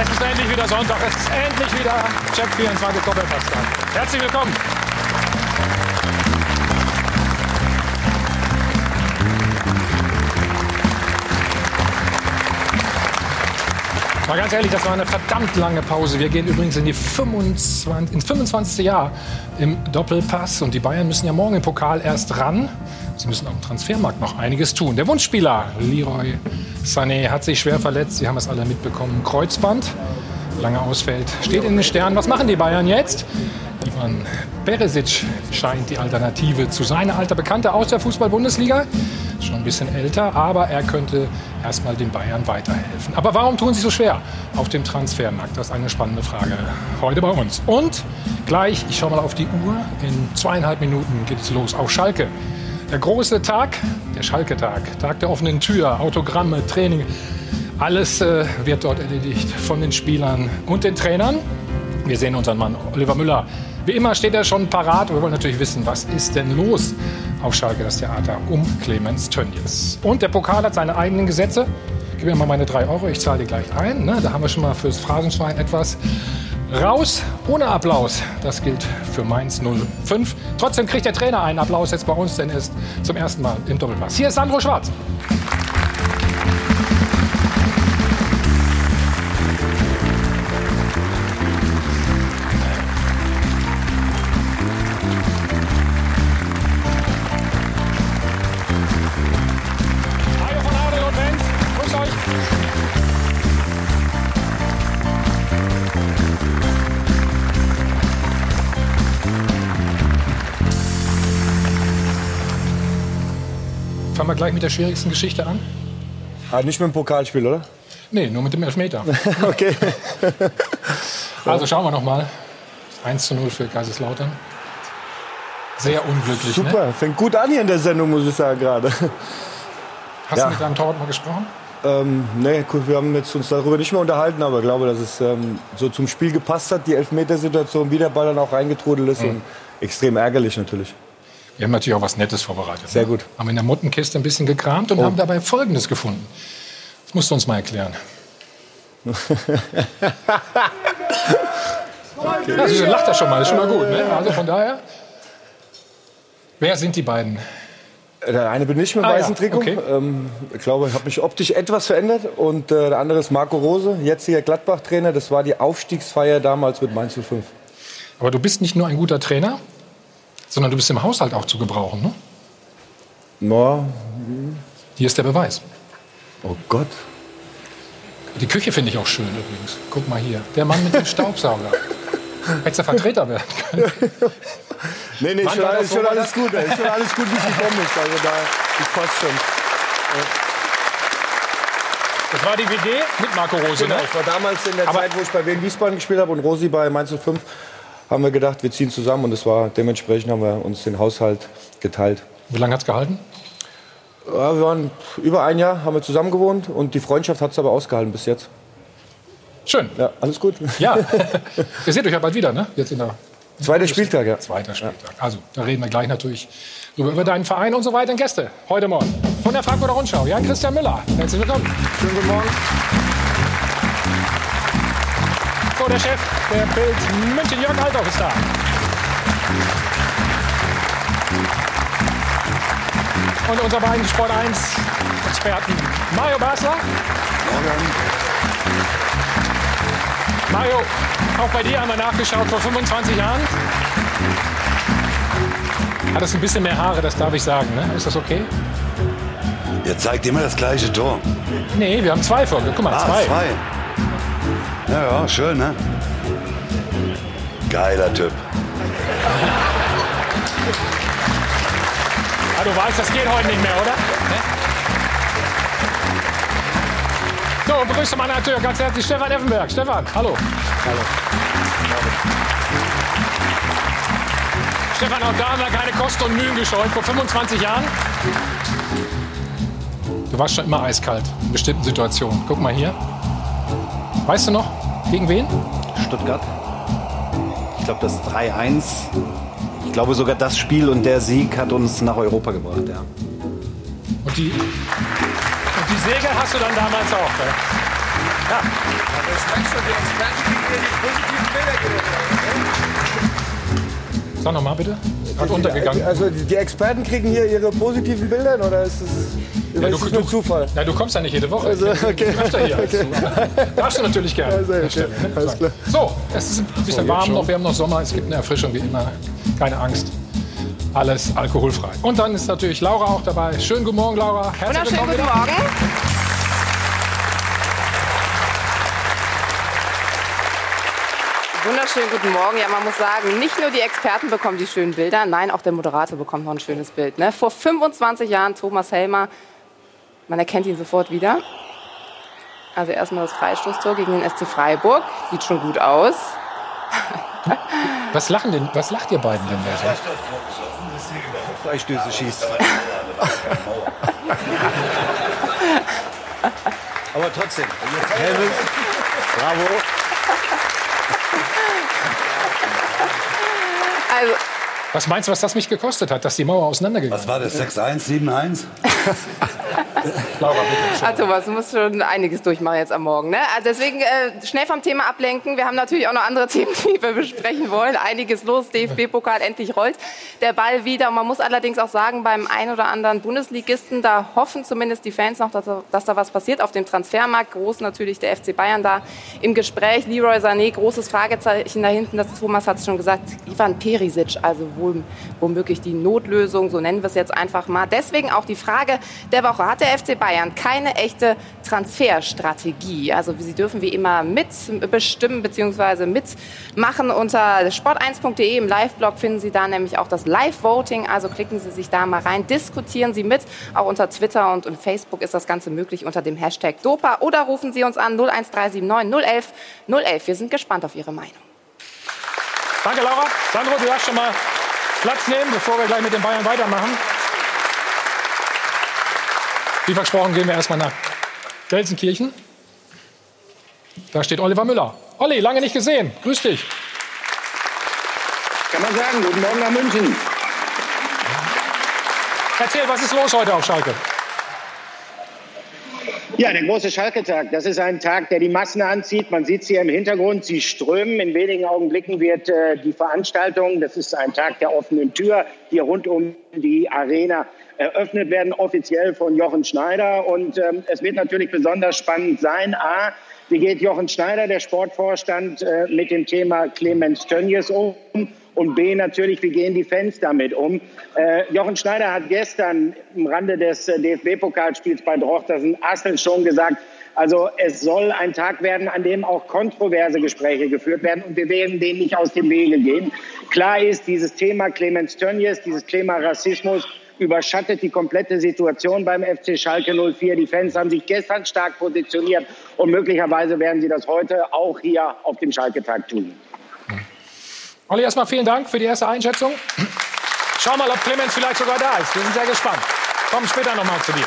Es ist endlich wieder Sonntag. Es ist endlich wieder Check 24 Doppelpasstag. Herzlich willkommen. Mal ganz ehrlich, das war eine verdammt lange Pause. Wir gehen übrigens in die 25, ins 25. Jahr im Doppelpass. Und die Bayern müssen ja morgen im Pokal erst ran. Sie müssen dem Transfermarkt noch einiges tun. Der Wunschspieler Leroy Sané hat sich schwer verletzt. Sie haben es alle mitbekommen. Kreuzband, lange ausfällt. Steht in den Sternen. Was machen die Bayern jetzt? Ivan Peresic scheint die Alternative zu sein. Ein alter Bekannter aus der Fußball-Bundesliga. Schon ein bisschen älter, aber er könnte erstmal den Bayern weiterhelfen. Aber warum tun sie so schwer auf dem Transfermarkt? Das ist eine spannende Frage heute bei uns. Und gleich, ich schaue mal auf die Uhr, in zweieinhalb Minuten geht es los auf Schalke. Der große Tag, der Schalke-Tag, Tag der offenen Tür, Autogramme, Training, alles äh, wird dort erledigt von den Spielern und den Trainern. Wir sehen unseren Mann Oliver Müller. Wie immer steht er schon parat. Wir wollen natürlich wissen, was ist denn los auf Schalke, das Theater um Clemens Tönnies. Und der Pokal hat seine eigenen Gesetze. Gib mir mal meine drei Euro, ich zahle die gleich ein. Ne? Da haben wir schon mal fürs Phrasenschwein etwas raus, ohne Applaus. Das gilt für Mainz 05. Trotzdem kriegt der Trainer einen Applaus jetzt bei uns, denn er ist zum ersten Mal im Doppelpass. Hier ist Sandro Schwarz. Gleich mit der schwierigsten Geschichte an? Ah, nicht mit dem Pokalspiel, oder? Nee, nur mit dem Elfmeter. Okay. Also schauen wir noch mal. 1 zu 0 für Kaiserslautern. Sehr unglücklich. Ne? Super, fängt gut an hier in der Sendung, muss ich sagen gerade. Hast Ja. du mit deinem Torwart mal gesprochen? Ähm, nee, gut, wir haben jetzt uns darüber nicht mehr unterhalten, aber ich glaube, dass es ähm, so zum Spiel gepasst hat, die Elfmetersituation, wie der Ball dann auch reingetrudelt ist. Und extrem ärgerlich natürlich. Wir haben natürlich auch was Nettes vorbereitet. Sehr ne? gut. Haben in der Mottenkiste ein bisschen gekramt und haben dabei Folgendes gefunden. Das musst du uns mal erklären. ja, also, lacht er schon mal, ist schon mal gut. Ne? Also von daher. Wer sind die beiden? Der eine bin ich mit Ah, weißem ja, Trikot. okay. Ähm, ich glaube, ich habe mich optisch etwas verändert. Und äh, der andere ist Marco Rose, jetziger Gladbach-Trainer. Das war die Aufstiegsfeier damals mit Mainz 05. Aber du bist nicht nur ein guter Trainer, sondern du bist im Haushalt auch zu gebrauchen. Ne? No, Hier ist der Beweis. oh Gott. Die Küche finde ich auch schön übrigens. Guck mal hier. Der Mann mit dem Staubsauger. Hättest du Vertreter werden können. Nee, nee, Wann schon, das alles, schon so? alles gut. ey. Ist schon alles gut, wie es gekommen ist. Also da, das passt schon. Das war die WG mit Marco Rose, Genau, ne? ich war damals in der Aber- Zeit, wo ich bei Wien Wiesbaden gespielt habe und Rosi bei Mainz 05, haben wir gedacht, wir ziehen zusammen und das war dementsprechend haben wir uns den Haushalt geteilt. Wie lange hat's gehalten? Ja, wir waren über ein Jahr, haben wir zusammen gewohnt und die Freundschaft hat es aber ausgehalten bis jetzt. Schön. Ja, alles gut. Ja. Ihr seht euch ja bald wieder, ne? Jetzt in der Zweiter Spieltag, ja. zweiten Spieltag. Also, da reden wir gleich natürlich drüber, über deinen Verein und so weiter. Und Gäste heute Morgen von der Frankfurter Rundschau. Jan Christian Müller. Herzlich willkommen. Schönen guten Morgen. Der Chef der Bild München, Jörg Althoff ist da. Und unser beiden Sport 1 Experten Mario Basler. Mario, auch bei dir haben wir nachgeschaut vor 25 Jahren. Hattest ein bisschen mehr Haare, das darf ich sagen. Ne? Ist das okay? Ihr zeigt immer das gleiche Tor. Nee, wir haben zwei Folgen. Guck mal, Ah, zwei. zwei. Ja, ja, schön, ne? Geiler Typ. Ah, du weißt, das geht heute nicht mehr, oder? Ne? So, und begrüße meinen Akteur ganz herzlich Stefan Effenberg. Stefan, hallo. Hallo. Stefan, auch da haben wir keine Kosten und Mühen gescheut. Vor 25 Jahren. Du warst schon immer eiskalt in bestimmten Situationen. Guck mal hier. Weißt du noch, gegen wen? Stuttgart. Ich glaube, das 3-1. Ich glaube, sogar das Spiel und der Sieg hat uns nach Europa gebracht. Ja. Und die, und die Segel hast du dann damals auch. Ne? Sag nochmal bitte. Hat untergegangen. Also die Experten kriegen hier ihre positiven Bilder oder ist es Ja, ist es nur Zufall? Ja, du kommst ja nicht jede Woche. Also, Ich bin okay. öfter hier als du. Darfst du natürlich gerne. Also, okay. Ne? Alles klar. So, es ist ein bisschen warm noch. Wir haben noch Sommer. Es gibt eine Erfrischung wie immer. Keine Angst. Alles alkoholfrei. Und dann ist natürlich Laura auch dabei. Schönen guten Morgen, Laura. Herzlich Wunderschönen willkommen guten. Morgen. Wunderschönen guten Morgen. Ja, man muss sagen, nicht nur die Experten bekommen die schönen Bilder, nein, auch der Moderator bekommt noch ein schönes Bild. Ne? Vor 25 Jahren Thomas Helmer, man erkennt ihn sofort wieder. Also erstmal das Freistoßtor gegen den SC Freiburg, sieht schon gut aus. Was, lachen denn, was lacht ihr beiden denn da so? Freistöße schießt. Aber trotzdem. Helmut, bravo. Also, Was meinst du, was das mich gekostet hat, dass die Mauer auseinandergegangen Was war das? 6-1, 7-1? Laura, bitte. Ah, Thomas, du musst schon einiges durchmachen jetzt am Morgen. Ne? Also deswegen äh, schnell vom Thema ablenken. Wir haben natürlich auch noch andere Themen, die wir besprechen wollen. Einiges los. DFB-Pokal endlich rollt der Ball wieder. Und man muss allerdings auch sagen, beim ein oder anderen Bundesligisten, da hoffen zumindest die Fans noch, dass, da- dass da was passiert auf dem Transfermarkt. Groß natürlich der FC Bayern da im Gespräch. Leroy Sané, großes Fragezeichen da hinten. Das Thomas hat es schon gesagt. Ivan Perisic, also wohl, womöglich die Notlösung, so nennen wir es jetzt einfach mal. Deswegen auch die Frage der Woche. Hat der FC Bayern keine echte Transferstrategie? Also sie dürfen wie immer mitbestimmen bzw. mitmachen. Unter sport1.de im Live-Blog finden Sie da nämlich auch das Live-Voting. Also klicken Sie sich da mal rein, diskutieren Sie mit. Auch unter Twitter und, Facebook ist das Ganze möglich unter dem Hashtag Dopa. Oder rufen Sie uns an 01379 011 011. Wir sind gespannt auf Ihre Meinung. Danke, Laura. Sandro, du darfst schon mal Platz nehmen, bevor wir gleich mit den Bayern weitermachen. Wie versprochen gehen wir erstmal nach Gelsenkirchen. Da steht Oliver Müller. Olli, lange nicht gesehen. Grüß dich. Kann man sagen, guten Morgen nach München. Erzähl, was ist los heute auf Schalke? Ja, der große Schalke-Tag. Das ist ein Tag, der die Massen anzieht. Man sieht sie hier im Hintergrund. Sie strömen. In wenigen Augenblicken wird äh, die Veranstaltung, das ist ein Tag der offenen Tür, hier rund um die Arena eröffnet werden, offiziell von Jochen Schneider. Und ähm, es wird natürlich besonders spannend sein. A, wie geht Jochen Schneider, der Sportvorstand, äh, mit dem Thema Clemens Tönnies um? Und B natürlich, wie gehen die Fans damit um? Äh, Jochen Schneider hat gestern im Rande des äh, DFB-Pokalspiels bei Drochtersen Assel schon gesagt, also es soll ein Tag werden, an dem auch kontroverse Gespräche geführt werden und wir werden denen nicht aus dem Wege gehen. Klar ist, dieses Thema Clemens Tönnies, dieses Thema Rassismus überschattet die komplette Situation beim FC Schalke 04. Die Fans haben sich gestern stark positioniert und möglicherweise werden sie das heute auch hier auf dem Schalke-Tag tun. Olli, erstmal vielen Dank für die erste Einschätzung. Schau mal, ob Clemens vielleicht sogar da ist. Wir sind sehr gespannt. Kommen später noch mal zu dir.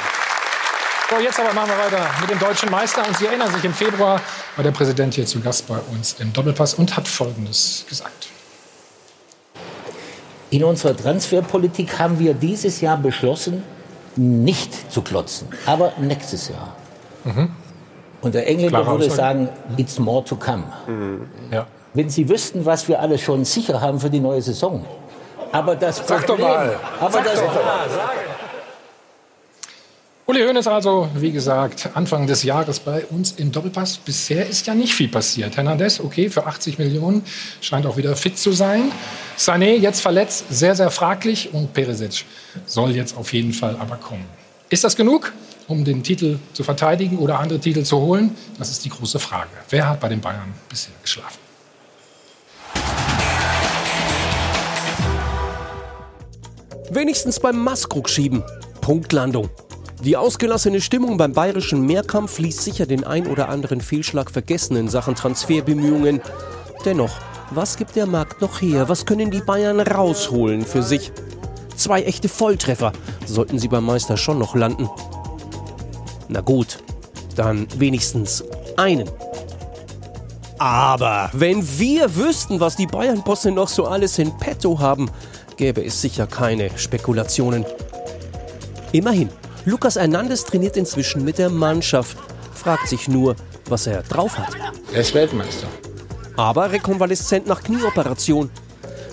So, jetzt aber machen wir weiter mit dem deutschen Meister. Und Sie erinnern sich, im Februar war der Präsident hier zu Gast bei uns im Doppelpass und hat Folgendes gesagt. In unserer Transferpolitik haben wir dieses Jahr beschlossen, nicht zu klotzen, aber nächstes Jahr. Und der Engländer würde sagen, it's more to come. Ja. Wenn Sie wüssten, was wir alles schon sicher haben für die neue Saison. Aber das Sag doch mal. aber das, Uli Hoeneß also, wie gesagt, Anfang des Jahres bei uns im Doppelpass. Bisher ist ja nicht viel passiert. Hernandez, okay, für 80 Millionen, scheint auch wieder fit zu sein. Sané, jetzt verletzt, sehr, sehr fraglich. Und Perisic soll jetzt auf jeden Fall aber kommen. Ist das genug, um den Titel zu verteidigen oder andere Titel zu holen? Das ist die große Frage. Wer hat bei den Bayern bisher geschlafen? Wenigstens beim Maskrug schieben. Punktlandung. Die ausgelassene Stimmung beim bayerischen Mehrkampf ließ sicher den ein oder anderen Fehlschlag vergessen in Sachen Transferbemühungen. Dennoch, was gibt der Markt noch her? Was können die Bayern rausholen für sich? Zwei echte Volltreffer sollten sie beim Meister schon noch landen. Na gut, dann wenigstens einen. Aber wenn wir wüssten, was die Bayern-Bosse noch so alles in petto haben, gäbe es sicher keine Spekulationen. Immerhin, Lukas Hernandez trainiert inzwischen mit der Mannschaft, fragt sich nur, was er drauf hat. Er ist Weltmeister. Aber rekonvaleszent nach Knieoperation.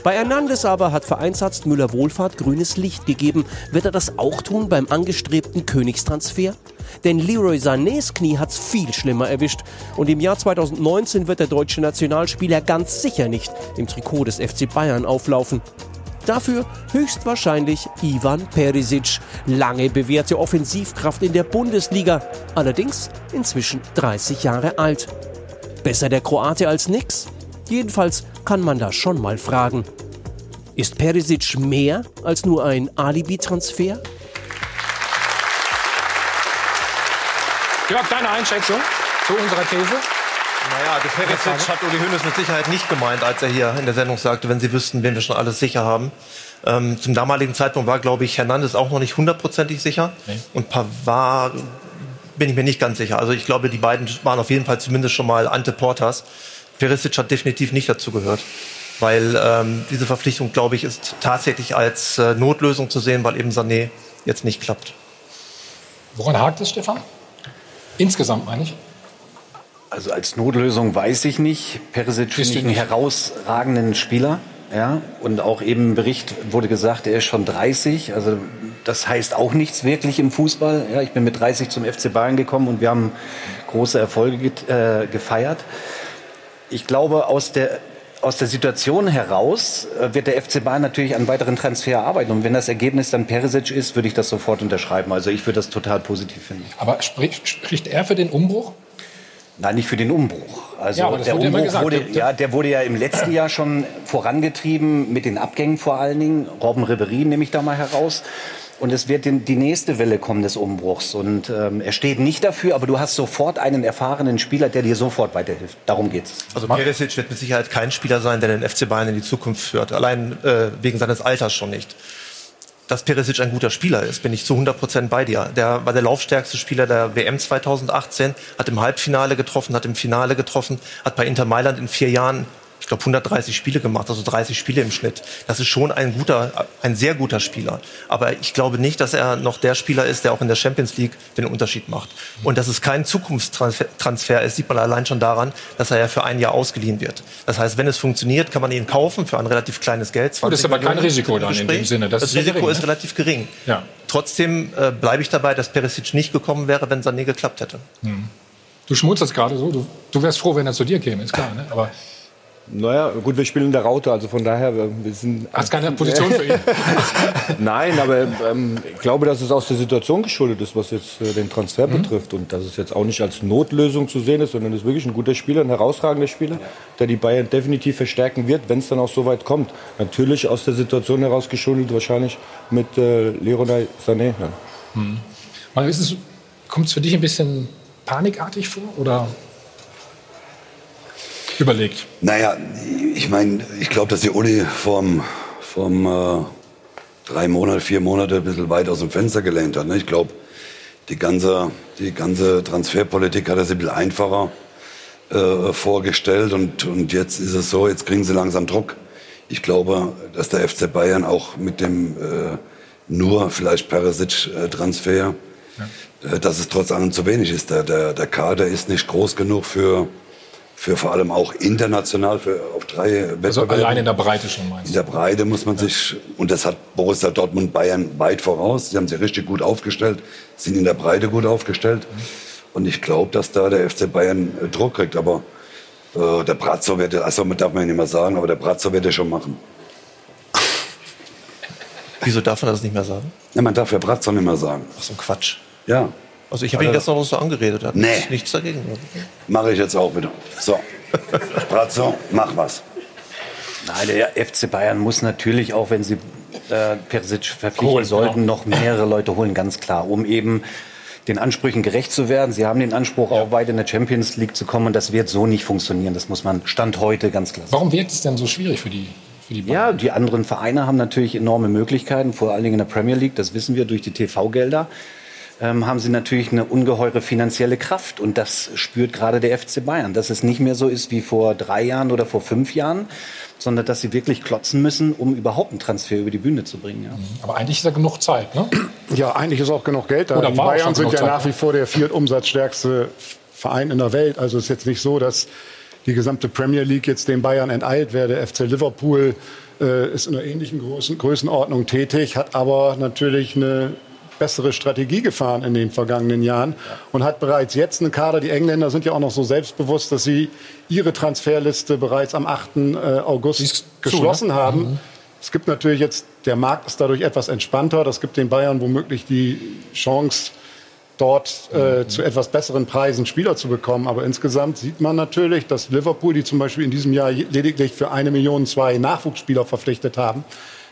Bei Hernandez aber hat Vereinsarzt Müller-Wohlfahrt grünes Licht gegeben. Wird er das auch tun beim angestrebten Königstransfer? Denn Leroy Sanés Knie hat's viel schlimmer erwischt. Und im Jahr 2019 wird der deutsche Nationalspieler ganz sicher nicht im Trikot des FC Bayern auflaufen. Dafür höchstwahrscheinlich Ivan Perisic, lange bewährte Offensivkraft in der Bundesliga, allerdings inzwischen 30 Jahre alt. Besser der Kroate als nix? Jedenfalls kann man da schon mal fragen. Ist Perisic mehr als nur ein Alibi-Transfer? Jörg, deine Einschätzung zu unserer These? Naja, also Perisic hat Uli Hoeneß mit Sicherheit nicht gemeint, als er hier in der Sendung sagte, wenn Sie wüssten, wen wir schon alles sicher haben. Ähm, zum damaligen Zeitpunkt war, glaube ich, Hernandez auch noch nicht hundertprozentig sicher. Nee. Und Pavard bin ich mir nicht ganz sicher. Also ich glaube, die beiden waren auf jeden Fall zumindest schon mal Ante Portas. Perisic hat definitiv nicht dazu gehört. Weil ähm, diese Verpflichtung, glaube ich, ist tatsächlich als äh, Notlösung zu sehen, weil eben Sané jetzt nicht klappt. Woran hakt es, Stefan? Insgesamt meine ich. Also als Notlösung weiß ich nicht. Perisic finde ich einen herausragenden Spieler. Ja, und auch eben im Bericht wurde gesagt, er ist schon 30. Also das heißt auch nichts wirklich im Fußball. Ja, ich bin mit 30 zum FC Bayern gekommen und wir haben große Erfolge äh, gefeiert. Ich glaube, aus der, aus der Situation heraus äh, wird der FC Bayern natürlich an weiteren Transfer arbeiten. Und wenn das Ergebnis dann Perisic ist, würde ich das sofort unterschreiben. Also ich würde das total positiv finden. Aber spricht, spricht er für den Umbruch? Nein, nicht für den Umbruch. Also ja, der Umbruch gesagt, wurde, ja, der wurde ja im letzten Jahr schon vorangetrieben mit den Abgängen vor allen Dingen. Robben Ribery nehme ich da mal heraus. Und es wird die nächste Welle kommen des Umbruchs. Und ähm, er steht nicht dafür, aber du hast sofort einen erfahrenen Spieler, der dir sofort weiterhilft. Darum geht's. Also Perisic wird mit Sicherheit kein Spieler sein, der den FC Bayern in die Zukunft führt. Allein äh, wegen seines Alters schon nicht dass Perisic ein guter Spieler ist, bin ich zu 100 Prozent bei dir. Der war der laufstärkste Spieler der WM 2018, hat im Halbfinale getroffen, hat im Finale getroffen, hat bei Inter Mailand in vier Jahren ich glaube, 130 Spiele gemacht, also 30 Spiele im Schnitt. Das ist schon ein guter, ein sehr guter Spieler. Aber ich glaube nicht, dass er noch der Spieler ist, der auch in der Champions League den Unterschied macht. Und dass es kein Zukunftstransfer ist, sieht man allein schon daran, dass er ja für ein Jahr ausgeliehen wird. Das heißt, wenn es funktioniert, kann man ihn kaufen für ein relativ kleines Geld. Das ist aber kein Risiko dann in dem Sinne. Das, das Risiko gering, ist ne? relativ gering. Ja. Trotzdem äh, bleibe ich dabei, dass Perisic nicht gekommen wäre, wenn Sané geklappt hätte. Hm. Du schmunzelst gerade so. Du, du wärst froh, wenn er zu dir käme, ist klar. Ne? Aber naja, gut, wir spielen in der Raute, also von daher, wir sind. Hast keine Position für ihn? Nein, aber ähm, ich glaube, dass es aus der Situation geschuldet ist, was jetzt äh, den Transfer mhm. betrifft. Und dass es jetzt auch nicht als Notlösung zu sehen ist, sondern es ist wirklich ein guter Spieler, ein herausragender Spieler, der die Bayern definitiv verstärken wird, wenn es dann auch so weit kommt. Natürlich aus der Situation heraus geschuldet, wahrscheinlich mit äh, Leroy Sané. Ja. Mhm. Kommt es für dich ein bisschen panikartig vor? Oder überlegt? Naja, ich meine, ich glaube, dass die Uli vom, vom äh, drei Monate, vier Monate ein bisschen weit aus dem Fenster gelehnt hat. Ne? Ich glaube, die ganze, die ganze Transferpolitik hat er sich ein bisschen einfacher äh, vorgestellt und, und jetzt ist es so, jetzt kriegen sie langsam Druck. Ich glaube, dass der FC Bayern auch mit dem äh, nur vielleicht Perisic-Transfer, ja. äh, dass es trotz allem zu wenig ist. Der, der, der Kader ist nicht groß genug für, für vor allem auch international für auf drei Also allein in der Breite schon meinst du? In der Breite muss man ja. sich und das hat Borussia Dortmund Bayern weit voraus. Sie haben sich richtig gut aufgestellt, sind in der Breite gut aufgestellt mhm. und ich glaube, dass da der FC Bayern äh, Druck kriegt. Aber äh, der Brazzo wird, also darf man ja nicht mehr sagen, aber der Brazzo wird er schon machen. Wieso darf man das nicht mehr sagen? Ja, man darf ja Brazzo nicht mehr sagen. Ach so ein Quatsch. Ja. Also ich habe ihn gestern noch so angeredet. Hat nee. Nichts dagegen. Mache ich jetzt auch wieder. So. Brazzo, mach was. Nein, der FC Bayern muss natürlich, auch wenn sie äh, Persic verpflichten holen, sollten, genau. noch mehrere Leute holen, ganz klar, um eben den Ansprüchen gerecht zu werden. Sie haben den Anspruch, ja. auch weit in der Champions League zu kommen. Und das wird so nicht funktionieren. Das muss man Stand heute ganz klar sagen. Warum wirkt es denn so schwierig für die, für die Ja, die anderen Vereine haben natürlich enorme Möglichkeiten, vor allen Dingen in der Premier League. Das wissen wir durch die TV-Gelder ähm, haben sie natürlich eine ungeheure finanzielle Kraft. Und das spürt gerade der FC Bayern, dass es nicht mehr so ist wie vor drei Jahren oder vor fünf Jahren, sondern dass sie wirklich klotzen müssen, um überhaupt einen Transfer über die Bühne zu bringen. Ja. Mhm. Aber eigentlich ist ja genug Zeit, ne? Ja, eigentlich ist auch genug Geld da. Oder die Bayern sind ja Zeit. nach wie vor der viertumsatzstärkste Verein in der Welt. Also es ist jetzt nicht so, dass die gesamte Premier League jetzt den Bayern enteilt wäre. Der FC Liverpool äh, ist in einer ähnlichen Größen, Größenordnung tätig, hat aber natürlich eine bessere Strategie gefahren in den vergangenen Jahren und hat bereits jetzt einen Kader. Die Engländer sind ja auch noch so selbstbewusst, dass sie ihre Transferliste bereits am 8. Äh, August geschlossen zu, ne? haben. Mhm. Es gibt natürlich jetzt, der Markt ist dadurch etwas entspannter. Das gibt den Bayern womöglich die Chance, dort äh, zu etwas besseren Preisen Spieler zu bekommen. Aber insgesamt sieht man natürlich, dass Liverpool, die zum Beispiel in diesem Jahr lediglich für eine Million zwei Nachwuchsspieler verpflichtet haben,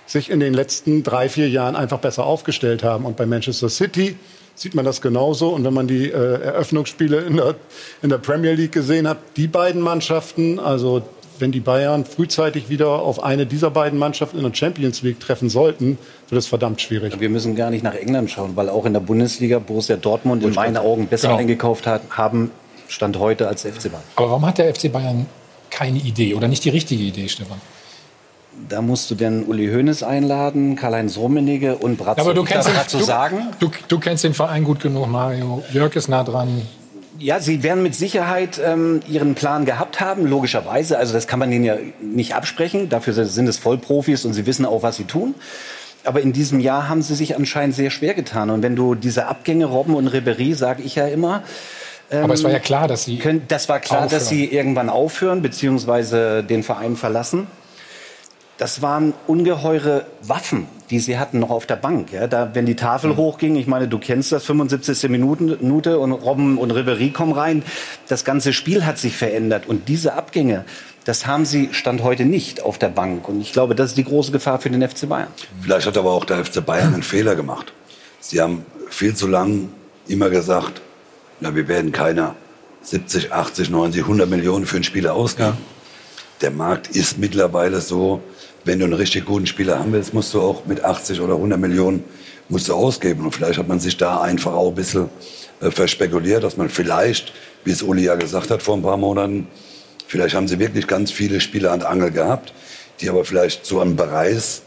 sich in den letzten drei, vier Jahren einfach besser aufgestellt haben. Und bei Manchester City sieht man das genauso. Und wenn man die äh, Eröffnungsspiele in der, in der Premier League gesehen hat, die beiden Mannschaften, also wenn die Bayern frühzeitig wieder auf eine dieser beiden Mannschaften in der Champions League treffen sollten, wird es verdammt schwierig. Wir müssen gar nicht nach England schauen, weil auch in der Bundesliga Borussia Dortmund in meinen Augen besser genau. eingekauft hat, haben Stand heute als FC Bayern. Aber warum hat der FC Bayern keine Idee oder nicht die richtige Idee, Stefan? Da musst du denn Uli Hoeneß einladen, Karl-Heinz Rummenigge und Bratzo. Aber du kennst, den, du, du, du kennst den Verein gut genug, Mario. Jörg ist nah dran. Ja, sie werden mit Sicherheit ähm, ihren Plan gehabt haben, logischerweise. Also das kann man ihnen ja nicht absprechen. Dafür sind es Vollprofis und sie wissen auch, was sie tun. Aber in diesem Jahr haben sie sich anscheinend sehr schwer getan. Und wenn du diese Abgänge Robben und Ribery, sage ich ja immer, ähm, Aber es war ja klar, dass sie. Können, das war klar, aufhören. dass sie irgendwann aufhören beziehungsweise den Verein verlassen das waren ungeheure Waffen, die sie hatten noch auf der Bank. Ja, da, wenn die Tafel mhm. hochging, ich meine, du kennst das, 75. Minute und Robben und Ribery kommen rein. Das ganze Spiel hat sich verändert und diese Abgänge, das haben sie Stand heute nicht auf der Bank. Und ich glaube, das ist die große Gefahr für den FC Bayern. Vielleicht hat aber auch der FC Bayern einen Fehler gemacht. Sie haben viel zu lang immer gesagt, na, wir werden keine 70, 80, 90, 100 Millionen für einen Spieler ausgeben. Ja. Der Markt ist mittlerweile so, wenn du einen richtig guten Spieler haben willst, musst du auch mit 80 oder 100 Millionen musst du ausgeben. Und vielleicht hat man sich da einfach auch ein bisschen äh, verspekuliert, dass man vielleicht, wie es Uli ja gesagt hat vor ein paar Monaten, vielleicht haben sie wirklich ganz viele Spieler an der Angel gehabt, die aber vielleicht zu einem Preis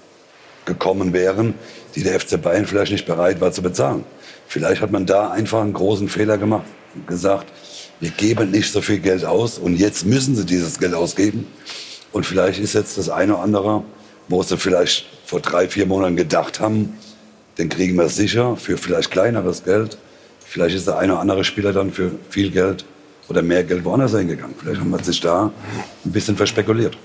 gekommen wären, die der FC Bayern vielleicht nicht bereit war zu bezahlen. Vielleicht hat man da einfach einen großen Fehler gemacht gesagt, wir geben nicht so viel Geld aus und jetzt müssen sie dieses Geld ausgeben. Und vielleicht ist jetzt das eine oder andere, wo sie vielleicht vor drei, vier Monaten gedacht haben, den kriegen wir sicher für vielleicht kleineres Geld. Vielleicht ist der eine oder andere Spieler dann für viel Geld oder mehr Geld woanders hingegangen. Vielleicht haben wir sich da ein bisschen verspekuliert.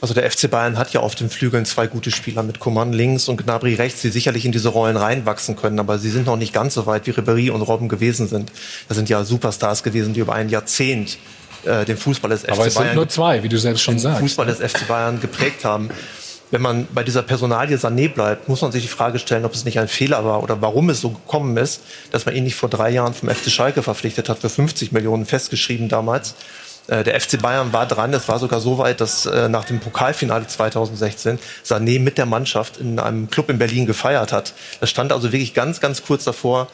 Also der FC Bayern hat ja auf den Flügeln zwei gute Spieler mit Coman links und Gnabry rechts, die sicherlich in diese Rollen reinwachsen können, aber sie sind noch nicht ganz so weit, wie Ribéry und Robben gewesen sind. Das sind ja Superstars gewesen, die über ein Jahrzehnt äh, den Fußball des FC Aber es Bayern. sind nur zwei, wie du selbst schon sagst. Fußball des FC Bayern geprägt haben. Wenn man bei dieser Personalie Sané bleibt, muss man sich die Frage stellen, ob es nicht ein Fehler war oder warum es so gekommen ist, dass man ihn nicht vor drei Jahren vom FC Schalke verpflichtet hat, für 50 Millionen festgeschrieben damals. Äh, der FC Bayern war dran. Es war sogar so weit, dass äh, nach dem Pokalfinale 2016 Sané mit der Mannschaft in einem Club in Berlin gefeiert hat. Das stand also wirklich ganz, ganz kurz davor,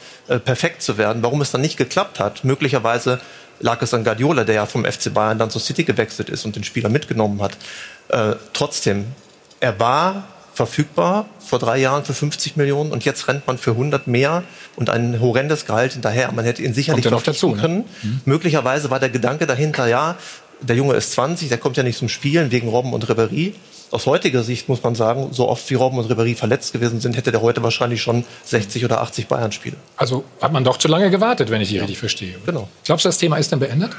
perfekt zu werden. Warum es dann nicht geklappt hat? Möglicherweise lag es an Guardiola, der ja vom FC Bayern dann zur City gewechselt ist und den Spieler mitgenommen hat. Äh, trotzdem, er war verfügbar vor drei Jahren für 50 Millionen und jetzt rennt man für 100 mehr und ein horrendes Gehalt hinterher. Man hätte ihn sicherlich noch dazu ne? können. Mhm. Möglicherweise war der Gedanke dahinter, ja, der Junge ist 20, der kommt ja nicht zum Spielen wegen Robben und Ribéry aus heutiger Sicht muss man sagen, so oft wie Robben und Ribéry verletzt gewesen sind, hätte der heute wahrscheinlich schon 60 oder 80 Bayern-Spiele. Also hat man doch zu lange gewartet, wenn ich Sie ja. richtig verstehe. Genau. Glaubst du, das Thema ist dann beendet?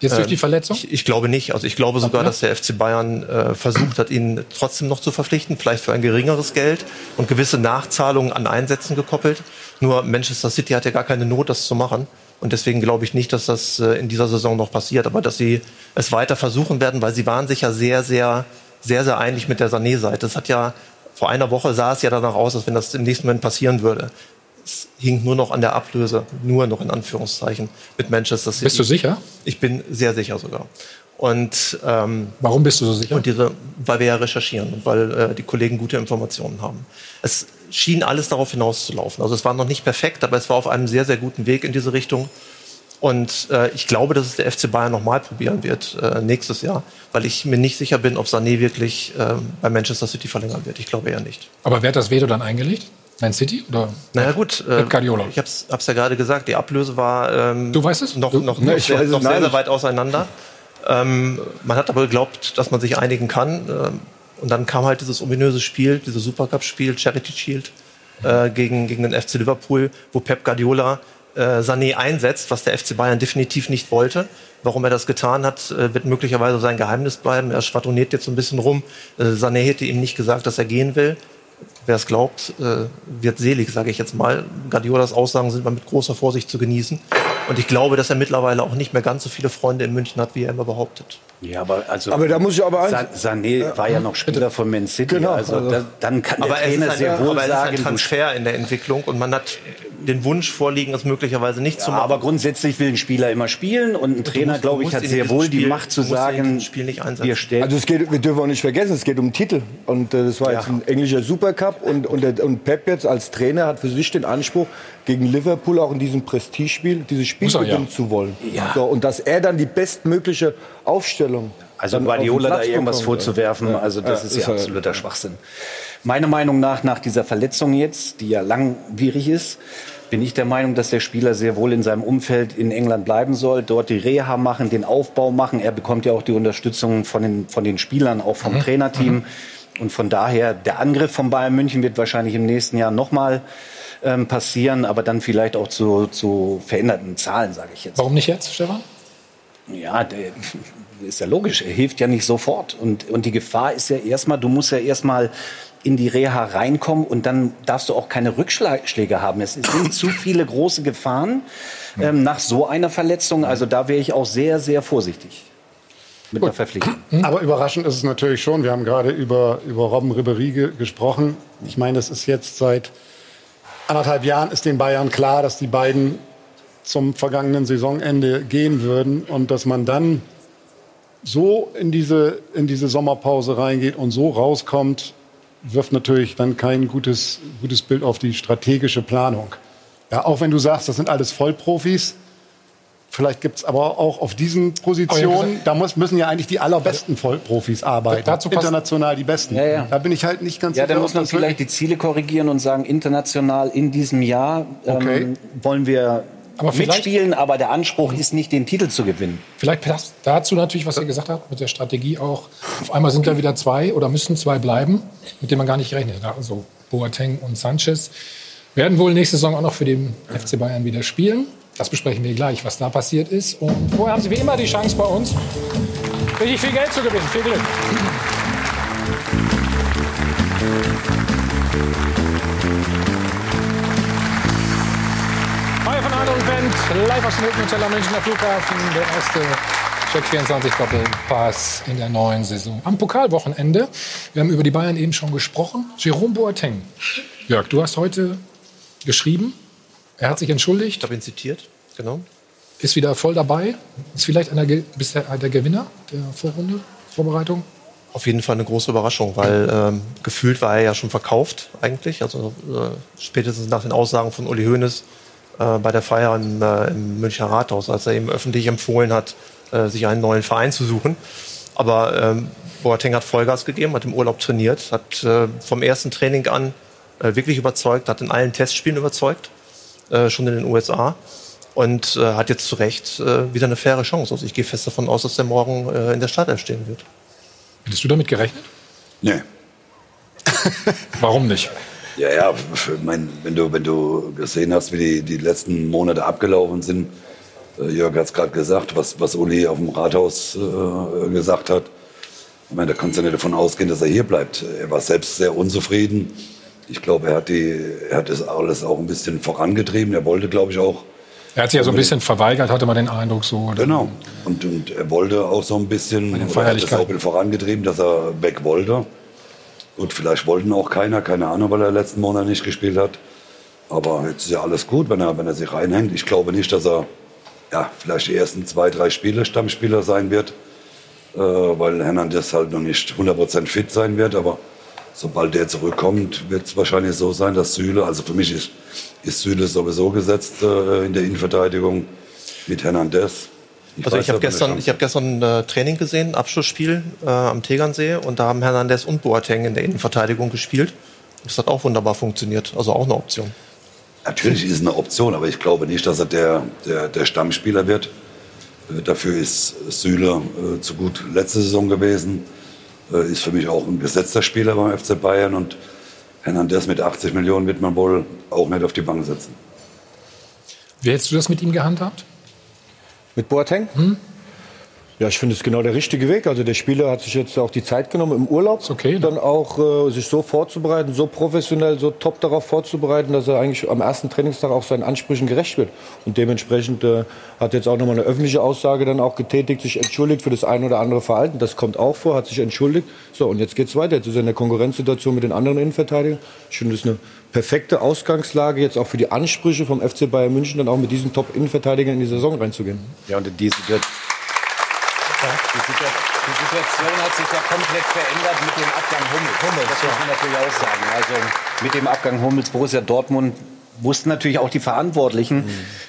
Jetzt durch die ähm, Verletzung? Ich, ich, glaube nicht. Also ich glaube sogar, dass der FC Bayern äh, versucht hat, ihn trotzdem noch zu verpflichten, vielleicht für ein geringeres Geld und gewisse Nachzahlungen an Einsätzen gekoppelt. Nur Manchester City hat ja gar keine Not, das zu machen. Und deswegen glaube ich nicht, dass das äh, in dieser Saison noch passiert, aber dass sie es weiter versuchen werden, weil sie waren sich ja sehr, sehr sehr, sehr einig mit der Sané-Seite. Das hat ja vor einer Woche sah es ja danach aus, als wenn das im nächsten Moment passieren würde. Es hing nur noch an der Ablöse, nur noch in Anführungszeichen mit Manchester City. Bist du sicher? Ich bin sehr sicher sogar. Und ähm, warum bist du so sicher? Und diese, weil wir ja recherchieren und weil äh, die Kollegen gute Informationen haben. Es schien alles darauf hinauszulaufen. Also es war noch nicht perfekt, aber es war auf einem sehr, sehr guten Weg in diese Richtung. Und äh, ich glaube, dass es der FC Bayern nochmal probieren wird äh, nächstes Jahr, weil ich mir nicht sicher bin, ob Sané wirklich äh, bei Manchester City verlängern wird. Ich glaube eher nicht. Aber wer hat das Veto dann eingelegt? Man City oder? Naja gut, äh, Guardiola. ich hab's, hab's ja gerade gesagt, die Ablöse war ähm, du weißt es? noch, du? noch, ne, sehr, noch sehr, sehr weit auseinander. Ähm, man hat aber geglaubt, dass man sich einigen kann. Ähm, und dann kam halt dieses ominöse Spiel, dieses Supercup-Spiel, Charity Shield, äh, gegen, gegen den FC Liverpool, wo Pep Guardiola äh, Sané einsetzt, was der FC Bayern definitiv nicht wollte. Warum er das getan hat, äh, wird möglicherweise sein Geheimnis bleiben. Er schwadroniert jetzt so ein bisschen rum. Äh, Sané hätte ihm nicht gesagt, dass er gehen will. Wer es glaubt, äh, wird selig, sage ich jetzt mal. Guardiolas Aussagen sind mal mit großer Vorsicht zu genießen. Und ich glaube, dass er mittlerweile auch nicht mehr ganz so viele Freunde in München hat, wie er immer behauptet. Ja, aber also aber da muss ich aber Sa Sané war ja noch Spieler von Man City, genau, also, also da, dann kann der Trainer ein, sehr wohl aber sagen, es ist ein Transfer in der Entwicklung und man hat den Wunsch vorliegen, es möglicherweise nicht ja, zu machen. Aber grundsätzlich will ein Spieler immer spielen und ein Trainer, glaube ich, hat sehr wohl die Macht zu sagen, Spiel nicht einsetzen. wir stellen. Also es geht, wir dürfen auch nicht vergessen, es geht um Titel und äh, das war ja. jetzt ein englischer Supercup und, und, der, und Pep jetzt als Trainer hat für sich den Anspruch, gegen Liverpool auch in diesem Prestigespiel dieses Spiel gewinnen ja. zu wollen. Ja. So, und dass er dann die bestmögliche Aufstellung also Guardiola da irgendwas vorzuwerfen, ja. also das ja, ist ja absoluter Schwachsinn. Meiner Meinung nach, nach dieser Verletzung jetzt, die ja langwierig ist, bin ich der Meinung, dass der Spieler sehr wohl in seinem Umfeld in England bleiben soll, dort die Reha machen, den Aufbau machen. Er bekommt ja auch die Unterstützung von den, von den Spielern, auch vom mhm. Trainerteam. Mhm. Und von daher, der Angriff von Bayern München wird wahrscheinlich im nächsten Jahr nochmal ähm, passieren, aber dann vielleicht auch zu, zu veränderten Zahlen, sage ich jetzt. Warum nicht jetzt, Stefan? Ja, der, ist ja logisch, er hilft ja nicht sofort. Und, und die Gefahr ist ja erstmal, du musst ja erstmal in die Reha reinkommen und dann darfst du auch keine Rückschläge haben. Es sind zu viele große Gefahren ähm, nach so einer Verletzung. Also da wäre ich auch sehr, sehr vorsichtig mit Gut. einer Verpflichtung. Aber überraschend ist es natürlich schon. Wir haben gerade über, über Robben Ribéry ge gesprochen. Ich meine, es ist jetzt seit anderthalb Jahren ist den Bayern klar, dass die beiden zum vergangenen Saisonende gehen würden und dass man dann so in diese, in diese Sommerpause reingeht und so rauskommt, wirft natürlich dann kein gutes, gutes Bild auf die strategische Planung. Ja, auch wenn du sagst, das sind alles Vollprofis, vielleicht gibt es aber auch auf diesen Positionen, da muss, müssen ja eigentlich die allerbesten Vollprofis arbeiten. Dazu international die besten. Ja, ja. Da bin ich halt nicht ganz ja, sicher. Ja, dann muss man vielleicht die Ziele korrigieren und sagen, international in diesem Jahr ähm, okay. wollen wir aber mitspielen, aber der Anspruch ist nicht, den Titel zu gewinnen. Vielleicht passt dazu natürlich, was ihr gesagt habt, mit der Strategie auch. Auf einmal sind da wieder zwei oder müssen zwei bleiben, mit denen man gar nicht rechnet. Also Boateng und Sanchez werden wohl nächste Saison auch noch für den FC Bayern wieder spielen. Das besprechen wir gleich, was da passiert ist. Und vorher haben Sie wie immer die Chance bei uns, richtig viel Geld zu gewinnen. Viel Glück. Band, live aus dem Hotel am Münchner Flughafen. Der erste Check 24 Doppelpass in der neuen Saison. Am Pokalwochenende, wir haben über die Bayern eben schon gesprochen, Jerome Boateng. Jörg, du hast heute geschrieben, er hat sich entschuldigt. Ich habe ihn zitiert, genau. Ist wieder voll dabei. Ist vielleicht einer, bisher der Gewinner der Vorrunde, Vorbereitung? Auf jeden Fall eine große Überraschung, weil ähm, gefühlt war er ja schon verkauft eigentlich. Also äh, spätestens nach den Aussagen von Uli Hoeneß äh, bei der Feier im, äh, im Münchner Rathaus, als er ihm öffentlich empfohlen hat, äh, sich einen neuen Verein zu suchen. Aber ähm, Boateng hat Vollgas gegeben, hat im Urlaub trainiert, hat äh, vom ersten Training an äh, wirklich überzeugt, hat in allen Testspielen überzeugt, schon in den USA und äh, hat jetzt zu Recht äh, wieder eine faire Chance. Also ich gehe fest davon aus, dass er morgen äh, in der Startelf stehen wird. Hättest du damit gerechnet? Nee. Warum nicht? Ja, ja, mein, wenn, du, wenn du gesehen hast, wie die, die letzten Monate abgelaufen sind, äh, Jörg hat es gerade gesagt, was, was Uli auf dem Rathaus äh, gesagt hat. Ich meine, da kannst du nicht davon ausgehen, dass er hier bleibt. Er war selbst sehr unzufrieden. Ich glaube, er hat, die, er hat das alles auch ein bisschen vorangetrieben. Er wollte, glaube ich, auch. Er hat sich ja so ein bisschen verweigert, hatte man den Eindruck so. Oder? Genau. Und, und er wollte auch so ein bisschen, oder hat das auch vorangetrieben, dass er weg wollte. Gut, vielleicht wollten auch keiner, keine Ahnung, weil er letzten Monat nicht gespielt hat. Aber jetzt ist ja alles gut, wenn er, wenn er sich reinhängt. Ich glaube nicht, dass er ja, vielleicht die ersten zwei, drei Spiele Stammspieler sein wird, äh, weil Hernandez halt noch nicht 100% fit sein wird. Aber sobald der zurückkommt, wird es wahrscheinlich so sein, dass Süle, also für mich ist, ist Süle sowieso gesetzt äh, in der Innenverteidigung mit Hernandez. Ich also ich habe gestern, ich hab gestern ein äh, Training gesehen, Abschlussspiel äh, am Tegernsee und da haben Hernandez und Boateng in der Innenverteidigung gespielt. Das hat auch wunderbar funktioniert. Also auch eine Option. Natürlich ist es eine Option, aber ich glaube nicht, dass er der, der, der Stammspieler wird. Äh, Dafür ist Süle äh, zu gut letzte Saison gewesen. Äh, ist für mich auch ein gesetzter Spieler beim FC Bayern. Und Hernandez mit 80 Millionen wird man wohl auch nicht auf die Bank setzen. Wie hättest du das mit ihm gehandhabt? Mit Boateng? Ja, ich finde es genau der richtige Weg. Also der Spieler hat sich jetzt auch die Zeit genommen im Urlaub, okay, dann auch äh, sich so vorzubereiten, so professionell, so top darauf vorzubereiten, dass er eigentlich am ersten Trainingstag auch seinen Ansprüchen gerecht wird. Und dementsprechend äh, hat jetzt auch nochmal eine öffentliche Aussage dann auch getätigt, sich entschuldigt für das ein oder andere Verhalten. Das kommt auch vor, hat sich entschuldigt. So, und jetzt geht's weiter. Jetzt ist er in der Konkurrenzsituation mit den anderen Innenverteidigern. Ich finde, das ist eine perfekte Ausgangslage jetzt auch für die Ansprüche vom FC Bayern München, dann auch mit diesen Top-Innenverteidigern in die Saison reinzugehen. Ja, und die, die, die, Situation hat sich ja komplett verändert mit dem Abgang Hummels. Hummels das muss man natürlich auch sagen. Also mit dem Abgang Hummels, Borussia Dortmund wussten natürlich auch die Verantwortlichen,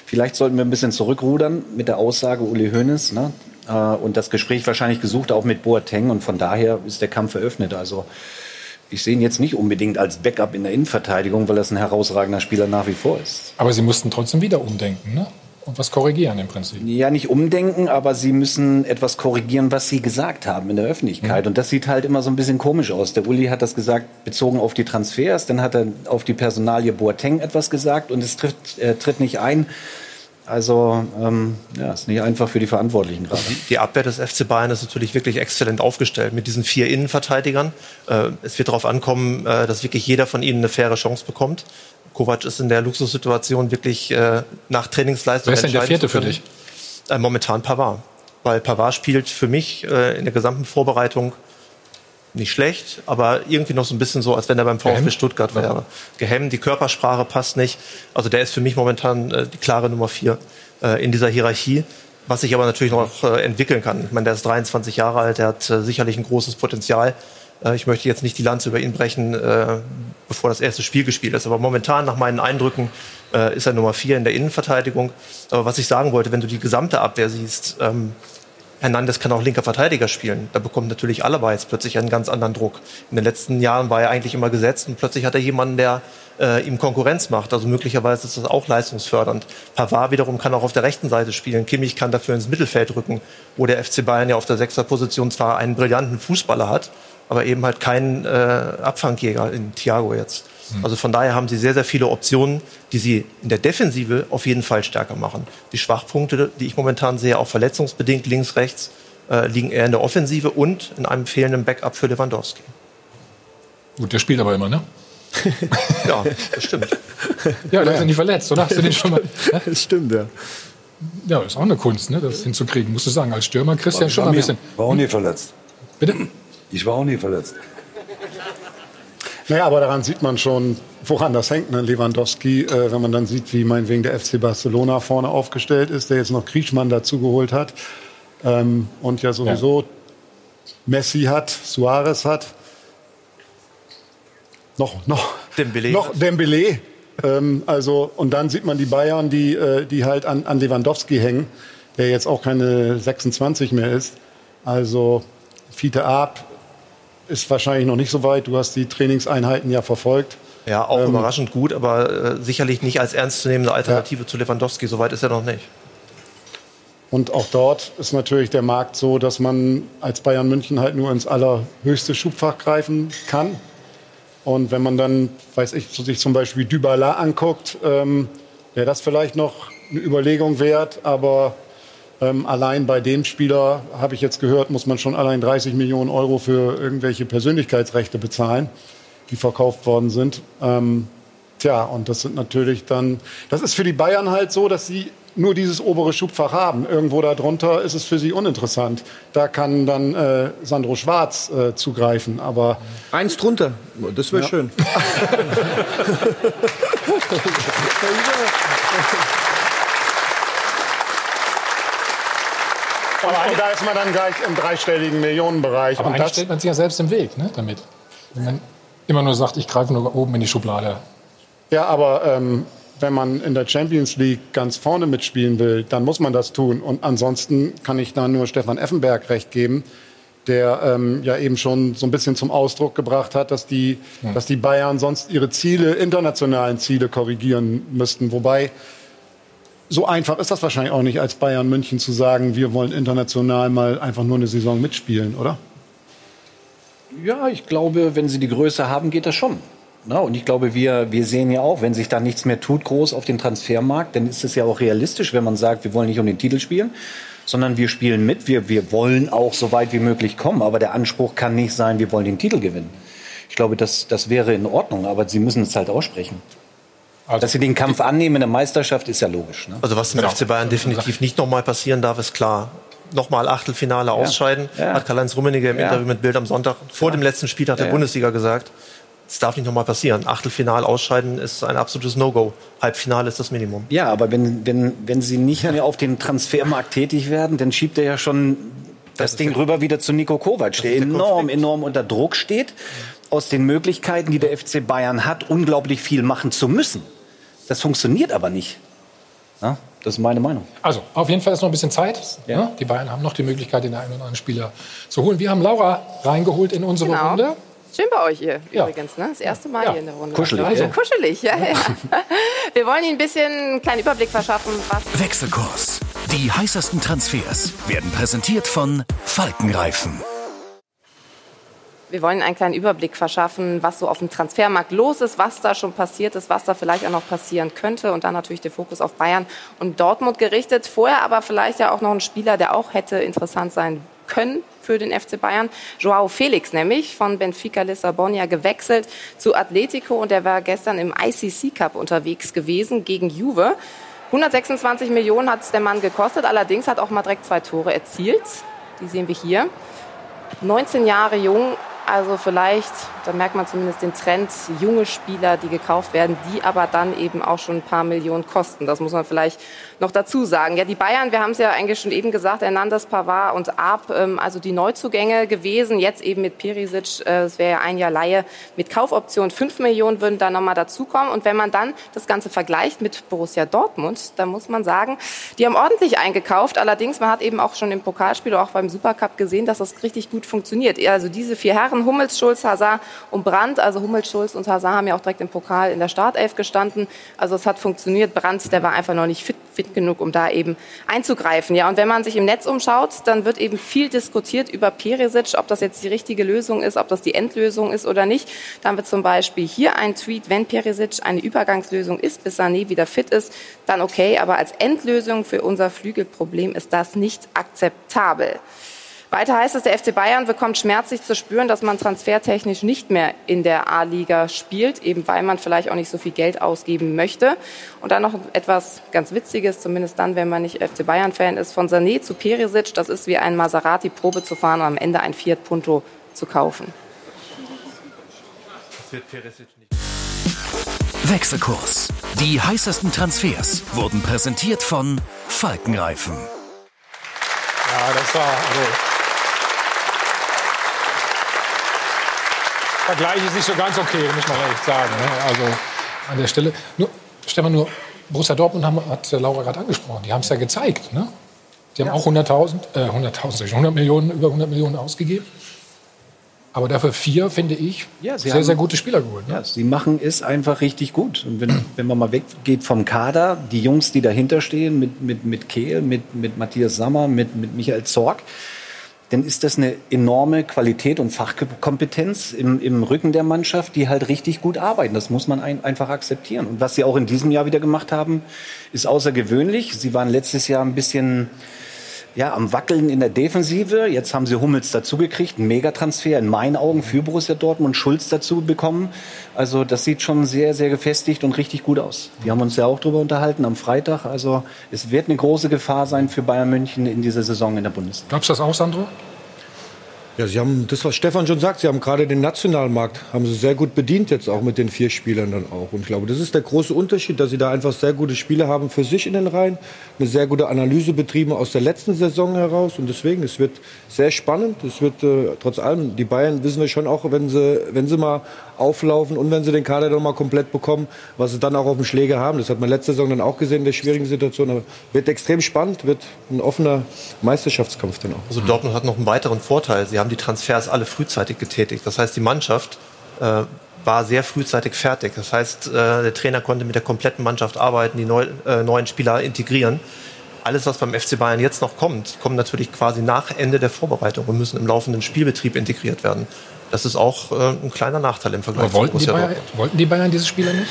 vielleicht sollten wir ein bisschen zurückrudern mit der Aussage Uli Hoeneß. Ne? Äh, Und das Gespräch wahrscheinlich gesucht, auch mit Boateng. Und von daher ist der Kampf eröffnet. Also ich sehe ihn jetzt nicht unbedingt als Backup in der Innenverteidigung, weil er ein herausragender Spieler nach wie vor ist. Aber sie mussten trotzdem wieder umdenken ne? Und was korrigieren im Prinzip. Ja, nicht umdenken, aber sie müssen etwas korrigieren, was sie gesagt haben in der Öffentlichkeit. Und das sieht halt immer so ein bisschen komisch aus. Der Uli hat das gesagt, bezogen auf die Transfers, dann hat er auf die Personalie Boateng etwas gesagt und es tritt, äh, tritt nicht ein. Also, ähm, ja, ist nicht einfach für die Verantwortlichen gerade. Die Abwehr des FC Bayern ist natürlich wirklich exzellent aufgestellt mit diesen vier Innenverteidigern. Äh, es wird darauf ankommen, äh, dass wirklich jeder von ihnen eine faire Chance bekommt. Kovac ist in der Luxussituation wirklich äh, nach Trainingsleistung Wer ist denn der Vierte für dich? Äh, momentan Pavard. Weil Pavard spielt für mich äh, in der gesamten Vorbereitung nicht schlecht, aber irgendwie noch so ein bisschen so, als wenn er beim VfB Gehemmt? Stuttgart wäre. Gehemmt, die Körpersprache passt nicht. Also der ist für mich momentan äh, die klare Nummer vier äh, in dieser Hierarchie, was sich aber natürlich noch äh, entwickeln kann. Ich meine, der ist 23 Jahre alt, der hat äh, sicherlich ein großes Potenzial. Äh, ich möchte jetzt nicht die Lanze über ihn brechen, äh, bevor das erste Spiel gespielt ist. Aber momentan, nach meinen Eindrücken, äh, ist er Nummer vier in der Innenverteidigung. Aber was ich sagen wollte, wenn du die gesamte Abwehr siehst, ähm, Hernandez kann auch linker Verteidiger spielen. Da bekommt natürlich Alaba jetzt plötzlich einen ganz anderen Druck. In den letzten Jahren war er eigentlich immer gesetzt und plötzlich hat er jemanden, der äh, ihm Konkurrenz macht. Also möglicherweise ist das auch leistungsfördernd. Pavard wiederum kann auch auf der rechten Seite spielen. Kimmich kann dafür ins Mittelfeld rücken, wo der FC Bayern ja auf der Sechserposition zwar einen brillanten Fußballer hat, aber eben halt keinen äh, Abfangjäger in Thiago jetzt. Also von daher haben sie sehr, sehr viele Optionen, die sie in der Defensive auf jeden Fall stärker machen. Die Schwachpunkte, die ich momentan sehe, auch verletzungsbedingt links, rechts, äh, liegen eher in der Offensive und in einem fehlenden Backup für Lewandowski. Gut, der spielt aber immer, ne? Ja, das stimmt. Ja, der ist ja nicht verletzt, oder? Hast du den schon mal? Das stimmt, ja. Ja, ist auch eine Kunst, ne, das hinzukriegen, musst du sagen. Als Stürmer Christian schon war, ein mir- bisschen. war auch nie verletzt. Bitte? Ich war auch nie verletzt. Naja, aber daran sieht man schon, woran das hängt. Ne? Lewandowski, äh, wenn man dann sieht, wie meinetwegen der FC Barcelona vorne aufgestellt ist, der jetzt noch Griezmann dazu geholt hat ähm, und ja sowieso Messi hat, Suarez hat, noch, noch, Dembele noch hat. Dembele. ähm, also, und dann sieht man die Bayern, die, äh, die halt an, an Lewandowski hängen, der jetzt auch keine 26 mehr ist. Also, Fiete Ab ist wahrscheinlich noch nicht so weit. Du hast die Trainingseinheiten ja verfolgt. Ja, auch Ähm, überraschend gut, aber äh, sicherlich nicht als ernstzunehmende Alternative zu Lewandowski. Soweit ist er noch nicht. Und auch dort ist natürlich der Markt so, dass man als Bayern München halt nur ins allerhöchste Schubfach greifen kann. Und wenn man dann, weiß ich, so sich zum Beispiel Dybala anguckt, ähm, wäre das vielleicht noch eine Überlegung wert. Aber ähm, allein bei dem Spieler, habe ich jetzt gehört, muss man schon allein 30 Millionen Euro für irgendwelche Persönlichkeitsrechte bezahlen, die verkauft worden sind. Ähm, tja, und das sind natürlich dann, das ist für die Bayern halt so, dass sie nur dieses obere Schubfach haben. Irgendwo darunter ist es für sie uninteressant. Da kann dann äh, Sandro Schwarz äh, zugreifen. Aber Eins drunter, das wäre Ja. schön. und, und da ist man dann gleich im dreistelligen Millionenbereich. Aber und das, stellt man sich ja selbst im Weg ne, damit. Wenn man immer nur sagt, ich greife nur oben in die Schublade. ja, aber ähm, wenn man in der Champions League ganz vorne mitspielen will, dann muss man das tun. Und ansonsten kann ich da nur Stefan Effenberg recht geben. der ähm, ja eben schon so ein bisschen zum Ausdruck gebracht hat, dass die, ja. dass die Bayern sonst ihre Ziele, internationalen Ziele korrigieren müssten. Wobei so einfach ist das wahrscheinlich auch nicht als Bayern München zu sagen, wir wollen international mal einfach nur eine Saison mitspielen, oder? Ja, ich glaube, wenn sie die Größe haben, geht das schon. Na, und ich glaube, wir, wir sehen ja auch, wenn sich da nichts mehr tut, groß auf dem Transfermarkt, dann ist es ja auch realistisch, wenn man sagt, wir wollen nicht um den Titel spielen, sondern wir spielen mit. Wir, wir wollen auch so weit wie möglich kommen. Aber der Anspruch kann nicht sein, wir wollen den Titel gewinnen. Ich glaube, das, das wäre in Ordnung, aber sie müssen es halt aussprechen. Also, Dass sie den Kampf annehmen in der Meisterschaft, ist ja logisch. Ne? Also was dem genau. FC Bayern definitiv nicht nochmal passieren darf, ist klar. Nochmal Achtelfinale ja. ausscheiden, ja. hat Karl-Heinz Rummenigge im ja. Interview mit Bild am Sonntag vor dem letzten Spieltag der Bundesliga gesagt. Das darf nicht nochmal passieren. Achtelfinal ausscheiden ist ein absolutes No-Go. Halbfinale ist das Minimum. Ja, aber wenn, wenn, wenn sie nicht mehr auf dem Transfermarkt tätig werden, dann schiebt er ja schon das, das Ding rüber wieder zu Nico Kovac, der enorm, enorm unter Druck steht, aus den Möglichkeiten, die der FC Bayern hat, unglaublich viel machen zu müssen. Das funktioniert aber nicht. Ja, das ist meine Meinung. Also, auf jeden Fall ist noch ein bisschen Zeit. Ja. Ne? Die Bayern haben noch die Möglichkeit, den einen oder anderen Spieler zu holen. Wir haben Laura reingeholt in unsere genau. Runde. Schön bei euch hier ja. übrigens, ne? Das erste Mal ja. hier in der Runde. Kuschelig. Also, kuschelig, ja, ja. Wir wollen Ihnen ein bisschen einen kleinen Überblick verschaffen, was. Wechselkurs. Die heißesten Transfers werden präsentiert von Falkenreifen. Wir wollen einen kleinen Überblick verschaffen, was so auf dem Transfermarkt los ist, was da schon passiert ist, was da vielleicht auch noch passieren könnte. Und dann natürlich der Fokus auf Bayern und Dortmund gerichtet. Vorher aber vielleicht ja auch noch ein Spieler, der auch hätte interessant sein können für den FC Bayern. Joao Felix nämlich von Benfica Lissabon ja gewechselt zu Atletico und er war gestern im ICC Cup unterwegs gewesen gegen Juve. 126 Millionen hat es der Mann gekostet, allerdings hat auch mal direkt zwei Tore erzielt. Die sehen wir hier. 19 Jahre jung, also vielleicht, da merkt man zumindest den Trend, junge Spieler, die gekauft werden, die aber dann eben auch schon ein paar Millionen kosten. Das muss man vielleicht noch dazu sagen. Ja, die Bayern, wir haben es ja eigentlich schon eben gesagt, Hernandez, Pavard und Arp, ähm, also die Neuzugänge gewesen. Jetzt eben mit Perisic, äh, es wäre ja ein Jahr Laie mit Kaufoption. Fünf Millionen würden da nochmal dazukommen. Und wenn man dann das Ganze vergleicht mit Borussia Dortmund, dann muss man sagen, die haben ordentlich eingekauft. Allerdings, man hat eben auch schon im Pokalspiel oder auch beim Supercup gesehen, dass das richtig gut funktioniert. Also diese vier Herren, Hummels, Schulz, Hazard und Brandt, also Hummels, Schulz und Hazard haben ja auch direkt im Pokal in der Startelf gestanden. Also es hat funktioniert. Brandt, der war einfach noch nicht fit, fit genug, um da eben einzugreifen. Ja, und wenn man sich im Netz umschaut, dann wird eben viel diskutiert über Perisic, ob das jetzt die richtige Lösung ist, ob das die Endlösung ist oder nicht. Da haben wir zum Beispiel hier ein Tweet, wenn Perisic eine Übergangslösung ist, bis Sané wieder fit ist, dann okay, aber als Endlösung für unser Flügelproblem ist das nicht akzeptabel. Weiter heißt es, der FC Bayern bekommt schmerzlich zu spüren, dass man transfertechnisch nicht mehr in der A-Liga spielt, eben weil man vielleicht auch nicht so viel Geld ausgeben möchte. Und dann noch etwas ganz Witziges, zumindest dann, wenn man nicht FC Bayern-Fan ist, von Sané zu Perisic. Das ist wie ein Maserati-Probe zu fahren und am Ende ein Fiat Punto zu kaufen. Wechselkurs. Die heißesten Transfers wurden präsentiert von Falkenreifen. Ja, das war also Vergleich ist nicht so ganz okay, muss man ehrlich sagen. Ne? Also an der Stelle. Nur, Stefan, nur Borussia Dortmund haben, hat Laura gerade angesprochen. Die haben es ja gezeigt. Ne? Die haben ja. auch 100.000, äh, 100.000, 100 Millionen, über 100 Millionen ausgegeben. Aber dafür vier, finde ich, ja, sehr, haben, sehr gute Spieler geholt. Ne? Ja, sie machen es einfach richtig gut. Und wenn, wenn man mal weggeht vom Kader, die Jungs, die dahinter stehen, mit, mit, mit Kehl, mit, mit Matthias Sammer, mit, mit Michael Zorg, dann ist das eine enorme Qualität und Fachkompetenz im, im Rücken der Mannschaft, die halt richtig gut arbeiten. Das muss man ein, einfach akzeptieren. Und was sie auch in diesem Jahr wieder gemacht haben, ist außergewöhnlich. Sie waren letztes Jahr ein bisschen ja, am Wackeln in der Defensive. Jetzt haben sie Hummels dazugekriegt, ein Megatransfer in meinen Augen für Borussia Dortmund, Schulz dazu bekommen. Also das sieht schon sehr, sehr gefestigt und richtig gut aus. Wir haben uns ja auch darüber unterhalten am Freitag. Also es wird eine große Gefahr sein für Bayern München in dieser Saison in der Bundesliga. Glaubst du das auch, Sandro? Ja, Sie haben das, was Stefan schon sagt, Sie haben gerade den Nationalmarkt, haben Sie sehr gut bedient jetzt auch mit den vier Spielern dann auch. Und ich glaube, das ist der große Unterschied, dass Sie da einfach sehr gute Spieler haben für sich in den Reihen, eine sehr gute Analyse betrieben aus der letzten Saison heraus. Und deswegen, es wird sehr spannend. Es wird äh, trotz allem, die Bayern wissen wir schon auch, wenn sie, wenn sie mal auflaufen und wenn sie den Kader dann mal komplett bekommen, was sie dann auch auf dem Schläger haben. Das hat man letzte Saison dann auch gesehen in der schwierigen Situation. Aber wird extrem spannend, wird ein offener Meisterschaftskampf dann auch. Also Dortmund hat noch einen weiteren Vorteil. Sie haben die Transfers alle frühzeitig getätigt. Das heißt, die Mannschaft äh, war sehr frühzeitig fertig. Das heißt, äh, der Trainer konnte mit der kompletten Mannschaft arbeiten, die neu, äh, neuen Spieler integrieren. Alles, was beim FC Bayern jetzt noch kommt, kommt natürlich quasi nach Ende der Vorbereitung und müssen im laufenden Spielbetrieb integriert werden. Das ist auch äh, ein kleiner Nachteil im Vergleich Aber wollten, zu die Borussia Bayern, Dortmund. wollten die Bayern diese Spieler nicht?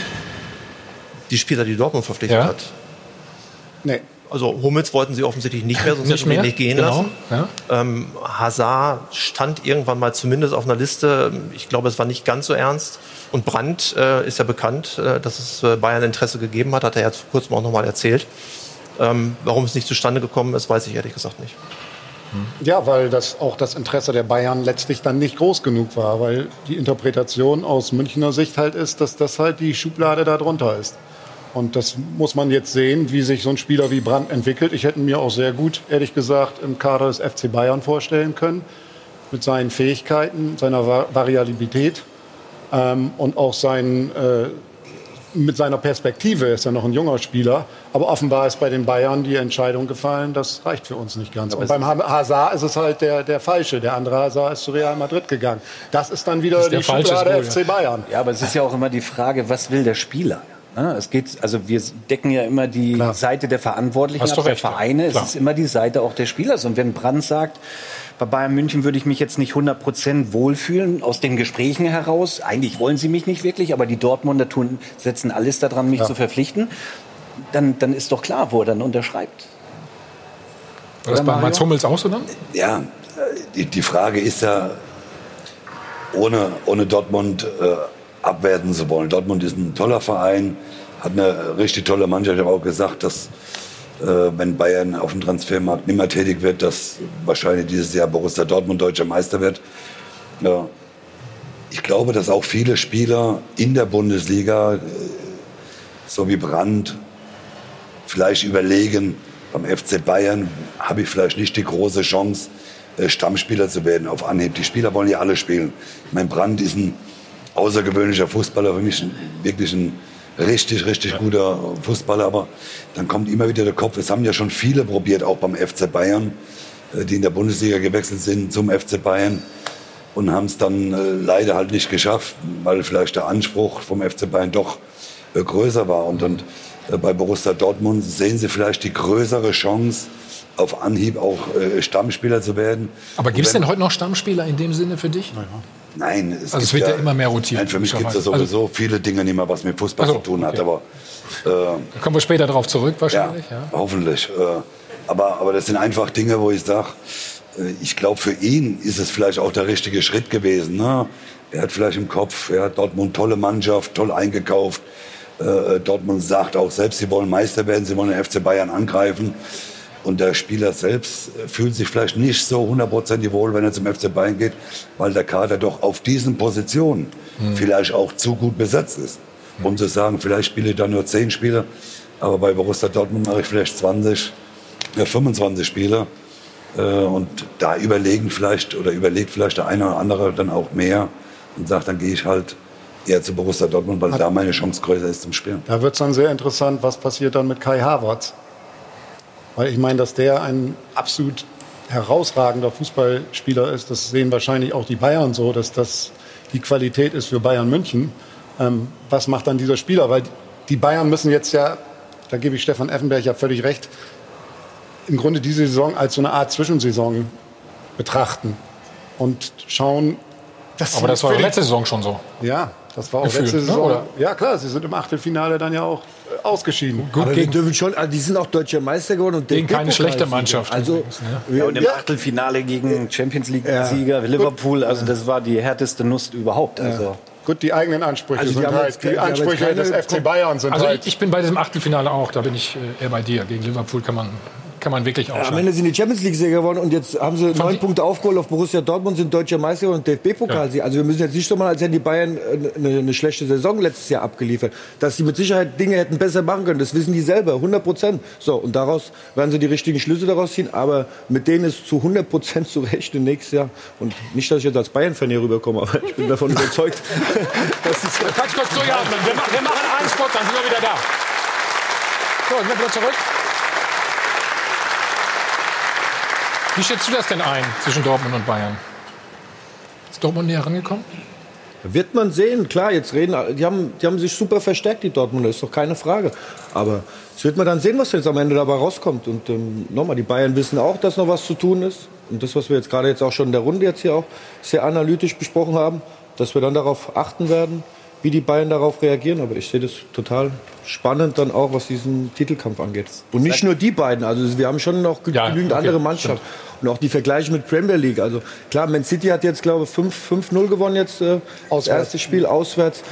Die Spieler, die Dortmund verpflichtet Ja. hat. Nee. Also Hummels wollten sie offensichtlich nicht mehr, sonst Nicht hätten ihn mehr? nicht gehen Genau, lassen. Ähm, Hazard stand irgendwann mal zumindest auf einer Liste. Ich glaube, es war nicht ganz so ernst. Und Brandt äh, ist ja bekannt, äh, dass es äh, Bayern Interesse gegeben hat, hat er ja vor kurzem auch nochmal erzählt. Ähm, warum es nicht zustande gekommen ist, weiß ich ehrlich gesagt nicht. Ja, weil das auch das Interesse der Bayern letztlich dann nicht groß genug war, weil die Interpretation aus Münchner Sicht halt ist, dass das halt die Schublade da drunter ist. Und das muss man jetzt sehen, wie sich so ein Spieler wie Brandt entwickelt. Ich hätte mir auch sehr gut, ehrlich gesagt, im Kader des FC Bayern vorstellen können. Mit seinen Fähigkeiten, seiner Va- Variabilität ähm, und auch seinen, äh, mit seiner Perspektive. Er ist ja noch ein junger Spieler. Aber offenbar ist bei den Bayern die Entscheidung gefallen, das reicht für uns nicht ganz. Und beim Ha- Hazard ist es halt der, der Falsche. Der andere Hazard ist zu Real Madrid gegangen. Das ist dann wieder die Schublade FC Bayern. Ja, aber es ist ja auch immer die Frage, was will der Spieler? Ne? Es geht, also wir decken ja immer die Seite der Verantwortlichen Hast ab, der. Vereine. Klar. Es ist immer die Seite auch des Spielers. Und wenn Brandt sagt, bei Bayern München würde ich mich jetzt nicht 100% wohlfühlen, aus den Gesprächen heraus. Eigentlich wollen sie mich nicht wirklich, aber die Dortmunder tun, setzen alles daran, mich Ja. zu verpflichten. Dann, dann ist doch klar, wo er dann unterschreibt. War das Oder, bei Mario? Mats Hummels auch so dann? Ja, die, die Frage ist ja, ohne, ohne Dortmund äh, abwerten zu wollen. Dortmund ist ein toller Verein, hat eine richtig tolle Mannschaft. Ich habe auch gesagt, dass äh, wenn Bayern auf dem Transfermarkt nicht mehr tätig wird, dass wahrscheinlich dieses Jahr Borussia Dortmund deutscher Meister wird. Ja. Ich glaube, dass auch viele Spieler in der Bundesliga, äh, so wie Brandt, vielleicht überlegen, beim FC Bayern habe ich vielleicht nicht die große Chance, äh, Stammspieler zu werden auf Anhieb. Die Spieler wollen ja alle spielen. Mein Brandt ist ein außergewöhnlicher Fußballer, für mich wirklich ein richtig, richtig guter Fußballer. Aber dann kommt immer wieder der Kopf, es haben ja schon viele probiert, auch beim FC Bayern, äh, die in der Bundesliga gewechselt sind zum FC Bayern und haben es dann äh, leider halt nicht geschafft, weil vielleicht der Anspruch vom FC Bayern doch äh, größer war. Und, und bei Borussia Dortmund sehen sie vielleicht die größere Chance, auf Anhieb auch Stammspieler zu werden. Aber gibt es denn heute noch Stammspieler in dem Sinne für dich? Nein, Also es, es gibt wird ja immer mehr rotiert, Nein, für mich gibt es ja sowieso viele Dinge nicht mehr, was mit Fußball Ach so, zu tun hat. okay. Aber äh, Da kommen wir später darauf zurück wahrscheinlich. Ja. Hoffentlich. Äh, aber, aber das sind einfach Dinge, wo ich sage, ich glaube, für ihn ist es vielleicht auch der richtige Schritt gewesen. Ne? Er hat vielleicht im Kopf, er hat Dortmund tolle Mannschaft, toll eingekauft. Äh, Dortmund sagt auch selbst, sie wollen Meister werden, sie wollen den FC Bayern angreifen. Und der Spieler selbst äh, fühlt sich vielleicht nicht so hundertprozentig wohl, wenn er zum FC Bayern geht, weil der Kader doch auf diesen Positionen Hm. vielleicht auch zu gut besetzt ist. Um zu sagen, vielleicht spiele ich da nur zehn Spiele, aber bei Borussia Dortmund mache ich vielleicht 20, ja, 25 Spiele. Äh, Und da überlegen vielleicht oder überlegt vielleicht der eine oder andere dann auch mehr und sagt, dann gehe ich halt eher zu Borussia Dortmund, weil Hat- da meine Chance größer ist zum Spielen. Da wird es dann sehr interessant, was passiert dann mit Kai Havertz. Weil ich meine, dass der ein absolut herausragender Fußballspieler ist, das sehen wahrscheinlich auch die Bayern so, dass das die Qualität ist für Bayern München. Ähm, was macht dann dieser Spieler? Weil die Bayern müssen jetzt ja, da gebe ich Stefan Effenberg ja völlig recht, im Grunde diese Saison als so eine Art Zwischensaison betrachten und schauen, dass Aber das war letzte Saison schon so. ja, das war auch Gefühlt, letzte ne, Saison. oder? Ja, klar, sie sind im Achtelfinale dann ja auch ausgeschieden. Aber wir dürfen schon, also die sind auch deutscher Meister geworden und Gegen keine schlechte Mannschaft Also? Ja, und im Ja. Achtelfinale gegen Champions League-Sieger Liverpool, also das war die härteste Nuss überhaupt. Also. Gut, die eigenen Ansprüche Also die sind halt, die Ansprüche des FC Bayern sind Also halt. ich, ich bin bei diesem Achtelfinale auch, da bin ich äh, eher bei dir. Gegen Liverpool kann man kann man wirklich Am ausschalten. Ende sind die Champions League-Sieger geworden und jetzt haben sie neun Punkte aufgeholt auf Borussia Dortmund, sind deutscher Meister und DFB-Pokal. Also wir müssen jetzt nicht so machen, als hätten die Bayern äh, eine, eine schlechte Saison letztes Jahr abgeliefert. Dass sie mit Sicherheit Dinge hätten besser machen können, das wissen die selber, 100 Prozent. So, und daraus werden sie die richtigen Schlüsse daraus ziehen, aber mit denen ist zu 100 Prozent zu rechnen nächstes Jahr. Und nicht, dass ich jetzt als Bayern-Fan hier rüberkomme, aber ich bin davon überzeugt, dass es Ganz kurz durchatmen. Wir machen einen Spot, dann sind wir wieder da. So, sind wir wieder zurück. Wie schätzt du das denn ein zwischen Dortmund und Bayern? Ist Dortmund näher rangekommen? Wird man sehen, klar, jetzt reden, die haben, die haben sich super verstärkt, die Dortmunder, ist doch keine Frage. Aber es wird man dann sehen, was jetzt am Ende dabei rauskommt. Und ähm, nochmal, die Bayern wissen auch, dass noch was zu tun ist. Und das, was wir jetzt gerade jetzt auch schon in der Runde jetzt hier auch sehr analytisch besprochen haben, dass wir dann darauf achten werden, wie die Bayern darauf reagieren. Aber ich sehe das total spannend dann auch, was diesen Titelkampf angeht. Und nicht nur die beiden, also wir haben schon noch ge- Ja, genügend okay, andere Mannschaften. Und auch die Vergleiche mit Premier League. Also klar, Man City hat jetzt, glaube ich, 5 5-0 gewonnen jetzt. Äh, das erste Spiel auswärts.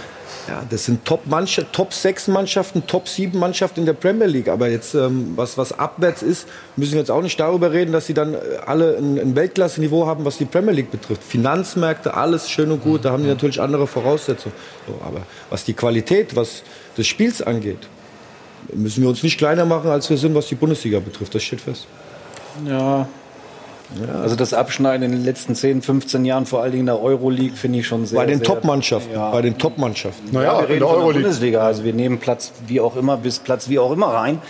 Ja, das sind Top, -Mannschaften, Top 6 Mannschaften, Top 7 Mannschaften in der Premier League. Aber jetzt, ähm, was, was abwärts ist, müssen wir jetzt auch nicht darüber reden, dass sie dann äh, alle ein, ein Weltklasse-Niveau haben, was die Premier League betrifft. Finanzmärkte, alles schön und gut, da haben die natürlich andere Voraussetzungen. So, aber was die Qualität, was des Spiels angeht, müssen wir uns nicht kleiner machen, als wir sind, was die Bundesliga betrifft. Das steht fest. Ja. Also das Abschneiden in den letzten 10, 15 Jahren, vor allen Dingen in der Euroleague, finde ich schon sehr. Bei den Top-Mannschaften. Ja. Bei den Top-Mannschaften. Naja, wir in der von der Euroleague. Bundesliga. Also wir nehmen Platz wie auch immer bis Platz wie auch immer rein.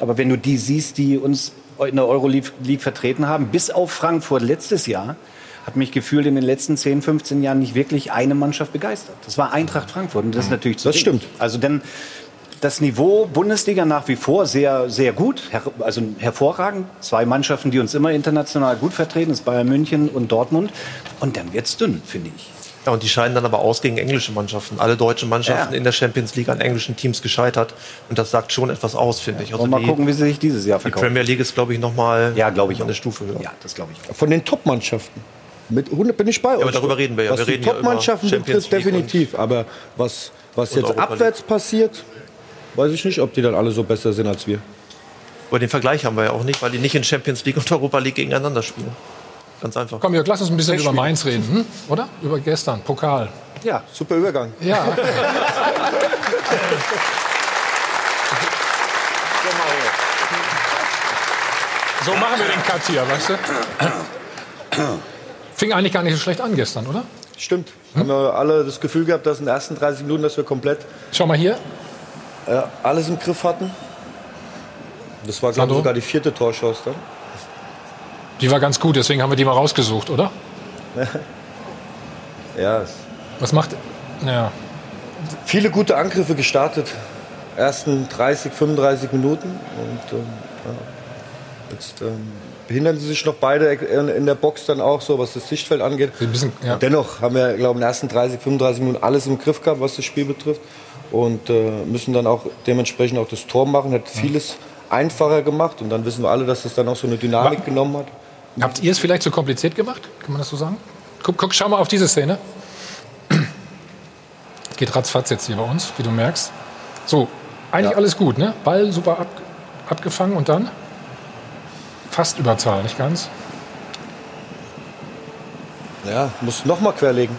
Aber wenn du die siehst, die uns in der Euroleague League vertreten haben, bis auf Frankfurt letztes Jahr, hat mich gefühlt in den letzten 10, 15 Jahren nicht wirklich eine Mannschaft begeistert. Das war Eintracht Frankfurt und das ist natürlich zu Das wenig. stimmt. Also denn das Niveau Bundesliga nach wie vor sehr, sehr gut, her also hervorragend. Zwei Mannschaften, die uns immer international gut vertreten, ist Bayern München und Dortmund. Und dann wird's dünn, finde ich. Ja, und die scheiden dann aber aus gegen englische Mannschaften. Alle deutschen Mannschaften Ja. in der Champions League an englischen Teams gescheitert. Und das sagt schon etwas aus, finde ich. Also Wollen wir mal die, gucken, wie sie sich dieses Jahr die verkaufen. Premier League ist, glaube ich, nochmal Ja, glaube ich eine auch. Stufe höher. Ja, das glaube ich. auch. Von den Top-Mannschaften. Mit 100 bin ich bei euch. aber darüber reden wir ja. Was Wir die ja Top-Mannschaften betrifft, definitiv. Aber was, was jetzt abwärts passiert, weiß ich nicht, ob die dann alle so besser sind als wir. Aber den Vergleich haben wir ja auch nicht, weil die nicht in Champions League und Europa League gegeneinander spielen. Ganz einfach. Komm, Jörg, lass uns ein bisschen über Mainz reden, hm? oder? Über gestern, Pokal. Ja, super Übergang. Ja. so machen wir den Cut hier, weißt du? Fing eigentlich gar nicht so schlecht an gestern, oder? Stimmt. Haben wir alle das Gefühl gehabt, dass in den ersten 30 Minuten, dass wir komplett Schau mal hier. Äh, alles im Griff hatten. Das war, glaube ich, sogar die vierte Torchance dann. Die war ganz gut, deswegen haben wir die mal rausgesucht, oder? Ja, Was macht. Ja. viele gute Angriffe gestartet. Ersten 30, 35 Minuten. Und ähm, ja. jetzt ähm, behindern sie sich noch beide in, in der Box dann auch so, was das Sichtfeld angeht. Bisschen, ja. Dennoch haben wir, glaube ich, in den ersten 30, 35 Minuten alles im Griff gehabt, was das Spiel betrifft. Und äh, müssen dann auch dementsprechend auch das Tor machen. Hat vieles einfacher gemacht. Und dann wissen wir alle, dass das dann auch so eine Dynamik Wa- genommen hat. Habt ihr es vielleicht zu kompliziert gemacht? Kann man das so sagen? Guck, guck, schau mal auf diese Szene. Es geht ratzfatz jetzt hier bei uns, wie du merkst. So, eigentlich alles gut, ne? Ball super ab, abgefangen und dann fast Überzahl, nicht ganz? Ja, musst noch mal querlegen.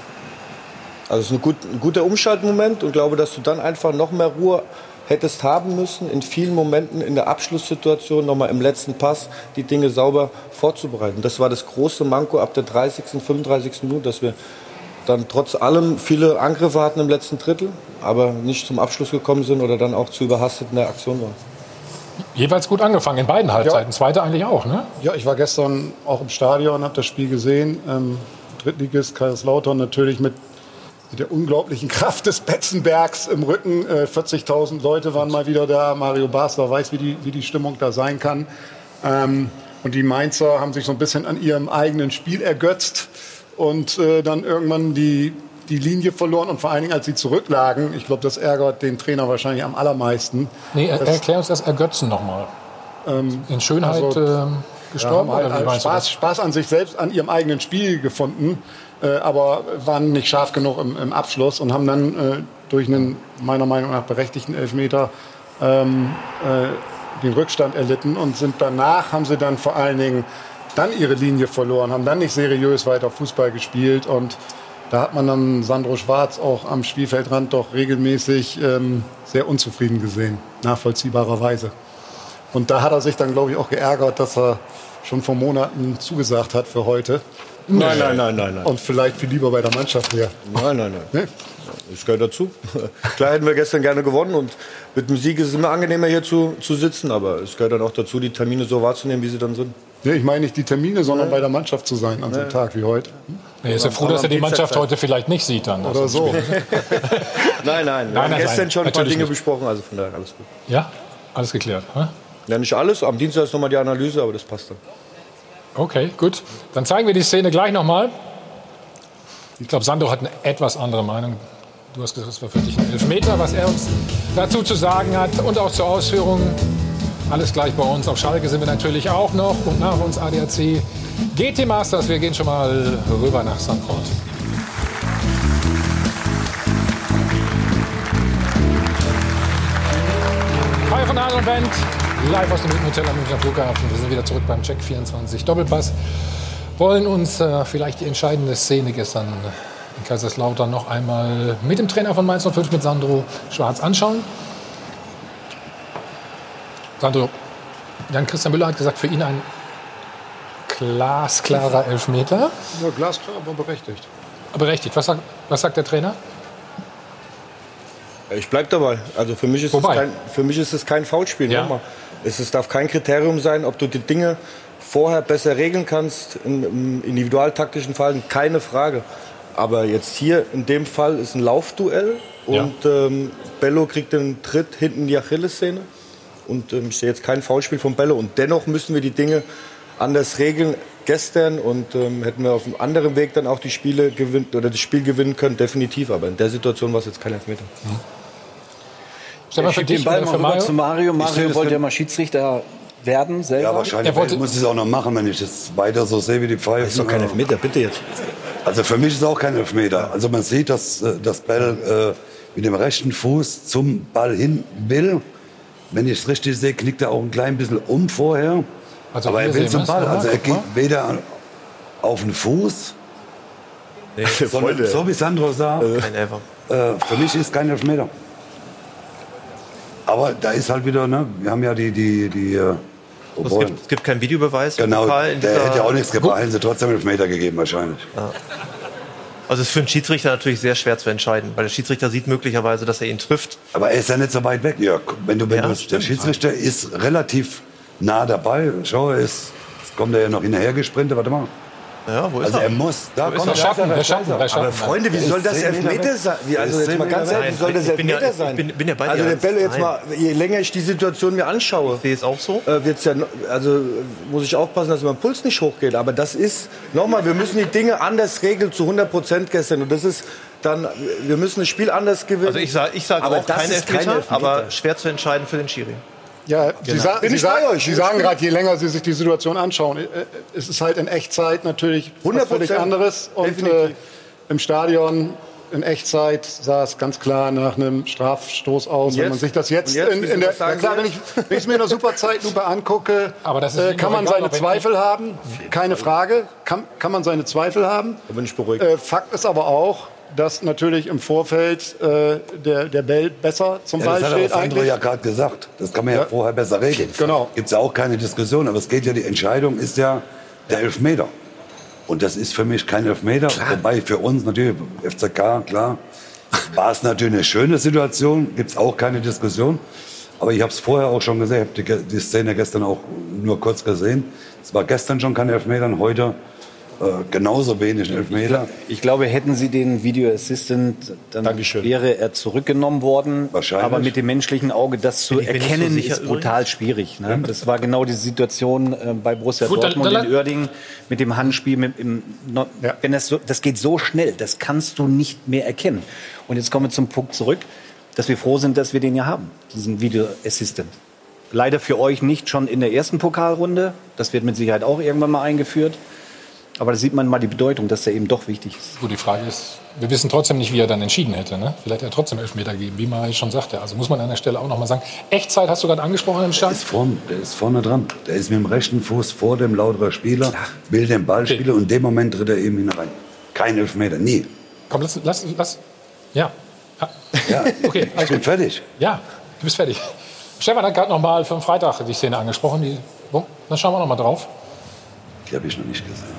Also es ist ein, gut, ein guter Umschaltmoment und glaube, dass du dann einfach noch mehr Ruhe hättest haben müssen, in vielen Momenten in der Abschlusssituation noch mal im letzten Pass die Dinge sauber vorzubereiten. Das war das große Manko ab der 30., 35. Minute, dass wir dann trotz allem viele Angriffe hatten im letzten Drittel, aber nicht zum Abschluss gekommen sind oder dann auch zu überhastet in der Aktion waren. Jeweils gut angefangen, in beiden Halbzeiten. Zweite eigentlich auch, ne? Ja, ich war gestern auch im Stadion, habe das Spiel gesehen. Ähm, Drittligist Kaiserslautern natürlich mit, mit der unglaublichen Kraft des Betzenbergs im Rücken. Äh, 40.000 Leute waren mal wieder da. Mario Basler weiß, wie die, wie die Stimmung da sein kann. Ähm, und die Mainzer haben sich so ein bisschen an ihrem eigenen Spiel ergötzt und äh, dann irgendwann die, die Linie verloren. Und vor allen Dingen, als sie zurücklagen, ich glaube, das ärgert den Trainer wahrscheinlich am allermeisten. Nee, er, erklär uns das Ergötzen nochmal. In Schönheit also, ähm, gestorben? Ja, halt Spaß, das? Spaß an sich selbst, an ihrem eigenen Spiel gefunden, äh, aber waren nicht scharf genug im, im Abschluss und haben dann äh, durch einen meiner Meinung nach berechtigten Elfmeter ähm, äh, den Rückstand erlitten und sind danach, haben sie dann vor allen Dingen dann ihre Linie verloren, haben dann nicht seriös weiter Fußball gespielt und da hat man dann Sandro Schwarz auch am Spielfeldrand doch regelmäßig ähm, sehr unzufrieden gesehen, nachvollziehbarerweise. Und da hat er sich dann, glaube ich, auch geärgert, dass er schon vor Monaten zugesagt hat für heute. Nein, nein, nein, nein, nein. Und vielleicht viel lieber bei der Mannschaft wäre. Nein, nein, nein. Das gehört dazu. Klar hätten wir gestern gerne gewonnen und mit dem Sieg ist es immer angenehmer hier zu, zu sitzen, aber es gehört dann auch dazu, die Termine so wahrzunehmen, wie sie dann sind. Nee, ich meine nicht die Termine, sondern bei der Mannschaft zu sein an so einem Tag wie heute. Er ist ja froh, dass er die Mannschaft heute vielleicht nicht sieht dann. Oder so. nein, nein, wir Nein, haben nein, gestern nein, schon ein paar Dinge nicht. besprochen, also von daher alles gut. Ja, alles geklärt. hä? Ja, nicht alles, am Dienstag ist nochmal die Analyse, aber das passt dann. Okay, gut. Dann zeigen wir die Szene gleich nochmal. Ich glaube, Sandro hat eine etwas andere Meinung. Du hast gesagt, es war für dich ein Elfmeter, was er uns dazu zu sagen hat und auch zur Ausführung. Alles gleich bei uns. Auf Schalke sind wir natürlich auch noch und nach uns ADAC GT Masters. Wir gehen schon mal rüber nach Sanford. Hi von Adel live aus dem Hotel am Münchner Flughafen. Wir sind wieder zurück beim Check 24 Doppelpass. Wollen uns äh, vielleicht die entscheidende Szene gestern in Kaiserslautern noch einmal mit dem Trainer von Mainz 05 mit Sandro Schwarz anschauen. Sandro, Jan-Christian Müller hat gesagt, für ihn ein glasklarer Elfmeter. Ja, glasklar, aber berechtigt. Berechtigt. Was sagt, was sagt der Trainer? Ich bleib dabei. Also für mich ist, es kein, für mich ist es kein Foulspiel. Ja. Nochmal. Es darf kein Kriterium sein, ob du die Dinge vorher besser regeln kannst, im, im individualtaktischen Fall, keine Frage. Aber jetzt hier in dem Fall ist ein Laufduell Ja. und ähm, Bello kriegt den Tritt hinten in die Achillessehne. Und ähm, ich sehe jetzt kein Foulspiel von Bello. Und dennoch müssen wir die Dinge anders regeln. Gestern und ähm, hätten wir auf einem anderen Weg dann auch die Spiele gewinnt oder das Spiel gewinnen können, definitiv. Aber in der Situation war es jetzt kein Elfmeter. Stefan, Ich für den Ball mal Mario? zu Mario. Mario wollte ja mal Schiedsrichter werden selber. Ja, wahrscheinlich Er muss ich es auch noch machen, wenn ich das weiter so sehe wie die Pfeife. Das ist doch kein Elfmeter, bitte jetzt. Also für mich ist es auch kein Elfmeter. Also man sieht, dass äh, das Bell äh, mit dem rechten Fuß zum Ball hin will. Wenn ich es richtig sehe, knickt er auch ein klein bisschen um vorher. Also Aber er will zum Ball. Also er geht weder auf den Fuß, sondern Freunde. so wie Sandro sagt, Kein Elfer. äh, für mich ist kein Elfmeter. Aber da ist halt wieder, ne, wir haben ja die, die, die, äh, Es gibt, es gibt keinen Videobeweis. genau, der hätte ja auch nichts gebracht, hätten sie trotzdem Elfmeter gegeben wahrscheinlich. Also es ist für einen Schiedsrichter natürlich sehr schwer zu entscheiden, weil der Schiedsrichter sieht möglicherweise, dass er ihn trifft. Aber er ist ja nicht so weit weg, Jörg. Wenn du, wenn Ja, du, der. Schiedsrichter ist relativ nah dabei. Schau, jetzt kommt er ja noch hinterher gesprintet. Warte mal. Ja, wo ist Also er? er muss. Da kommt Der er. Schatten, der Schatten, der Schatten. Aber Freunde, wie soll das Elfmeter sein? Wie, also jetzt mal ganz ehrlich, wie soll das Ich bin ja- Elfmeter ich sein? bin- bin ja bei also dir. der Bello jetzt mal, je länger ich die Situation mir anschaue, Ich sehe es auch so. äh, wird's ja, also äh, muss ich aufpassen, dass mein Puls nicht hochgeht. Aber das ist, nochmal, wir müssen die Dinge anders regeln zu 100 Prozent gestern. Und das ist dann, wir müssen das Spiel anders gewinnen. Also ich sage ich sag Aber auch kein Elfmeter, Elfmeter. aber schwer zu entscheiden für den Schiri. Ja, Sie, sa Bin Sie, ich sa bei euch. Sie sagen gerade, je länger Sie sich die Situation anschauen, äh, es ist halt in Echtzeit natürlich was 100%. völlig anderes. Und äh, im Stadion in Echtzeit sah es ganz klar nach einem Strafstoß aus. Wenn man sich das jetzt, jetzt? in, in der, ja, klar, wenn ich es mir in der Superzeitlupe angucke, Aber das ist äh, kann man egal, seine Zweifel haben. Keine Frage. Kann, kann man seine Zweifel haben. Da bin ich beruhigt. Äh, Fakt ist aber auch, dass natürlich im Vorfeld äh, der, der Bell besser zum Ja, Ball das hat steht eigentlich. ja gerade gesagt. Das kann man ja, Ja. vorher besser regeln. Genau. Gibt es ja auch keine Diskussion. Aber es geht ja, die Entscheidung ist ja der Elfmeter. Und das ist für mich kein Elfmeter. Wobei für uns natürlich, FCK, klar, war es natürlich eine schöne Situation. Gibt es auch keine Diskussion. Aber ich habe es vorher auch schon gesehen. Ich habe die, die Szene gestern auch nur kurz gesehen. Es war gestern schon kein Elfmeter und heute äh, genauso wenig Elfmeter. Ich glaube, hätten Sie den Video Assistant, dann Dankeschön. wäre er zurückgenommen worden. Wahrscheinlich. Aber mit dem menschlichen Auge das zu so erkennen, sicher ist brutal schwierig. Ne? Das war genau die Situation äh, bei Borussia Gut, Dortmund dann- in Uerdingen mit dem Handspiel. Mit, im, no, Ja. wenn das, so, das geht so schnell, das kannst du nicht mehr erkennen. Und jetzt kommen wir zum Punkt zurück, dass wir froh sind, dass wir den ja haben, diesen Video Assistant. Leider für euch nicht schon in der ersten Pokalrunde. Das wird mit Sicherheit auch irgendwann mal eingeführt. Aber da sieht man mal die Bedeutung, dass der eben doch wichtig ist. Gut, die Frage ist, wir wissen trotzdem nicht, wie er dann entschieden hätte. Ne? Vielleicht hätte er trotzdem Elfmeter gegeben, wie Mari schon sagte. Also muss man an der Stelle auch noch mal sagen. Echtzeit hast du gerade angesprochen im Start? Der ist, vorn, der ist vorne dran. Der ist mit dem rechten Fuß vor dem Lauterer Spieler, will den Ball Okay. spielen und in dem Moment tritt er eben hinein. Kein Elfmeter, nie. Komm, lass, lass, lass. Ja. Ah, Ja, Okay, ich bin gut. fertig. Ja, du bist fertig. Stefan hat gerade noch mal für den Freitag die Szene angesprochen. Die, dann schauen wir noch mal drauf. Die habe ich noch nicht gesehen.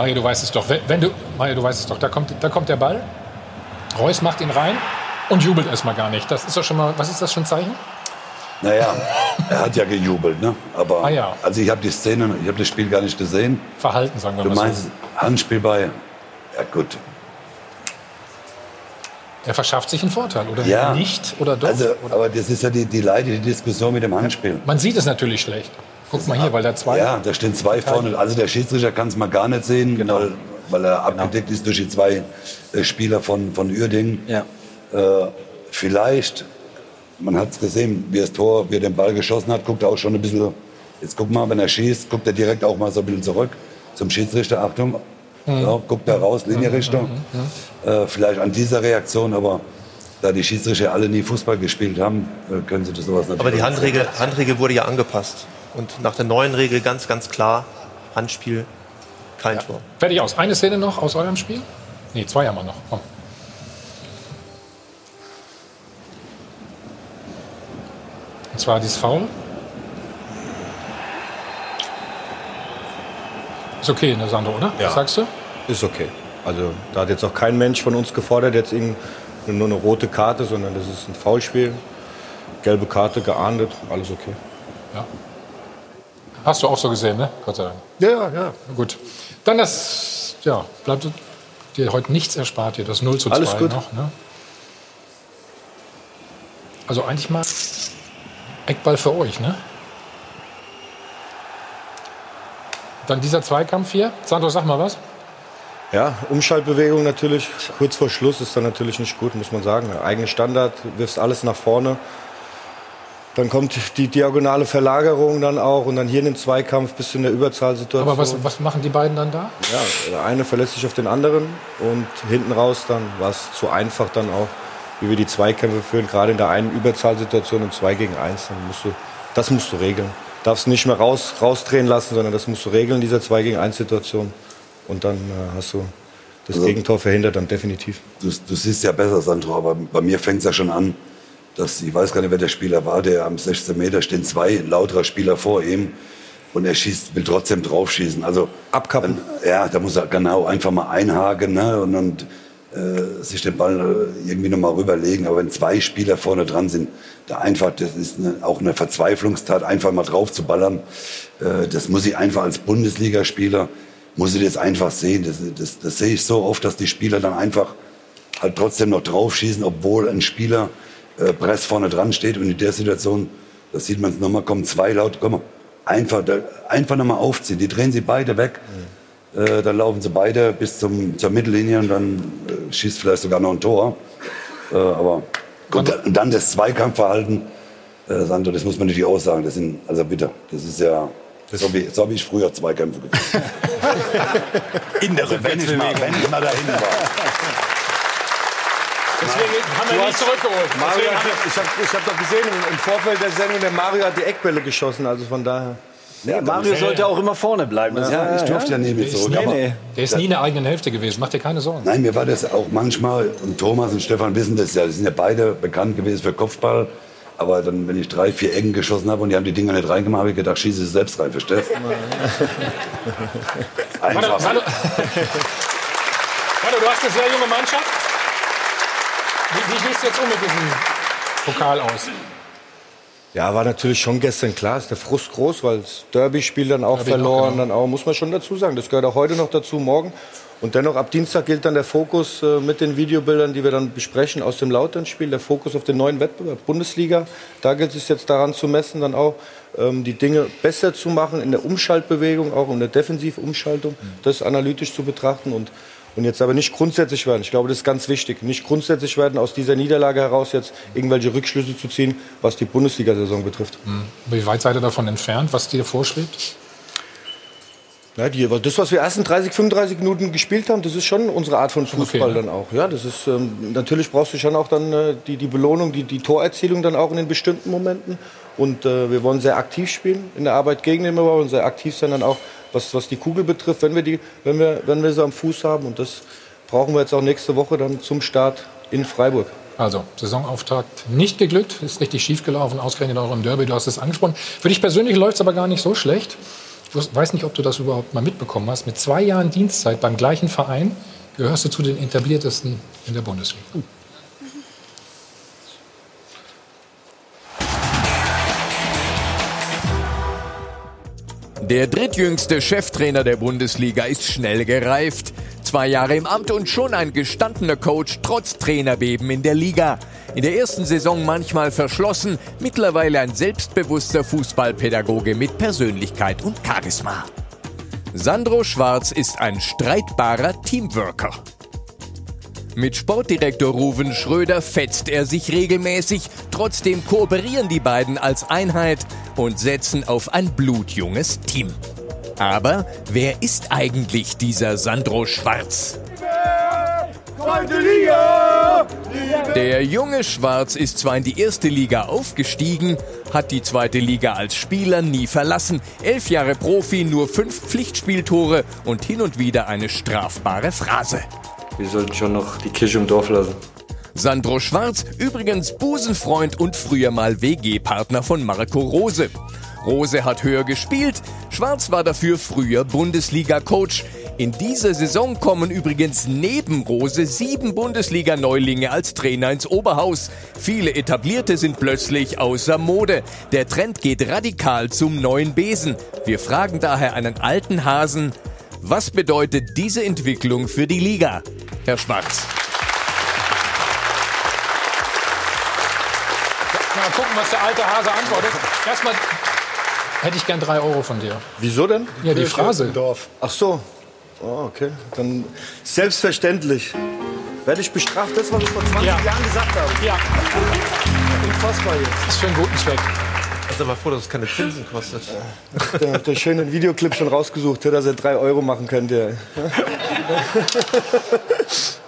Mario, du weißt es doch. Wenn, wenn du, Mario, du weißt es doch. Da kommt, da kommt der Ball. Reus macht ihn rein und jubelt erstmal gar nicht. Das ist doch schon mal. Was ist das für ein Zeichen? Naja, er hat ja gejubelt, ne? Aber Ah, ja. also ich habe die Szene, ich habe das Spiel gar nicht gesehen. Verhalten, sagen wir Du mal so. meinst Handspiel bei? Ja gut. Er verschafft sich einen Vorteil, oder Ja. nicht? Oder doch? Also, aber das ist ja die, die leidige Diskussion mit dem Handspiel. Man sieht es natürlich schlecht. Guck mal hier, weil da zwei. Ja, da stehen zwei vorne. Also der Schiedsrichter kann es mal gar nicht sehen, Genau. weil, weil er abgedeckt ist durch die zwei äh, Spieler von, von Uerdingen. Ja. Äh, vielleicht, man hat es gesehen, wie das Tor, wie er den Ball geschossen hat, guckt er auch schon ein bisschen, jetzt guck mal, wenn er schießt, guckt er direkt auch mal so ein bisschen zurück zum Schiedsrichter. Achtung, Mhm. ja, guckt er raus, Linienrichter. Äh, vielleicht an dieser Reaktion, aber da die Schiedsrichter alle nie Fußball gespielt haben, äh, können sie das sowas natürlich Aber die Handregel, Handregel wurde ja angepasst. Und nach der neuen Regel ganz, ganz klar, Handspiel, kein Tor. Fertig aus. Eine Szene noch aus eurem Spiel? Nee, zwei haben wir noch. Komm. Und zwar dieses Foul. Ist okay, ne, Sandro, oder? Ja. Was sagst du? Ist okay. Also da hat jetzt auch kein Mensch von uns gefordert, jetzt irgend- nur eine rote Karte, sondern das ist ein Foulspiel. Gelbe Karte geahndet, alles okay. Ja. Hast du auch so gesehen, ne? Gott sei Dank. Ja, ja. Gut. Dann das, ja, bleibt dir heute nichts erspart hier, das 0 zu 2 Alles gut. noch. Ne? Also eigentlich mal Eckball für euch, ne? Dann dieser Zweikampf hier. Sandro, sag mal was. Ja, Umschaltbewegung natürlich, kurz vor Schluss ist dann natürlich nicht gut, muss man sagen. Eigene Standard, wirfst alles nach vorne. Dann kommt die diagonale Verlagerung dann auch und dann hier in den Zweikampf bis in der Überzahlsituation. Aber was, was machen die beiden dann da? Ja, der eine verlässt sich auf den anderen und hinten raus dann war es zu einfach dann auch, wie wir die Zweikämpfe führen, gerade in der einen Überzahlsituation im 2 gegen 1, dann musst du, das musst du regeln. Darfst nicht mehr raus, rausdrehen lassen, sondern das musst du regeln in dieser 2 gegen 1 Situation und dann äh, hast du das Also- Gegentor verhindert dann definitiv. Du, du siehst ja besser, Sandro, aber bei mir fängt es ja schon an, dass ich weiß gar nicht, wer der Spieler war, der am 16 Meter stehen zwei lauterer Spieler vor ihm und er schießt, will trotzdem draufschießen. Also Abkappen. Dann, ja, da muss er genau einfach mal einhaken ne, und, und äh, sich den Ball irgendwie nochmal rüberlegen. Aber wenn zwei Spieler vorne dran sind, da einfach, das ist eine, auch eine Verzweiflungstat, einfach mal drauf zu ballern. Äh, das muss ich einfach als Bundesligaspieler, muss ich das einfach sehen. Das, das, das sehe ich so oft, dass die Spieler dann einfach halt trotzdem noch draufschießen, obwohl ein Spieler äh, Press vorne dran steht. Und in der Situation, da sieht man es nochmal, kommen zwei laut, komm einfach, da, einfach nochmal aufziehen. Die drehen sie beide weg. Äh, dann laufen sie beide bis zum, zur Mittellinie und dann äh, schießt vielleicht sogar noch ein Tor. Äh, aber und dann das Zweikampfverhalten, äh, Sandro, das muss man natürlich auch sagen. Das sind, also bitte, das ist ja so wie, so wie ich früher Zweikämpfe geführt In der habe. Wenn ich mal, wenn ich mal dahin war. Deswegen haben wir nicht zurückgeholt. Mario, hat, ich habe ich hab doch gesehen im, im Vorfeld der Sendung, der Mario hat die Eckbälle geschossen, also von daher. Ja, Mario sollte auch immer vorne bleiben. Das Ja, ich durfte ja nie mit zurück. aber- nee. Der ist nie in der eigenen Hälfte gewesen. Mach dir keine Sorgen. Nein, mir war das auch manchmal, und Thomas und Stefan wissen das ja, die sind ja beide bekannt gewesen für Kopfball. Aber dann, wenn ich drei, vier Ecken geschossen habe und die haben die Dinger nicht reingemacht, habe ich gedacht, schieße sie selbst rein, verstehst du? Einfach. Sandro, Sandro, du hast eine sehr junge Mannschaft. Wie, wie gehst du jetzt um mit diesem Pokal aus? Ja, war natürlich schon gestern klar, ist der Frust groß, weil das Derby-Spiel dann auch Derby verloren, auch, genau. dann auch, muss man schon dazu sagen. Das gehört auch heute noch dazu, morgen. Und dennoch, ab Dienstag gilt dann der Fokus äh, mit den Videobildern, die wir dann besprechen aus dem Lautern-Spiel, der Fokus auf den neuen Wettbewerb, Bundesliga. Da gilt es jetzt daran zu messen, dann auch ähm, die Dinge besser zu machen in der Umschaltbewegung, auch in der Defensivumschaltung, das analytisch zu betrachten und und jetzt aber nicht grundsätzlich werden. Ich glaube, das ist ganz wichtig. Nicht grundsätzlich werden, aus dieser Niederlage heraus jetzt irgendwelche Rückschlüsse zu ziehen, was die Bundesliga-Saison betrifft. Wie weit seid ihr davon entfernt, was dir vorschwebt? Ja, die, das, was wir ersten 30, 35 Minuten gespielt haben, das ist schon unsere Art von Fußball Okay, ne? dann auch. Ja, das ist, ähm, natürlich brauchst du schon auch dann äh, die, die Belohnung, die, die Torerzielung dann auch in den bestimmten Momenten. Und äh, wir wollen sehr aktiv spielen in der Arbeit gegen den Ball und sehr aktiv sein dann auch, was, was die Kugel betrifft, wenn wir, die, wenn, wir, wenn wir sie am Fuß haben. Und das brauchen wir jetzt auch nächste Woche dann zum Start in Freiburg. Also, Saisonauftakt nicht geglückt, ist richtig schief gelaufen, ausgerechnet auch im Derby, du hast es angesprochen. Für dich persönlich läuft es aber gar nicht so schlecht. Ich weiß nicht, ob du das überhaupt mal mitbekommen hast. Mit zwei Jahren Dienstzeit beim gleichen Verein gehörst du zu den etabliertesten in der Bundesliga. Der drittjüngste Cheftrainer der Bundesliga ist schnell gereift. Zwei Jahre im Amt und schon ein gestandener Coach trotz Trainerbeben in der Liga. In der ersten Saison manchmal verschlossen, mittlerweile ein selbstbewusster Fußballpädagoge mit Persönlichkeit und Charisma. Sandro Schwarz ist ein streitbarer Teamworker. Mit Sportdirektor Ruven Schröder fetzt er sich regelmäßig. Trotzdem kooperieren die beiden als Einheit und setzen auf ein blutjunges Team. Aber wer ist eigentlich dieser Sandro Schwarz? Der junge Schwarz ist zwar in die erste Liga aufgestiegen, hat die zweite Liga als Spieler nie verlassen. Elf Jahre Profi, nur fünf Pflichtspieltore und hin und wieder eine strafbare Phrase. Wir sollten schon noch die Kirche im Dorf lassen. Sandro Schwarz, übrigens Busenfreund und früher mal WG-Partner von Marco Rose. Rose hat höher gespielt, Schwarz war dafür früher Bundesliga-Coach. In dieser Saison kommen übrigens neben Rose sieben Bundesliga-Neulinge als Trainer ins Oberhaus. Viele Etablierte sind plötzlich außer Mode. Der Trend geht radikal zum neuen Besen. Wir fragen daher einen alten Hasen, was bedeutet diese Entwicklung für die Liga? Herr Schwarz. Mal gucken, was der alte Hase antwortet. Erstmal hätte ich gern drei Euro von dir. Wieso denn? Ja, die Phrase. Dorf. Ach so. Oh, okay. Dann selbstverständlich. Werde ich bestraft, das, was ich vor 20 Ja. Jahren gesagt habe. Ja, Unfassbar jetzt. das ist für einen guten Zweck. Also mal froh, dass es keine Zinsen kostet. Der hat den schönen Videoclip schon rausgesucht, dass er drei Euro machen könnte.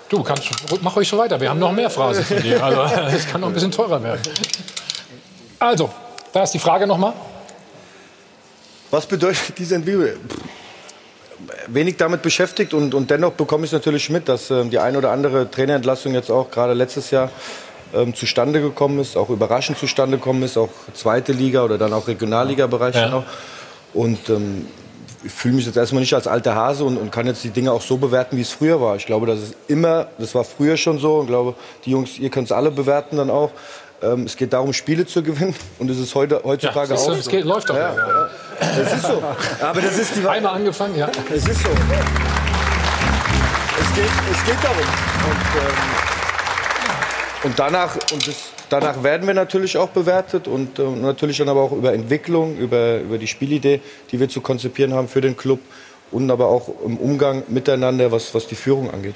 Du, kannst, mach euch so weiter. Wir haben noch mehr Phrasen von dir. Also, es kann noch ein bisschen teurer werden. Also, da ist die Frage nochmal. Was bedeutet diese Entwicklung? Wenig damit beschäftigt und, und dennoch bekomme ich es natürlich mit, dass ähm, die ein oder andere Trainerentlassung jetzt auch gerade letztes Jahr ähm, zustande gekommen ist, auch überraschend zustande gekommen ist, auch zweite Liga oder dann auch Regionalliga-Bereich. Ja. noch. Und ähm, ich fühle mich jetzt erstmal nicht als alter Hase und, und kann jetzt die Dinge auch so bewerten, wie es früher war. Ich glaube, das ist immer, das war früher schon so und glaube, die Jungs, ihr könnt es alle bewerten dann auch. Ähm, es geht darum, Spiele zu gewinnen und es ist heute, heutzutage du, auch es so. geht, läuft doch. Ja, ja. Das ist so. Aber das ist die Einmal angefangen, ja. Es ist so. Es geht, es geht darum. Und, ähm, und danach, und das, danach werden wir natürlich auch bewertet und äh, natürlich dann aber auch über Entwicklung, über, über die Spielidee, die wir zu konzipieren haben für den Club und aber auch im Umgang miteinander, was, was die Führung angeht.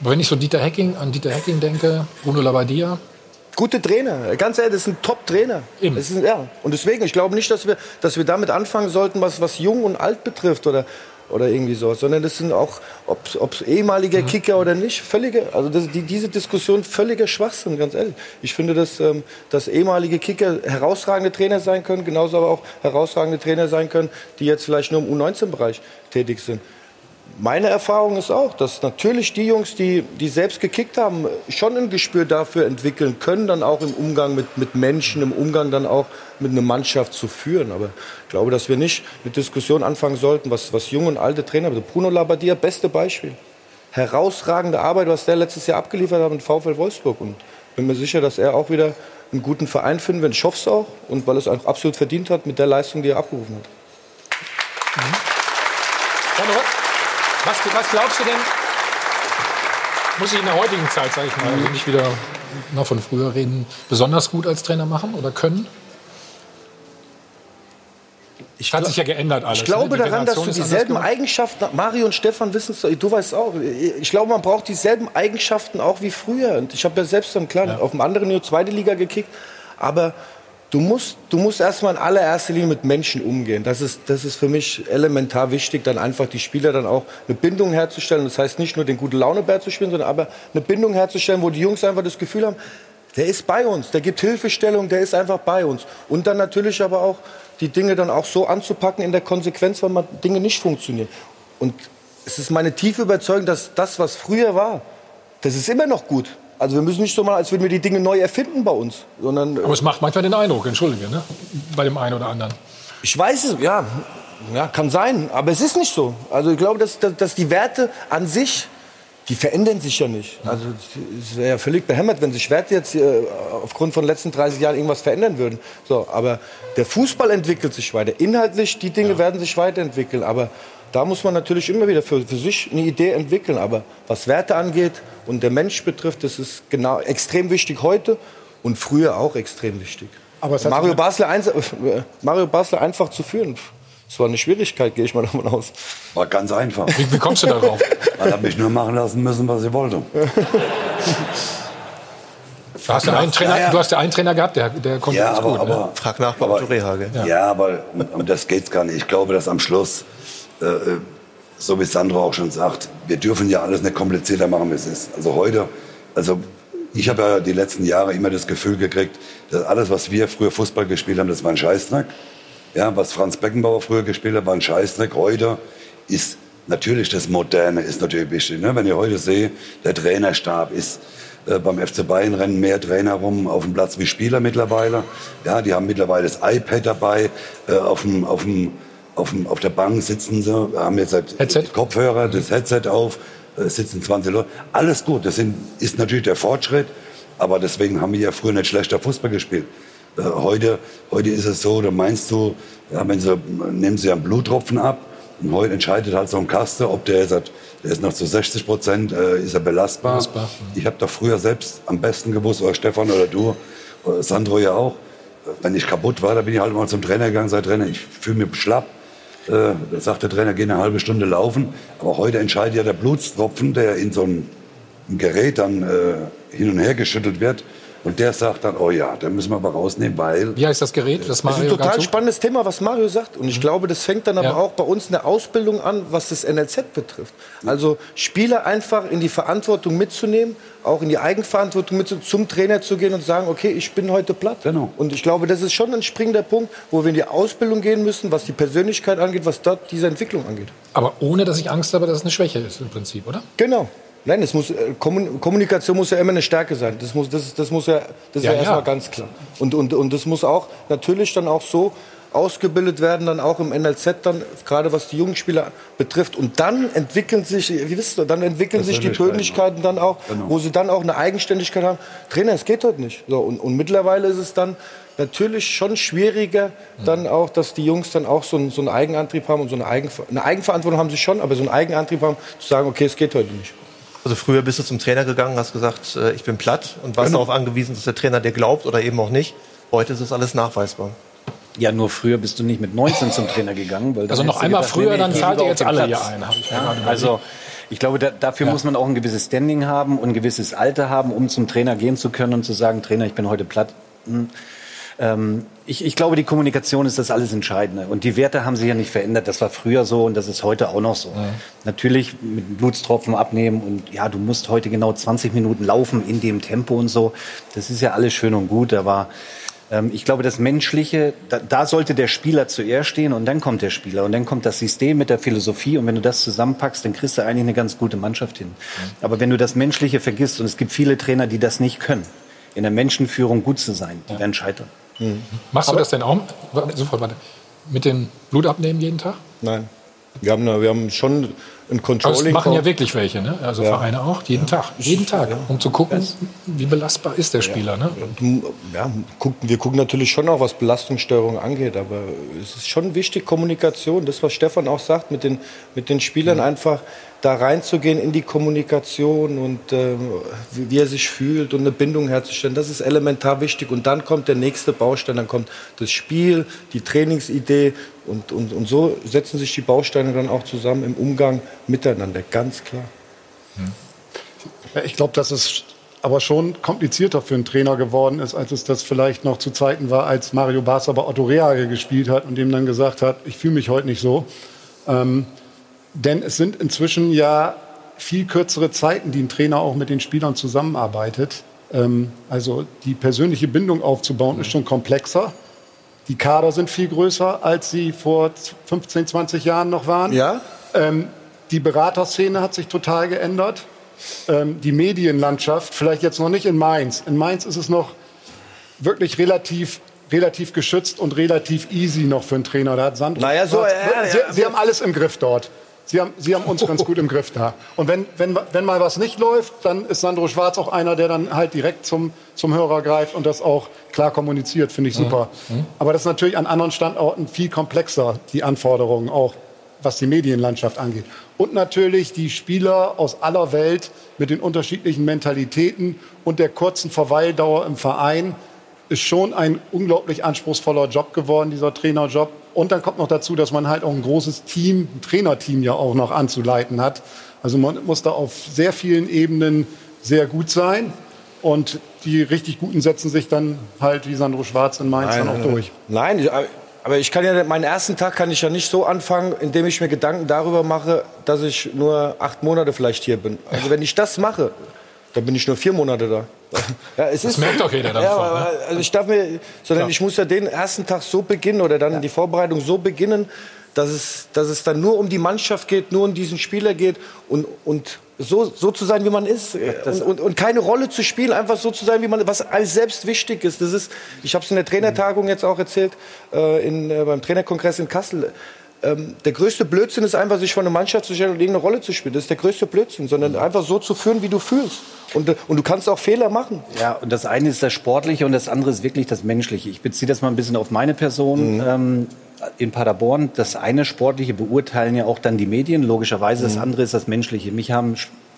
Aber wenn ich so Dieter Hecking, an Dieter Hecking denke, Bruno Labbadia, Gute Trainer, ganz ehrlich, das sind Top-Trainer. Eben. Das ist, ja. Und deswegen, ich glaube nicht, dass wir, dass wir damit anfangen sollten, was, was jung und alt betrifft oder, oder irgendwie so, sondern das sind auch, ob es ehemalige Kicker oder nicht, völlige, also das, die, diese Diskussion völliger Schwachsinn, ganz ehrlich. Ich finde, dass, ähm, dass ehemalige Kicker herausragende Trainer sein können, genauso aber auch herausragende Trainer sein können, die jetzt vielleicht nur im U19-Bereich tätig sind. Meine Erfahrung ist auch, dass natürlich die Jungs, die, die selbst gekickt haben, schon ein Gespür dafür entwickeln können, dann auch im Umgang mit, mit Menschen, im Umgang dann auch mit einer Mannschaft zu führen. Aber ich glaube, dass wir nicht eine Diskussion anfangen sollten, was, was junge und alte Trainer, also Bruno Labbadia, beste Beispiel. Herausragende Arbeit, was der letztes Jahr abgeliefert hat mit VfL Wolfsburg. Und bin mir sicher, dass er auch wieder einen guten Verein finden wird. Ich hoffe es auch. Und weil es auch absolut verdient hat mit der Leistung, die er abgerufen hat. Sandro, was, was glaubst du denn, muss ich in der heutigen Zeit, sage ich mal, also nicht wieder noch von früher reden, besonders gut als Trainer machen oder können? Ich Hat sich ja geändert alles. Ich glaube ne? Daran, dass du dieselben. Eigenschaften, Mario und Stefan wissen es, du weißt auch, ich glaube, man braucht dieselben Eigenschaften auch wie früher. Und ich habe ja selbst dann, klar, auf dem anderen Niveau zweite Liga gekickt, aber du musst, du musst erstmal in allererster Linie mit Menschen umgehen. Das ist, das ist für mich elementar wichtig, dann einfach die Spieler dann auch eine Bindung herzustellen. Das heißt nicht nur den gute Launebär zu spielen, sondern aber eine Bindung herzustellen, wo die Jungs einfach das Gefühl haben, der ist bei uns, der gibt Hilfestellung, der ist einfach bei uns. Und dann natürlich aber auch die Dinge dann auch so anzupacken in der Konsequenz, wenn mal Dinge nicht funktionieren. Und es ist meine tiefe Überzeugung, dass das, was früher war, das ist immer noch gut. Also wir müssen nicht so mal, als würden wir die Dinge neu erfinden bei uns, sondern. Aber es macht manchmal den Eindruck, entschuldige, ne? bei dem einen oder anderen. Ich weiß es, ja, ja, kann sein, aber es ist nicht so. Also ich glaube, dass, dass, dass die Werte an sich, die verändern sich ja nicht. Also es wäre ja völlig behämmert, wenn sich Werte jetzt äh, aufgrund von den letzten 30 Jahren irgendwas verändern würden. So, aber der Fußball entwickelt sich weiter. Inhaltlich, die Dinge ja. werden sich weiterentwickeln. Aber da muss man natürlich immer wieder für, für sich eine Idee entwickeln. Aber was Werte angeht und der Mensch betrifft, das ist genau extrem wichtig heute und früher auch extrem wichtig. Aber Mario, Basler, ein, Mario Basler einfach zu führen, das war eine Schwierigkeit, gehe ich mal davon aus. War ganz einfach. Wie, wie kommst du darauf? Man hat mich nur machen lassen müssen, was ich wollte. Du hast, ja einen Trainer, ja, ja. du hast ja einen Trainer gehabt, der, der konnte ja, aber, gut. Ne? Aber, Frag nach bei Rehage. Ja. ja, aber um das geht's gar nicht. Ich glaube, dass am Schluss äh, so wie Sandro auch schon sagt, wir dürfen ja alles nicht komplizierter machen, wie es ist. Also heute, also ich habe ja die letzten Jahre immer das Gefühl gekriegt, dass alles, was wir früher Fußball gespielt haben, das war ein Scheißdreck. Ja, was Franz Beckenbauer früher gespielt hat, war ein Scheißdreck. Heute ist natürlich das Moderne ist natürlich wichtig. Ne? Wenn ihr heute seht, der Trainerstab ist äh, beim FC Bayern rennen mehr Trainer rum auf dem Platz wie Spieler mittlerweile. Ja, die haben mittlerweile das iPad dabei äh, auf dem auf dem auf, auf der Bank sitzen sie, haben jetzt halt Headset? Kopfhörer, das Headset auf, äh, sitzen 20 Leute. Alles gut, das sind, ist natürlich der Fortschritt, aber deswegen haben wir ja früher nicht schlechter Fußball gespielt. Äh, heute, heute ist es so, da meinst du, ja, wenn sie, nehmen sie einen Bluttropfen ab, und heute entscheidet halt so ein Kaste, ob der ist, der ist noch zu 60 Prozent, äh, ist er belastbar. belastbar. Ich habe doch früher selbst am besten gewusst, oder Stefan oder du, oder Sandro ja auch, wenn ich kaputt war, da bin ich halt mal zum Trainer gegangen, sag Trainer, ich fühle mich schlapp. Äh, da sagt der Trainer, geh eine halbe Stunde laufen. Aber heute entscheidet ja der Blutstropfen, der in so ein, ein Gerät dann äh, hin und her geschüttelt wird. Und der sagt dann, oh ja, da müssen wir aber rausnehmen, weil... Wie heißt das Gerät? Das, das ist ein total spannendes Thema, was Mario sagt. Und ich mhm. glaube, das fängt dann aber ja. auch bei uns in der Ausbildung an, was das NLZ betrifft. Also Spieler einfach in die Verantwortung mitzunehmen, auch in die Eigenverantwortung mit zum Trainer zu gehen und sagen, okay, ich bin heute platt. Genau. Und ich glaube, das ist schon ein springender Punkt, wo wir in die Ausbildung gehen müssen, was die Persönlichkeit angeht, was dort diese Entwicklung angeht. Aber ohne, dass ich Angst habe, dass es eine Schwäche ist im Prinzip, oder? Genau. Nein, es muss, äh, Kommunikation muss ja immer eine Stärke sein. Das muss, das, das muss ja, das ist ja, ja erstmal ganz klar. Und, und, und das muss auch natürlich dann auch so ausgebildet werden, dann auch im NLZ dann, gerade was die jungen Spieler betrifft. Und dann entwickeln sich, wie wisst ihr, dann entwickeln sich die Persönlichkeiten dann auch, genau. wo sie dann auch eine Eigenständigkeit haben. Trainer, es geht heute nicht. So, und, und mittlerweile ist es dann natürlich schon schwieriger, dann auch, dass die Jungs dann auch so, einen, so einen Eigenantrieb haben und so eine, Eigenver eine Eigenverantwortung haben sie schon, aber so einen Eigenantrieb haben, zu sagen, okay, es geht heute nicht. Also früher bist du zum Trainer gegangen, hast gesagt, äh, ich bin platt und warst genau. darauf angewiesen, dass der Trainer dir glaubt oder eben auch nicht. Heute ist es alles nachweisbar. Ja, nur früher bist du nicht mit 19 zum Trainer gegangen. Weil also noch einmal gedacht, früher, dann zahlt ihr jetzt alle hier ein. Ich ja, also ich glaube, da, dafür ja. muss man auch ein gewisses Standing haben und ein gewisses Alter haben, um zum Trainer gehen zu können und zu sagen, Trainer, ich bin heute platt. Hm. Ähm, ich, ich, glaube, die Kommunikation ist das alles Entscheidende. Und die Werte haben sich ja nicht verändert. Das war früher so und das ist heute auch noch so. Ja. Natürlich mit Blutstropfen abnehmen und ja, du musst heute genau 20 Minuten laufen in dem Tempo und so. Das ist ja alles schön und gut. Aber ich glaube, das Menschliche, da, da, sollte der Spieler zuerst stehen und dann kommt der Spieler und dann kommt das System mit der Philosophie und wenn du das zusammenpackst, dann kriegst du eigentlich eine ganz gute Mannschaft hin. Ja. Aber wenn du das Menschliche vergisst und es gibt viele Trainer, die das nicht können, in der Menschenführung gut zu sein, die ja. werden scheitern. Mhm. Machst du das denn auch? Sofort, warte. Mit dem Blutabnehmen jeden Tag? Nein. Wir haben, wir haben schon ein Controlling. Aber das machen ja wirklich welche, ne? also ja. Vereine auch, jeden ja. Tag. Jeden Tag, ja. um zu gucken, wie belastbar ist der Spieler. Ne? Ja, wir gucken natürlich schon auch, was Belastungssteuerung angeht, aber es ist schon wichtig, Kommunikation, das, was Stefan auch sagt, mit den, mit den Spielern mhm. einfach da reinzugehen in die Kommunikation und äh, wie, wie, er sich fühlt und eine Bindung herzustellen, das ist elementar wichtig. Und dann kommt der nächste Baustein, dann kommt das Spiel, die Trainingsidee und, und, und so setzen sich die Bausteine dann auch zusammen im Umgang miteinander, ganz klar. Ich glaube, dass es aber schon komplizierter für einen Trainer geworden ist, als es das vielleicht noch zu Zeiten war, als Mario Barca bei Otto Rehage gespielt hat und dem dann gesagt hat, ich fühle mich heute nicht so. Ähm, denn es sind inzwischen ja viel kürzere Zeiten, die ein Trainer auch mit den Spielern zusammenarbeitet. Ähm, also die persönliche Bindung aufzubauen ist schon komplexer. Die Kader sind viel größer, als sie vor 15, 20 Jahren noch waren. Ja. Ähm, die Beraterszene hat sich total geändert ähm, die Medienlandschaft, vielleicht jetzt noch nicht in Mainz. In Mainz ist es noch wirklich relativ relativ geschützt und relativ easy noch für einen Trainer. Da hat Sandro naja, so, äh, Sie, ja, Sie haben alles im Griff dort. Sie haben, Sie haben uns ganz gut im Griff da. Und wenn, wenn, wenn mal was nicht läuft, dann ist Sandro Schwarz auch einer, der dann halt direkt zum, zum Hörer greift und das auch klar kommuniziert, finde ich super. Mhm. Aber das ist natürlich an anderen Standorten viel komplexer, die Anforderungen auch, was die Medienlandschaft angeht. Und natürlich die Spieler aus aller Welt mit den unterschiedlichen Mentalitäten und der kurzen Verweildauer im Verein ist schon ein unglaublich anspruchsvoller Job geworden, dieser Trainerjob. Und dann kommt noch dazu, dass man halt auch ein großes Team, ein Trainerteam ja auch noch anzuleiten hat. Also man muss da auf sehr vielen Ebenen sehr gut sein. Und die richtig Guten setzen sich dann halt wie Sandro Schwarz in Mainz Nein, dann auch durch. Nein, aber ich kann ja, meinen ersten Tag kann ich ja nicht so anfangen, indem ich mir Gedanken darüber mache, dass ich nur acht Monate vielleicht hier bin. Also wenn ich das mache, dann bin ich nur vier Monate da. Ja, es das ist, merkt doch jeder dann. Ja, ne? also ich darf mir, sondern Klar. ich muss ja den ersten Tag so beginnen oder dann ja. die Vorbereitung so beginnen, dass es, dass es dann nur um die Mannschaft geht, nur um diesen Spieler geht und, und so, so zu sein, wie man ist und, und, und, keine Rolle zu spielen, einfach so zu sein, wie man, was alles selbst wichtig ist. Das ist, ich habe es in der Trainertagung jetzt auch erzählt, äh, in, äh, beim Trainerkongress in Kassel. Ähm, der größte Blödsinn ist einfach, sich vor eine Mannschaft zu stellen und irgendeine Rolle zu spielen. Das ist der größte Blödsinn, sondern einfach so zu führen, wie du fühlst. Und, und du kannst auch Fehler machen. Ja, und das eine ist das Sportliche und das andere ist wirklich das Menschliche. Ich beziehe das mal ein bisschen auf meine Person. Mhm. Ähm, in Paderborn, das eine Sportliche beurteilen ja auch dann die Medien, logischerweise. Das mhm. andere ist das Menschliche. Mich haben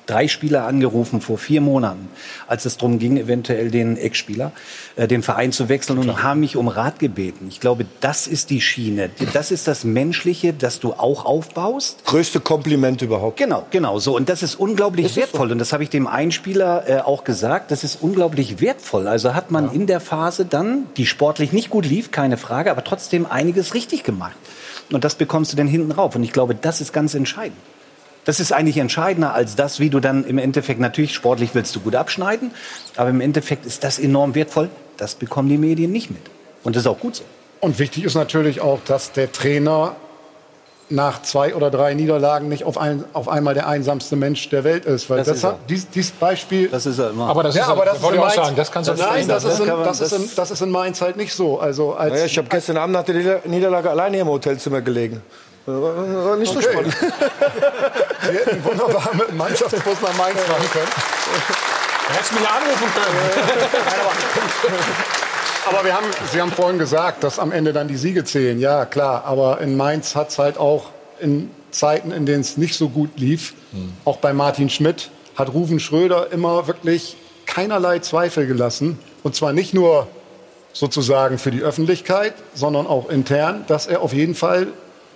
drei Spieler angerufen vor vier Monaten, als es darum ging, eventuell den Ex-Spieler, äh, den Verein zu wechseln und haben mich um Rat gebeten. Ich glaube, das ist die Schiene. Das ist das Menschliche, das du auch aufbaust. Größte Kompliment überhaupt. Genau, genau so. Und das ist unglaublich ist wertvoll. So? Und das habe ich dem Einspieler äh, auch gesagt. Das ist unglaublich wertvoll. Also hat man ja. in der Phase dann, die sportlich nicht gut lief, keine Frage, aber trotzdem einiges richtig gemacht. Und das bekommst du dann hinten rauf. Und ich glaube, das ist ganz entscheidend. Das ist eigentlich entscheidender als das, wie du dann im Endeffekt, natürlich sportlich willst du gut abschneiden, aber im Endeffekt ist das enorm wertvoll. Das bekommen die Medien nicht mit. Und das ist auch gut so. Und wichtig ist natürlich auch, dass der Trainer nach zwei oder drei Niederlagen nicht auf, ein, auf einmal der einsamste Mensch der Welt ist. Weil das, das hat, dies, dieses Beispiel. Das ist er immer. Aber das, ja, ist, aber das, das wollte ich auch sagen. Das kannst du Nein, das ist, in, das, ist in, das ist in Mainz halt nicht so. Also als naja, ich habe gestern Abend nach der Niederlage alleine im Hotelzimmer gelegen. War nicht so okay. spannend. Wir hätten wunderbar mit dem Mannschaftsbus nach Mainz fahren können. Du hättest mich anrufen können. aber wir haben, Sie haben vorhin gesagt, dass am Ende dann die Siege zählen. Ja, klar. Aber in Mainz hat es halt auch in Zeiten, in denen es nicht so gut lief, hm. auch bei Martin Schmidt, hat Ruven Schröder immer wirklich keinerlei Zweifel gelassen. Und zwar nicht nur sozusagen für die Öffentlichkeit, sondern auch intern, dass er auf jeden Fall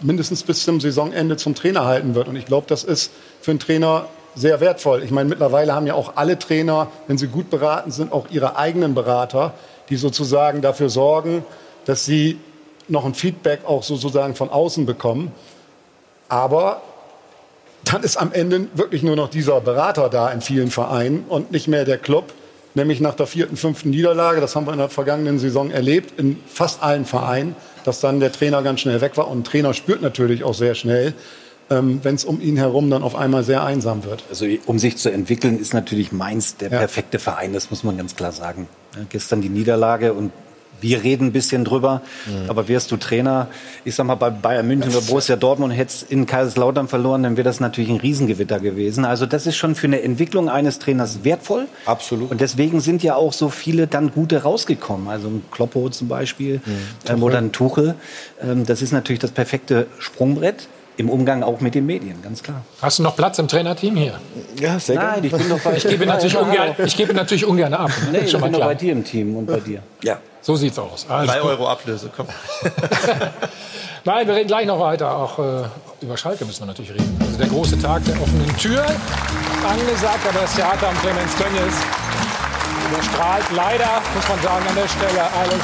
mindestens bis zum Saisonende zum Trainer halten wird. Und ich glaube, das ist für einen Trainer sehr wertvoll. Ich meine, mittlerweile haben ja auch alle Trainer, wenn sie gut beraten sind, auch ihre eigenen Berater, die sozusagen dafür sorgen, dass sie noch ein Feedback auch sozusagen von außen bekommen. Aber dann ist am Ende wirklich nur noch dieser Berater da in vielen Vereinen und nicht mehr der Club. Nämlich nach der vierten, fünften Niederlage, das haben wir in der vergangenen Saison erlebt, in fast allen Vereinen, dass dann der Trainer ganz schnell weg war. Und ein Trainer spürt natürlich auch sehr schnell, ähm, wenn es um ihn herum dann auf einmal sehr einsam wird. Also um sich zu entwickeln, ist natürlich Mainz der ja. perfekte Verein, das muss man ganz klar sagen. Ja, gestern die Niederlage und wir reden ein bisschen drüber, mhm. aber wärst du Trainer, ich sag mal bei Bayern München oder Borussia Dortmund hättest in Kaiserslautern verloren, dann wäre das natürlich ein Riesengewitter gewesen. Also das ist schon für eine Entwicklung eines Trainers wertvoll. Absolut. Und deswegen sind ja auch so viele dann gute rausgekommen. Also ein Kloppo zum Beispiel mhm. ähm, oder ein Tuchel. Ähm, das ist natürlich das perfekte Sprungbrett im Umgang auch mit den Medien, ganz klar. Hast du noch Platz im Trainerteam hier? Ja, sehr gerne. Nein, ich bin doch bei Ich gebe natürlich ungern, ich gebe natürlich ungern ab. Nee, ich bin doch bei dir im Team und bei dir. Ja. So sieht's aus. Also, Drei Euro Ablöse, komm. Nein, wir reden gleich noch weiter. Auch äh, über Schalke müssen wir natürlich reden. Also der große Tag der offenen Tür angesagt, aber das Theater am Clemens Tönnies überstrahlt. Leider, muss man sagen, an der Stelle alles.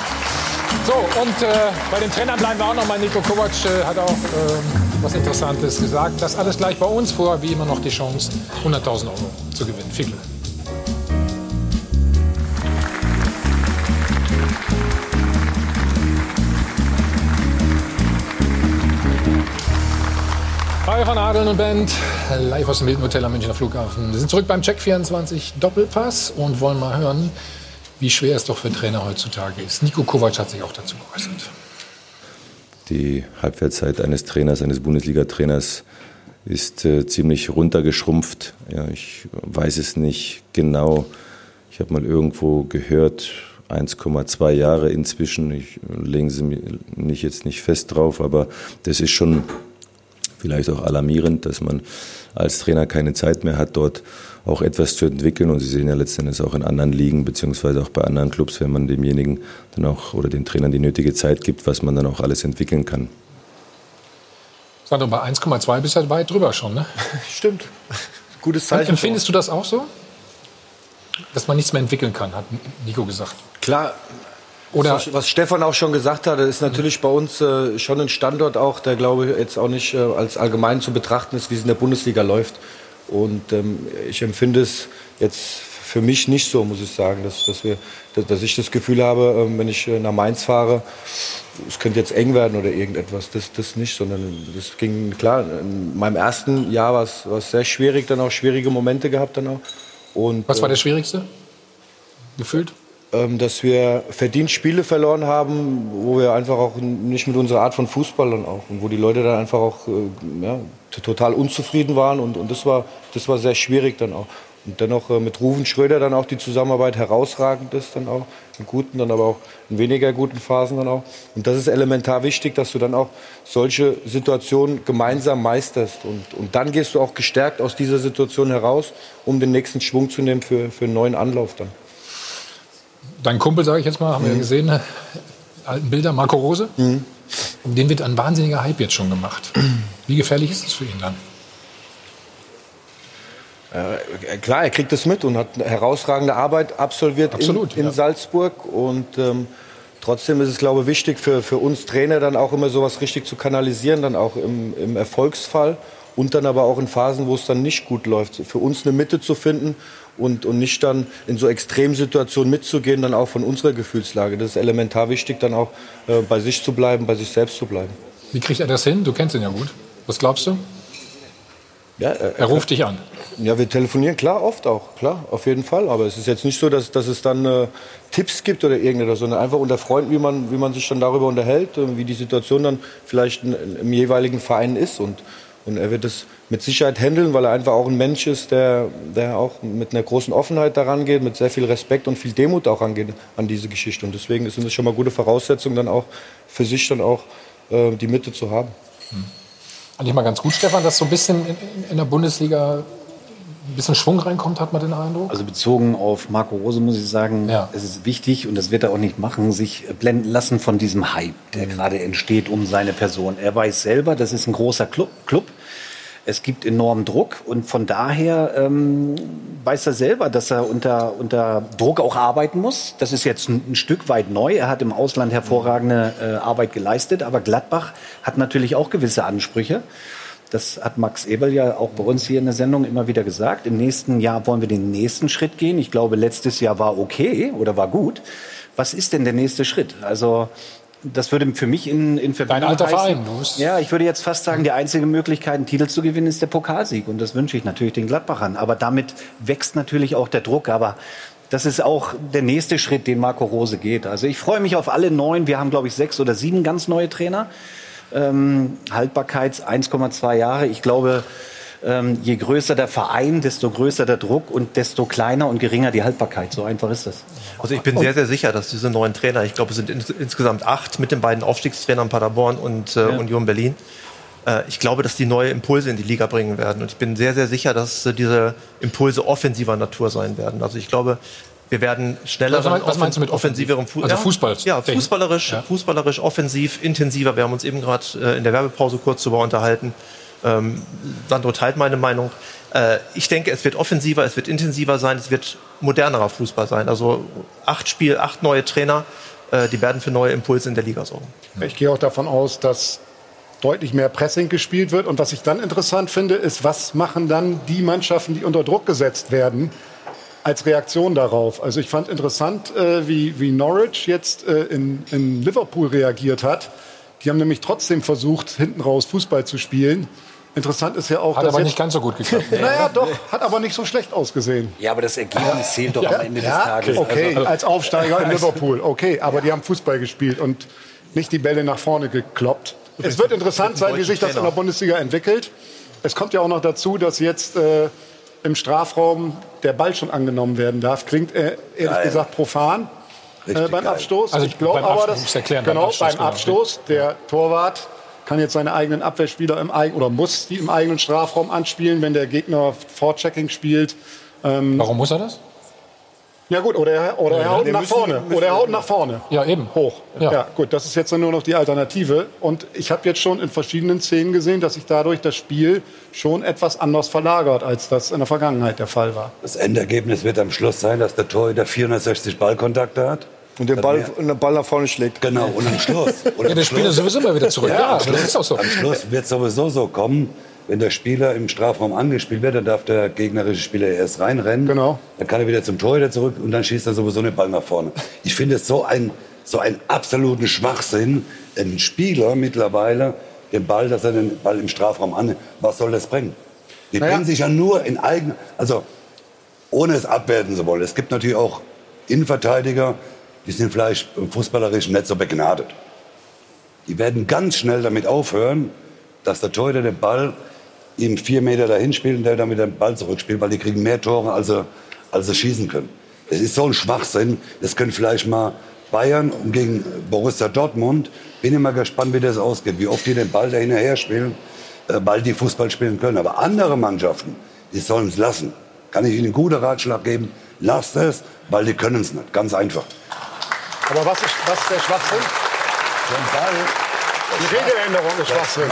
So, und äh, bei den Trainern bleiben wir auch noch mal. Nico Kovac äh, hat auch äh, was Interessantes gesagt. Das alles gleich bei uns vor, wie immer noch die Chance, 100.000 Euro zu gewinnen. Viel Glück. Hi von Adeln und Band, live aus dem Hilton Hotel am Münchner Flughafen. Wir sind zurück beim Check 24 Doppelpass und wollen mal hören, wie schwer es doch für Trainer heutzutage ist. Nico Kovac hat sich auch dazu geäußert. Die Halbwertszeit eines Trainers, eines Bundesliga-Trainers ist äh, ziemlich runtergeschrumpft. Ja, ich weiß es nicht genau. Ich habe mal irgendwo gehört, 1,2 Jahre inzwischen. Ich legen Sie mich jetzt nicht fest drauf, aber das ist schon vielleicht auch alarmierend, dass man als Trainer keine Zeit mehr hat, dort auch etwas zu entwickeln. Und Sie sehen ja letztendlich auch in anderen Ligen, beziehungsweise auch bei anderen Clubs, wenn man demjenigen dann auch oder den Trainern die nötige Zeit gibt, was man dann auch alles entwickeln kann. Sandro, bei 1,2 bist du ja weit drüber schon, ne? Stimmt. Gutes Zeichen. Empfindest du das auch so? Dass man nichts mehr entwickeln kann, hat Nico gesagt. Klar, oder was Stefan auch schon gesagt hat, ist natürlich bei uns äh, schon ein Standort auch, der glaube ich jetzt auch nicht äh, als allgemein zu betrachten ist, wie es in der Bundesliga läuft. Und ähm, ich empfinde es jetzt für mich nicht so, muss ich sagen, dass, dass, wir, dass, dass ich das Gefühl habe, ähm, wenn ich äh, nach Mainz fahre, es könnte jetzt eng werden oder irgendetwas. Das, das nicht, sondern das ging klar. In meinem ersten Jahr war es, sehr schwierig, dann auch schwierige Momente gehabt dann auch. Und, Was war äh, der schwierigste? Gefühlt? Ähm, dass wir verdient Spiele verloren haben, wo wir einfach auch nicht mit unserer Art von Fußball dann auch und wo die Leute dann einfach auch äh, ja, total unzufrieden waren und, und das war das war sehr schwierig dann auch. Und dennoch äh, mit Ruven Schröder dann auch die Zusammenarbeit herausragend ist dann auch in guten dann aber auch in weniger guten Phasen dann auch. Und das ist elementar wichtig, dass du dann auch solche Situationen gemeinsam meisterst. Und, und dann gehst du auch gestärkt aus dieser Situation heraus, um den nächsten Schwung zu nehmen für, für einen neuen Anlauf dann. Dein Kumpel, sage ich jetzt mal, haben wir ja gesehen, ne? alten Bilder, Marco Rose. Um den wird ein wahnsinniger Hype jetzt schon gemacht. Wie gefährlich ist das für ihn dann? Äh, klar, er kriegt das mit und hat herausragende Arbeit absolviert Absolut, in, in ja. Salzburg. Und ähm, trotzdem ist es, glaube ich, wichtig für, für uns Trainer dann auch immer sowas richtig zu kanalisieren, dann auch im, im Erfolgsfall und dann aber auch in Phasen, wo es dann nicht gut läuft. Für uns eine Mitte zu finden und, und nicht dann in so Extremsituationen mitzugehen, dann auch von unserer Gefühlslage. Das ist elementar wichtig, dann auch äh, bei sich zu bleiben, bei sich selbst zu bleiben. Wie kriegt er das hin? Du kennst ihn ja gut. Was glaubst du? Ja, er, Er ruft dich an. Ja, wir telefonieren, klar, oft auch, klar, auf jeden Fall. Aber es ist jetzt nicht so, dass, dass es dann äh, Tipps gibt oder irgendetwas, sondern einfach unter Freunden, wie man, wie man sich dann darüber unterhält, äh, wie die Situation dann vielleicht in, im jeweiligen Verein ist. Und, und er wird es mit Sicherheit handeln, weil er einfach auch ein Mensch ist, der, der auch mit einer großen Offenheit daran geht, mit sehr viel Respekt und viel Demut auch rangeht an diese Geschichte. Und deswegen sind es schon mal gute Voraussetzungen, dann auch für sich dann auch äh, die Mitte zu haben. Eigentlich mal ganz gut, Stefan, dass so ein bisschen in, in der Bundesliga ein bisschen Schwung reinkommt, hat man den Eindruck? Also bezogen auf Marco Rose muss ich sagen, es ist wichtig und das wird er auch nicht machen, sich blenden lassen von diesem Hype, der gerade entsteht um seine Person. Er weiß selber, das ist ein großer Club. Club. Es gibt enormen Druck und von daher ähm, weiß er selber, dass er unter, unter Druck auch arbeiten muss. Das ist jetzt ein, ein Stück weit neu. Er hat im Ausland hervorragende äh, Arbeit geleistet, aber Gladbach hat natürlich auch gewisse Ansprüche. Das hat Max Eberl ja auch bei uns hier in der Sendung immer wieder gesagt. Im nächsten Jahr wollen wir den nächsten Schritt gehen. Ich glaube, letztes Jahr war okay oder war gut. Was ist denn der nächste Schritt? Also das würde für mich in, in Verbindung alter heißen- Verein, du Ja, ich würde jetzt fast sagen, die einzige Möglichkeit, einen Titel zu gewinnen, ist der Pokalsieg. Und das wünsche ich natürlich den Gladbachern. Aber damit wächst natürlich auch der Druck. Aber das ist auch der nächste Schritt, den Marco Rose geht. Also ich freue mich auf alle neun. Wir haben, glaube ich, sechs oder sieben ganz neue Trainer. Ähm, Haltbarkeits 1,2 Jahre. Ich glaube, ähm, je größer der Verein, desto größer der Druck und desto kleiner und geringer die Haltbarkeit. So einfach ist das. Also ich bin sehr, sehr sicher, dass diese neuen Trainer, ich glaube, es sind ins, insgesamt acht mit den beiden Aufstiegstrainern Paderborn und äh, Ja. Union Berlin. Äh, ich glaube, dass die neue Impulse in die Liga bringen werden. Und ich bin sehr, sehr sicher, dass äh, diese Impulse offensiver Natur sein werden. Also ich glaube, wir werden schneller Was was meinst du mit offensiverem Fu Also Fußball- Ja, fußballerisch, Ja. fußballerisch, offensiv, intensiver. Wir haben uns eben gerade äh, in der Werbepause kurz darüber unterhalten. Ähm, Sandro teilt meine Meinung. Äh, ich denke, es wird offensiver, es wird intensiver sein, es wird modernerer Fußball sein. Also acht Spiel, acht neue Trainer, äh, die werden für neue Impulse in der Liga sorgen. Ich gehe auch davon aus, dass deutlich mehr Pressing gespielt wird. Und was ich dann interessant finde, ist, was machen dann die Mannschaften, die unter Druck gesetzt werden, als Reaktion darauf? Also ich fand interessant, äh, wie, wie Norwich jetzt äh, in, in Liverpool reagiert hat. Die haben nämlich trotzdem versucht, hinten raus Fußball zu spielen. Interessant ist ja auch, Hat dass aber nicht ganz so gut geklappt. naja, doch, hat aber nicht so schlecht ausgesehen. Ja, aber das Ergebnis zählt doch Ja, am Ende des ja, Tages. Okay, Also- als Aufsteiger in Liverpool, okay, aber die haben Fußball gespielt und nicht die Bälle nach vorne gekloppt. Es wird interessant sein, wie sich das in der Bundesliga entwickelt. Es kommt ja auch noch dazu, dass jetzt äh, im Strafraum der Ball schon angenommen werden darf. Klingt äh, ehrlich Geil. gesagt profan äh, beim geil. Abstoß. Also ich glaube aber, dass genau Abstoß, beim genau. Abstoß der Torwart kann jetzt seine eigenen Abwehrspieler im eigenen oder muss die im eigenen Strafraum anspielen, wenn der Gegner Vorchecking spielt. Ähm, Warum muss er das? ja gut, oder er, oder er Ja, haut wir nach müssen- vorne. müssen- oder er haut nach vorne. Ja, eben. Hoch. Ja. Ja. gut, das ist jetzt nur noch die Alternative. Und ich habe jetzt schon in verschiedenen Szenen gesehen, dass sich dadurch das Spiel schon etwas anders verlagert, als das in der Vergangenheit der Fall war. Das Endergebnis wird am Schluss sein, dass der Torhüter 460 Ballkontakte hat. Und den Ball, und den Ball nach vorne schlägt. Genau, und am Schluss. Und Ja, der Spieler Schluss- sowieso immer wieder zurück. Ja, am das Schluss- ist auch so. Am Schluss wird sowieso so kommen, wenn der Spieler im Strafraum angespielt wird, dann darf der gegnerische Spieler erst reinrennen. Genau. Dann kann er wieder zum Torhüter zurück und dann schießt er sowieso den Ball nach vorne. Ich finde es so ein so einen absoluten Schwachsinn, ein Spieler mittlerweile den Ball, dass er den Ball im Strafraum annimmt. Was soll das bringen? Die Naja. bringen sich ja nur in eigenen, also ohne es abwerten zu wollen. Es gibt natürlich auch Innenverteidiger, die sind vielleicht im Fußballerischen nicht so begnadet. Die werden ganz schnell damit aufhören, dass der Torhüter den Ball ihm vier Meter dahin spielt und der damit den Ball zurückspielt, weil die kriegen mehr Tore, als sie, als sie schießen können. Es ist so ein Schwachsinn. Das können vielleicht mal Bayern und gegen Borussia Dortmund. Bin immer gespannt, wie das ausgeht, wie oft die den Ball da hinterher spielen, äh, weil die Fußball spielen können. Aber andere Mannschaften, die sollen es lassen. Kann ich Ihnen einen guten Ratschlag geben? Lasst es, weil die können es nicht. Ganz einfach. Aber was ist, was ist der Schwachsinn? Die Regeländerung ist Schwachsinn.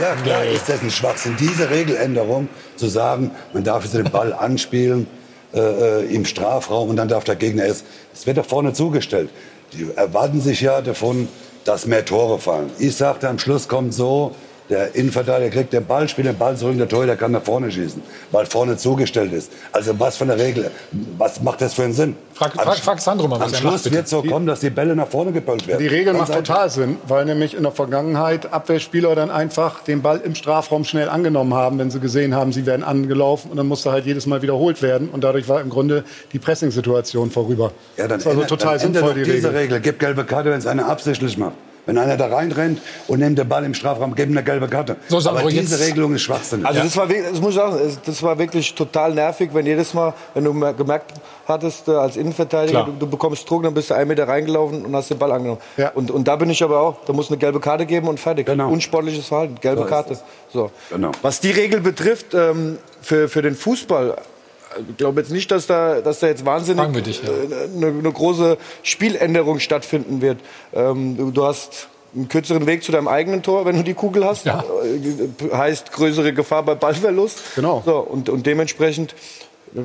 Ja, klar ist das ein Schwachsinn. Diese Regeländerung zu sagen, man darf jetzt den Ball anspielen äh, äh, im Strafraum und dann darf der Gegner es. Es wird da vorne zugestellt. Die erwarten sich ja davon, dass mehr Tore fallen. Ich sagte, am Schluss kommt so, der Innenverteidiger kriegt den Ball, spielt den Ball zurück, der Torhüter kann nach vorne schießen, weil vorne zugestellt ist. Also was von der Regel, was macht das für einen Sinn? Frag, Am frag, frag Sandro mal, Am was er Schluss macht. wird so kommen, dass die Bälle nach vorne gepölt werden. Die Regel macht total Sinn, weil nämlich in der Vergangenheit Abwehrspieler dann einfach den Ball im Strafraum schnell angenommen haben, wenn sie gesehen haben, sie werden angelaufen und dann musste halt jedes Mal wiederholt werden und dadurch war im Grunde die Pressing-Situation vorüber. Ja, dann das war also total sinnvoll, die diese Regel. Regel. Gib gelbe Karte, wenn es einer absichtlich macht. Wenn einer da reinrennt und nimmt den Ball im Strafraum, ihm eine gelbe Karte. So, Aber diese jetzt- Regelung ist schwachsinnig. Also das war, wirklich- das muss ich sagen, das war wirklich total nervig, wenn jedes Mal, wenn du mer- gemerkt hattest äh, als Innenverteidiger, du, du bekommst Druck, dann bist du einen Meter reingelaufen und hast den Ball angenommen. Ja. Und, und da bin ich aber auch, da muss eine gelbe Karte geben und fertig. Genau. Unsportliches Verhalten, gelbe So Karte. So. Genau. Was die Regel betrifft, ähm, für, für den Fußball, ich glaube jetzt nicht, dass da, dass da jetzt wahnsinnig dich, ja. äh, eine, eine große Spieländerung stattfinden wird. Ähm, du, du hast einen kürzeren Weg zu deinem eigenen Tor, wenn du die Kugel hast. Ja. Äh, heißt größere Gefahr bei Ballverlust. Genau. So, und, und dementsprechend,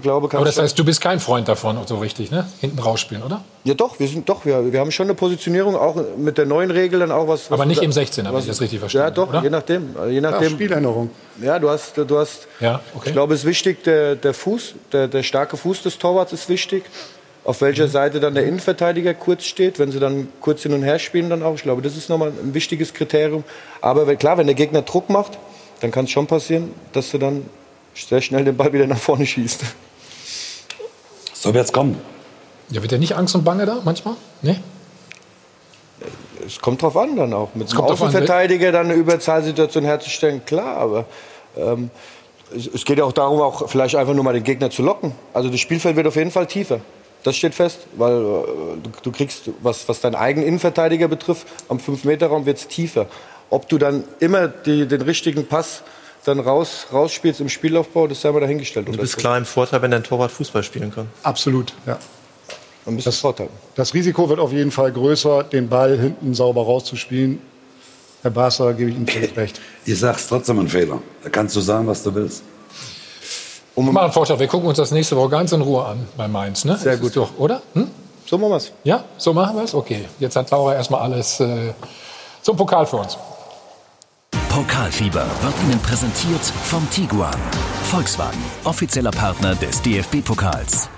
glaube, kann Aber das heißt, du bist kein Freund davon, so richtig, ne? Hinten rausspielen, oder? ja doch, wir sind doch, wir, wir haben schon eine Positionierung, auch mit der neuen Regel dann auch was. was Aber nicht da- im 16, habe ich das richtig verstanden? Ja, doch, oder? je nachdem. Je Ja, nachdem. Spieländerung. Ja, du hast, du hast. Ja, okay. Ich glaube, es ist wichtig, der, der Fuß, der, der starke Fuß des Torwarts ist wichtig. Auf welcher Seite dann der Innenverteidiger kurz steht, wenn sie dann kurz hin und her spielen, dann auch. Ich glaube, das ist nochmal ein wichtiges Kriterium. Aber klar, wenn der Gegner Druck macht, dann kann es schon passieren, dass du dann sehr schnell den Ball wieder nach vorne schießt. So wird's kommen. Ja, wird der nicht Angst und Bange da manchmal? Nee? Es kommt drauf an dann auch. Mit dem kommt drauf an, Außenverteidiger dann eine Überzahlsituation herzustellen, klar, aber ähm, es, es geht ja auch darum, auch vielleicht einfach nur mal den Gegner zu locken. Also das Spielfeld wird auf jeden Fall tiefer. Das steht fest, weil äh, du, du kriegst, was, was deinen eigenen Innenverteidiger betrifft, am 5-Meter-Raum wird es tiefer. Ob du dann immer die, den richtigen Pass dann raus, rausspielst im Spielaufbau, das sei mal dahingestellt. Du bist klar im Vorteil, wenn dein Torwart Fußball spielen kann. Absolut, ja. Ein bisschen Vorteil. Das Risiko wird auf jeden Fall größer, den Ball hinten sauber rauszuspielen. Herr Barca, gebe ich Ihnen völlig recht. Ich sag's trotzdem ein Fehler. Da kannst du sagen, was du willst. Um mal einen Vorschlag, wir gucken uns das nächste Woche ganz in Ruhe an bei Mainz. Ne? Sehr gut. Doch, oder? Hm? So machen wir's. Ja, so machen wir es? Okay. Jetzt hat Laura erstmal alles äh, zum Pokal für uns. Pokalfieber wird Ihnen präsentiert vom Tiguan. Volkswagen, offizieller Partner des DFB-Pokals.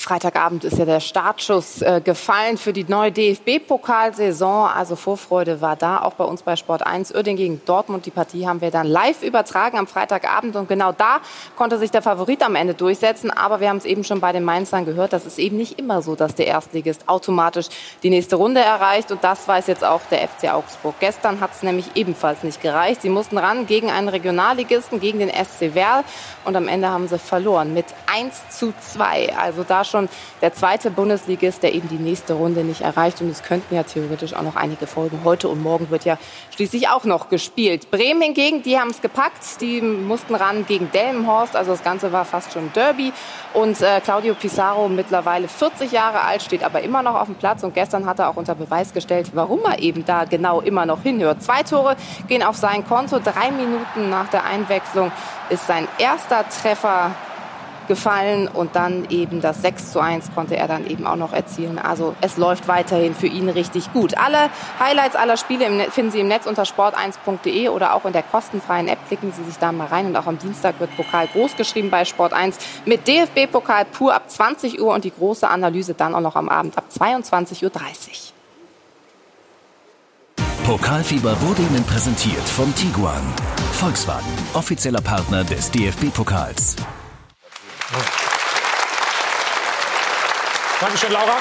Freitagabend ist ja der Startschuss äh, gefallen für die neue DFB-Pokalsaison. Also Vorfreude war da, auch bei uns bei Sport 1. Uerdingen gegen Dortmund. Die Partie haben wir dann live übertragen am Freitagabend. Und genau da konnte sich der Favorit am Ende durchsetzen. Aber wir haben es eben schon bei den Mainzern gehört, das ist eben nicht immer so, dass der Erstligist automatisch die nächste Runde erreicht. Und das weiß jetzt auch der FC Augsburg. Gestern hat es nämlich ebenfalls nicht gereicht. Sie mussten ran gegen einen Regionalligisten, gegen den SC Werl. Und am Ende haben sie verloren mit 1 zu 2. Also da schon der zweite Bundesligist, der eben die nächste Runde nicht erreicht. Und es könnten ja theoretisch auch noch einige folgen. Heute und morgen wird ja schließlich auch noch gespielt. Bremen hingegen, die haben es gepackt. Die mussten ran gegen Delmenhorst. Also das Ganze war fast schon Derby. Und äh, Claudio Pizarro, mittlerweile 40 Jahre alt, steht aber immer noch auf dem Platz. Und gestern hat er auch unter Beweis gestellt, warum er eben da genau immer noch hinhört. Zwei Tore gehen auf sein Konto. Drei Minuten nach der Einwechslung ist sein erster Treffer gefallen und dann eben das 6 zu 1 konnte er dann eben auch noch erzielen. Also es läuft weiterhin für ihn richtig gut. Alle Highlights aller Spiele finden Sie im Netz unter sport1.de oder auch in der kostenfreien App. Klicken Sie sich da mal rein und auch am Dienstag wird Pokal groß geschrieben bei Sport 1 mit DFB-Pokal pur ab 20 Uhr und die große Analyse dann auch noch am Abend ab 22.30 Uhr. Pokalfieber wurde Ihnen präsentiert vom Tiguan. Volkswagen, offizieller Partner des DFB-Pokals. Dankeschön, Laura.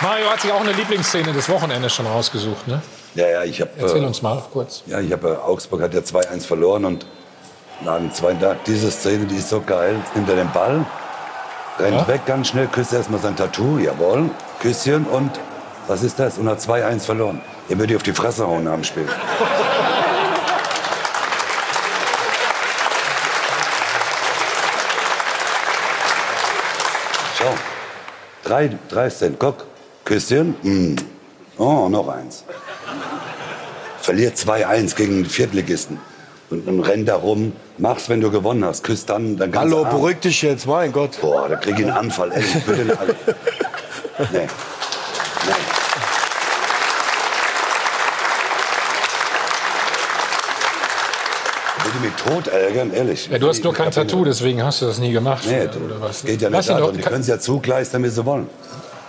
Mario hat sich auch eine Lieblingsszene des Wochenendes schon rausgesucht, ne? Ja, ja, ich habe. Erzähl uns mal kurz. Ja, ich habe. Äh, Augsburg hat ja 2-1 verloren und dem zweiten Tag, diese Szene, die ist so geil. Jetzt nimmt er den Ball, rennt Ja. weg ganz schnell, küsst erstmal sein Tattoo, jawohl, Küsschen und was ist das? Und hat 2-1 verloren. Er würde auf die Fresse hauen dem Spiel. Schau. Drei, drei Cent. Guck. Küsschen. Mm. Oh, noch eins. Verliert 2-1 gegen den Viertligisten. Und dann rennt da rum. Mach's, wenn du gewonnen hast. Küss dann. dann Hallo, beruhig dich jetzt, mein Gott. Boah, da krieg ich einen Anfall. Ehrlich, bitte nicht alle. Nee. Tot ärgern, ehrlich. Ja, du hast nur kein Tattoo, deswegen hast du das nie gemacht. Nee, oder, oder was? Geht ja nicht darum. Die können es ja zugleistern, wie sie wollen.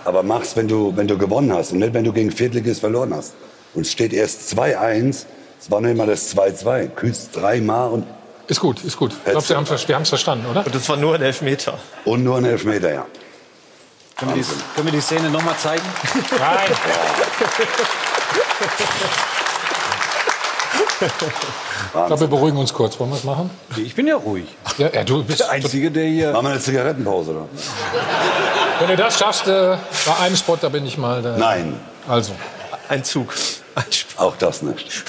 Aber mach's, wenn du, wenn du gewonnen hast und nicht, wenn du gegen Viertligist verloren hast. Und es steht erst 2-1, es war nicht mal das 2-2. Küsst dreimal und. Ist gut, ist gut. Ich glaube, wir haben es verstanden, oder? Und das war nur ein Elfmeter. Und nur ein Elfmeter, ja. Können wir die, können wir die Szene nochmal zeigen? Nein. Ich glaube, wir beruhigen uns kurz. Wollen wir es machen? Ich bin ja ruhig. Ja, ja, du bist der Einzige, der hier. Machen wir eine Zigarettenpause, oder? Wenn du das schaffst, äh, bei einem Spot, da bin ich mal. Da. Nein. Also. Ein Zug. Auch das nicht.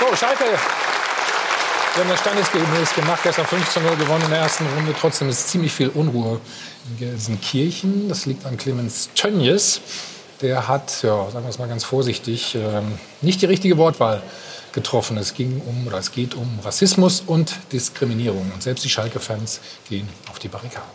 So, Schalke. Wir haben das standesgemäß gemacht, gestern 15 0 gewonnen in der ersten Runde. Trotzdem ist ziemlich viel Unruhe in Gelsenkirchen. Das liegt an Clemens Tönjes. Der hat, ja, sagen wir es mal ganz vorsichtig, ähm, nicht die richtige Wortwahl getroffen. Es ging um, oder es geht um Rassismus und Diskriminierung. Und selbst die Schalke-Fans gehen auf die Barrikaden.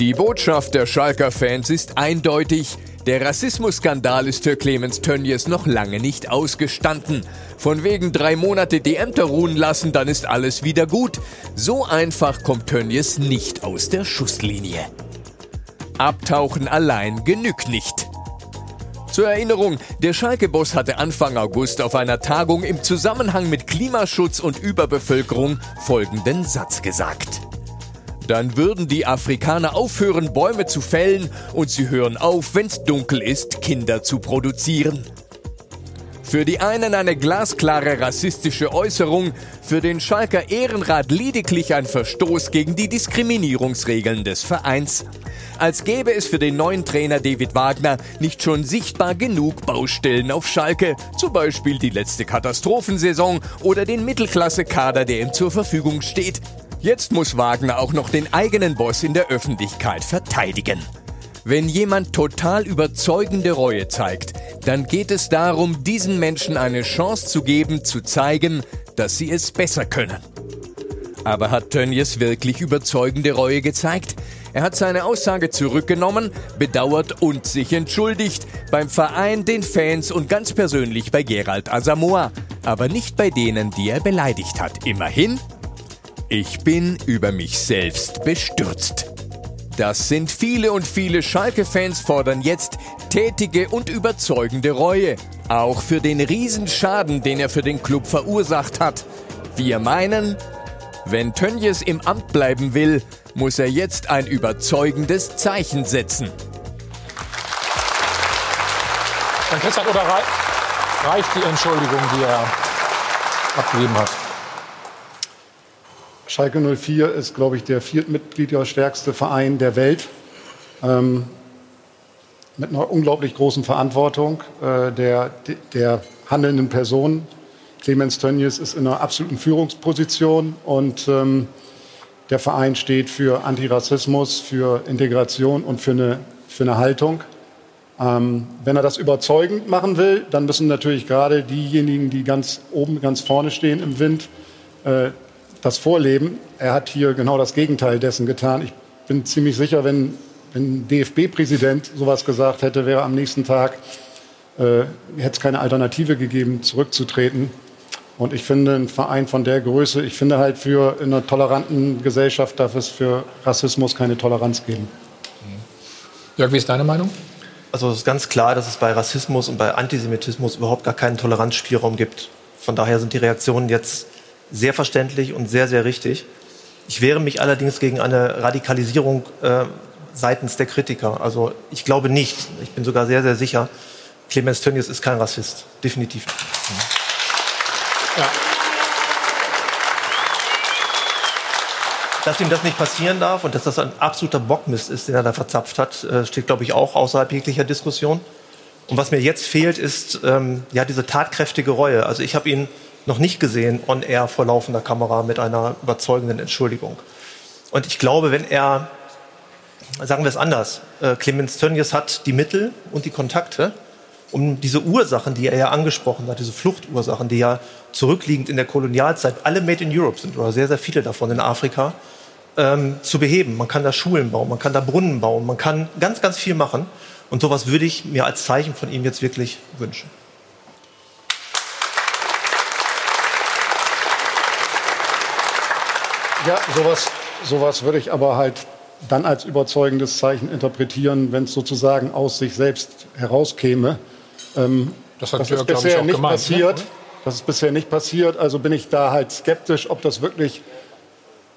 Die Botschaft der Schalker Fans ist eindeutig. Der Rassismusskandal ist für Clemens Tönnies noch lange nicht ausgestanden. Von wegen drei Monate die Ämter ruhen lassen, dann ist alles wieder gut. So einfach kommt Tönnies nicht aus der Schusslinie. Abtauchen allein genügt nicht. Zur Erinnerung, der Schalke-Boss hatte Anfang August auf einer Tagung im Zusammenhang mit Klimaschutz und Überbevölkerung folgenden Satz gesagt. Dann würden die Afrikaner aufhören, Bäume zu fällen und sie hören auf, wenn's dunkel ist, Kinder zu produzieren. Für die einen eine glasklare rassistische Äußerung, für den Schalker Ehrenrat lediglich ein Verstoß gegen die Diskriminierungsregeln des Vereins. Als gäbe es für den neuen Trainer David Wagner nicht schon sichtbar genug Baustellen auf Schalke, zum Beispiel die letzte Katastrophensaison oder den Mittelklasse-Kader, der ihm zur Verfügung steht. Jetzt muss Wagner auch noch den eigenen Boss in der Öffentlichkeit verteidigen. Wenn jemand total überzeugende Reue zeigt, dann geht es darum, diesen Menschen eine Chance zu geben, zu zeigen, dass sie es besser können. Aber hat Tönnies wirklich überzeugende Reue gezeigt? Er hat seine Aussage zurückgenommen, bedauert und sich entschuldigt. Beim Verein, den Fans und ganz persönlich bei Gerald Asamoah. Aber nicht bei denen, die er beleidigt hat. Immerhin, ich bin über mich selbst bestürzt. Das sind viele und viele Schalke-Fans fordern jetzt tätige und überzeugende Reue. Auch für den Riesenschaden, den er für den Club verursacht hat. Wir meinen, wenn Tönjes im Amt bleiben will, muss er jetzt ein überzeugendes Zeichen setzen. Dann Christian, oder rei reicht die Entschuldigung, die er abgegeben hat? Schalke 04 ist, glaube ich, der viertmitgliederstärkste Verein der Welt. Ähm, mit einer unglaublich großen Verantwortung äh, der, der handelnden Personen. Clemens Tönnies ist in einer absoluten Führungsposition und ähm, der Verein steht für Antirassismus, für Integration und für eine, für eine Haltung. Ähm, wenn er das überzeugend machen will, dann müssen natürlich gerade diejenigen, die ganz oben, ganz vorne stehen im Wind, äh, das vorleben. Er hat hier genau das Gegenteil dessen getan. Ich bin ziemlich sicher, wenn, wenn ein DFB-Präsident sowas gesagt hätte, wäre am nächsten Tag, äh, hätte es keine Alternative gegeben, zurückzutreten. Und ich finde, ein Verein von der Größe, ich finde halt für in einer toleranten Gesellschaft darf es für Rassismus keine Toleranz geben. Jörg, wie ist deine Meinung? Also es ist ganz klar, dass es bei Rassismus und bei Antisemitismus überhaupt gar keinen Toleranzspielraum gibt. Von daher sind die Reaktionen jetzt sehr verständlich und sehr, sehr richtig. Ich wehre mich allerdings gegen eine Radikalisierung äh, seitens der Kritiker. Also ich glaube nicht, ich bin sogar sehr, sehr sicher, Clemens Tönnies ist kein Rassist. Definitiv nicht. Ja. Dass ihm das nicht passieren darf und dass das ein absoluter Bockmist ist, den er da verzapft hat, äh, steht, glaube ich, auch außerhalb jeglicher Diskussion. Und was mir jetzt fehlt, ist ähm, ja diese tatkräftige Reue. Also ich habe ihn noch nicht gesehen on air vor laufender Kamera mit einer überzeugenden Entschuldigung. Und ich glaube, wenn er, sagen wir es anders, äh, Clemens Tönnies hat die Mittel und die Kontakte, um diese Ursachen, die er ja angesprochen hat, diese Fluchtursachen, die ja zurückliegend in der Kolonialzeit alle made in Europe sind oder sehr, sehr viele davon in Afrika, ähm, zu beheben. Man kann da Schulen bauen, man kann da Brunnen bauen, man kann ganz, ganz viel machen. Und sowas würde ich mir als Zeichen von ihm jetzt wirklich wünschen. Ja, sowas, sowas würde ich aber halt dann als überzeugendes Zeichen interpretieren, wenn es sozusagen aus sich selbst herauskäme. Ähm, das, hat das ist bisher nicht gemeint, passiert. Ne? Das ist bisher nicht passiert. Also bin ich da halt skeptisch, ob das wirklich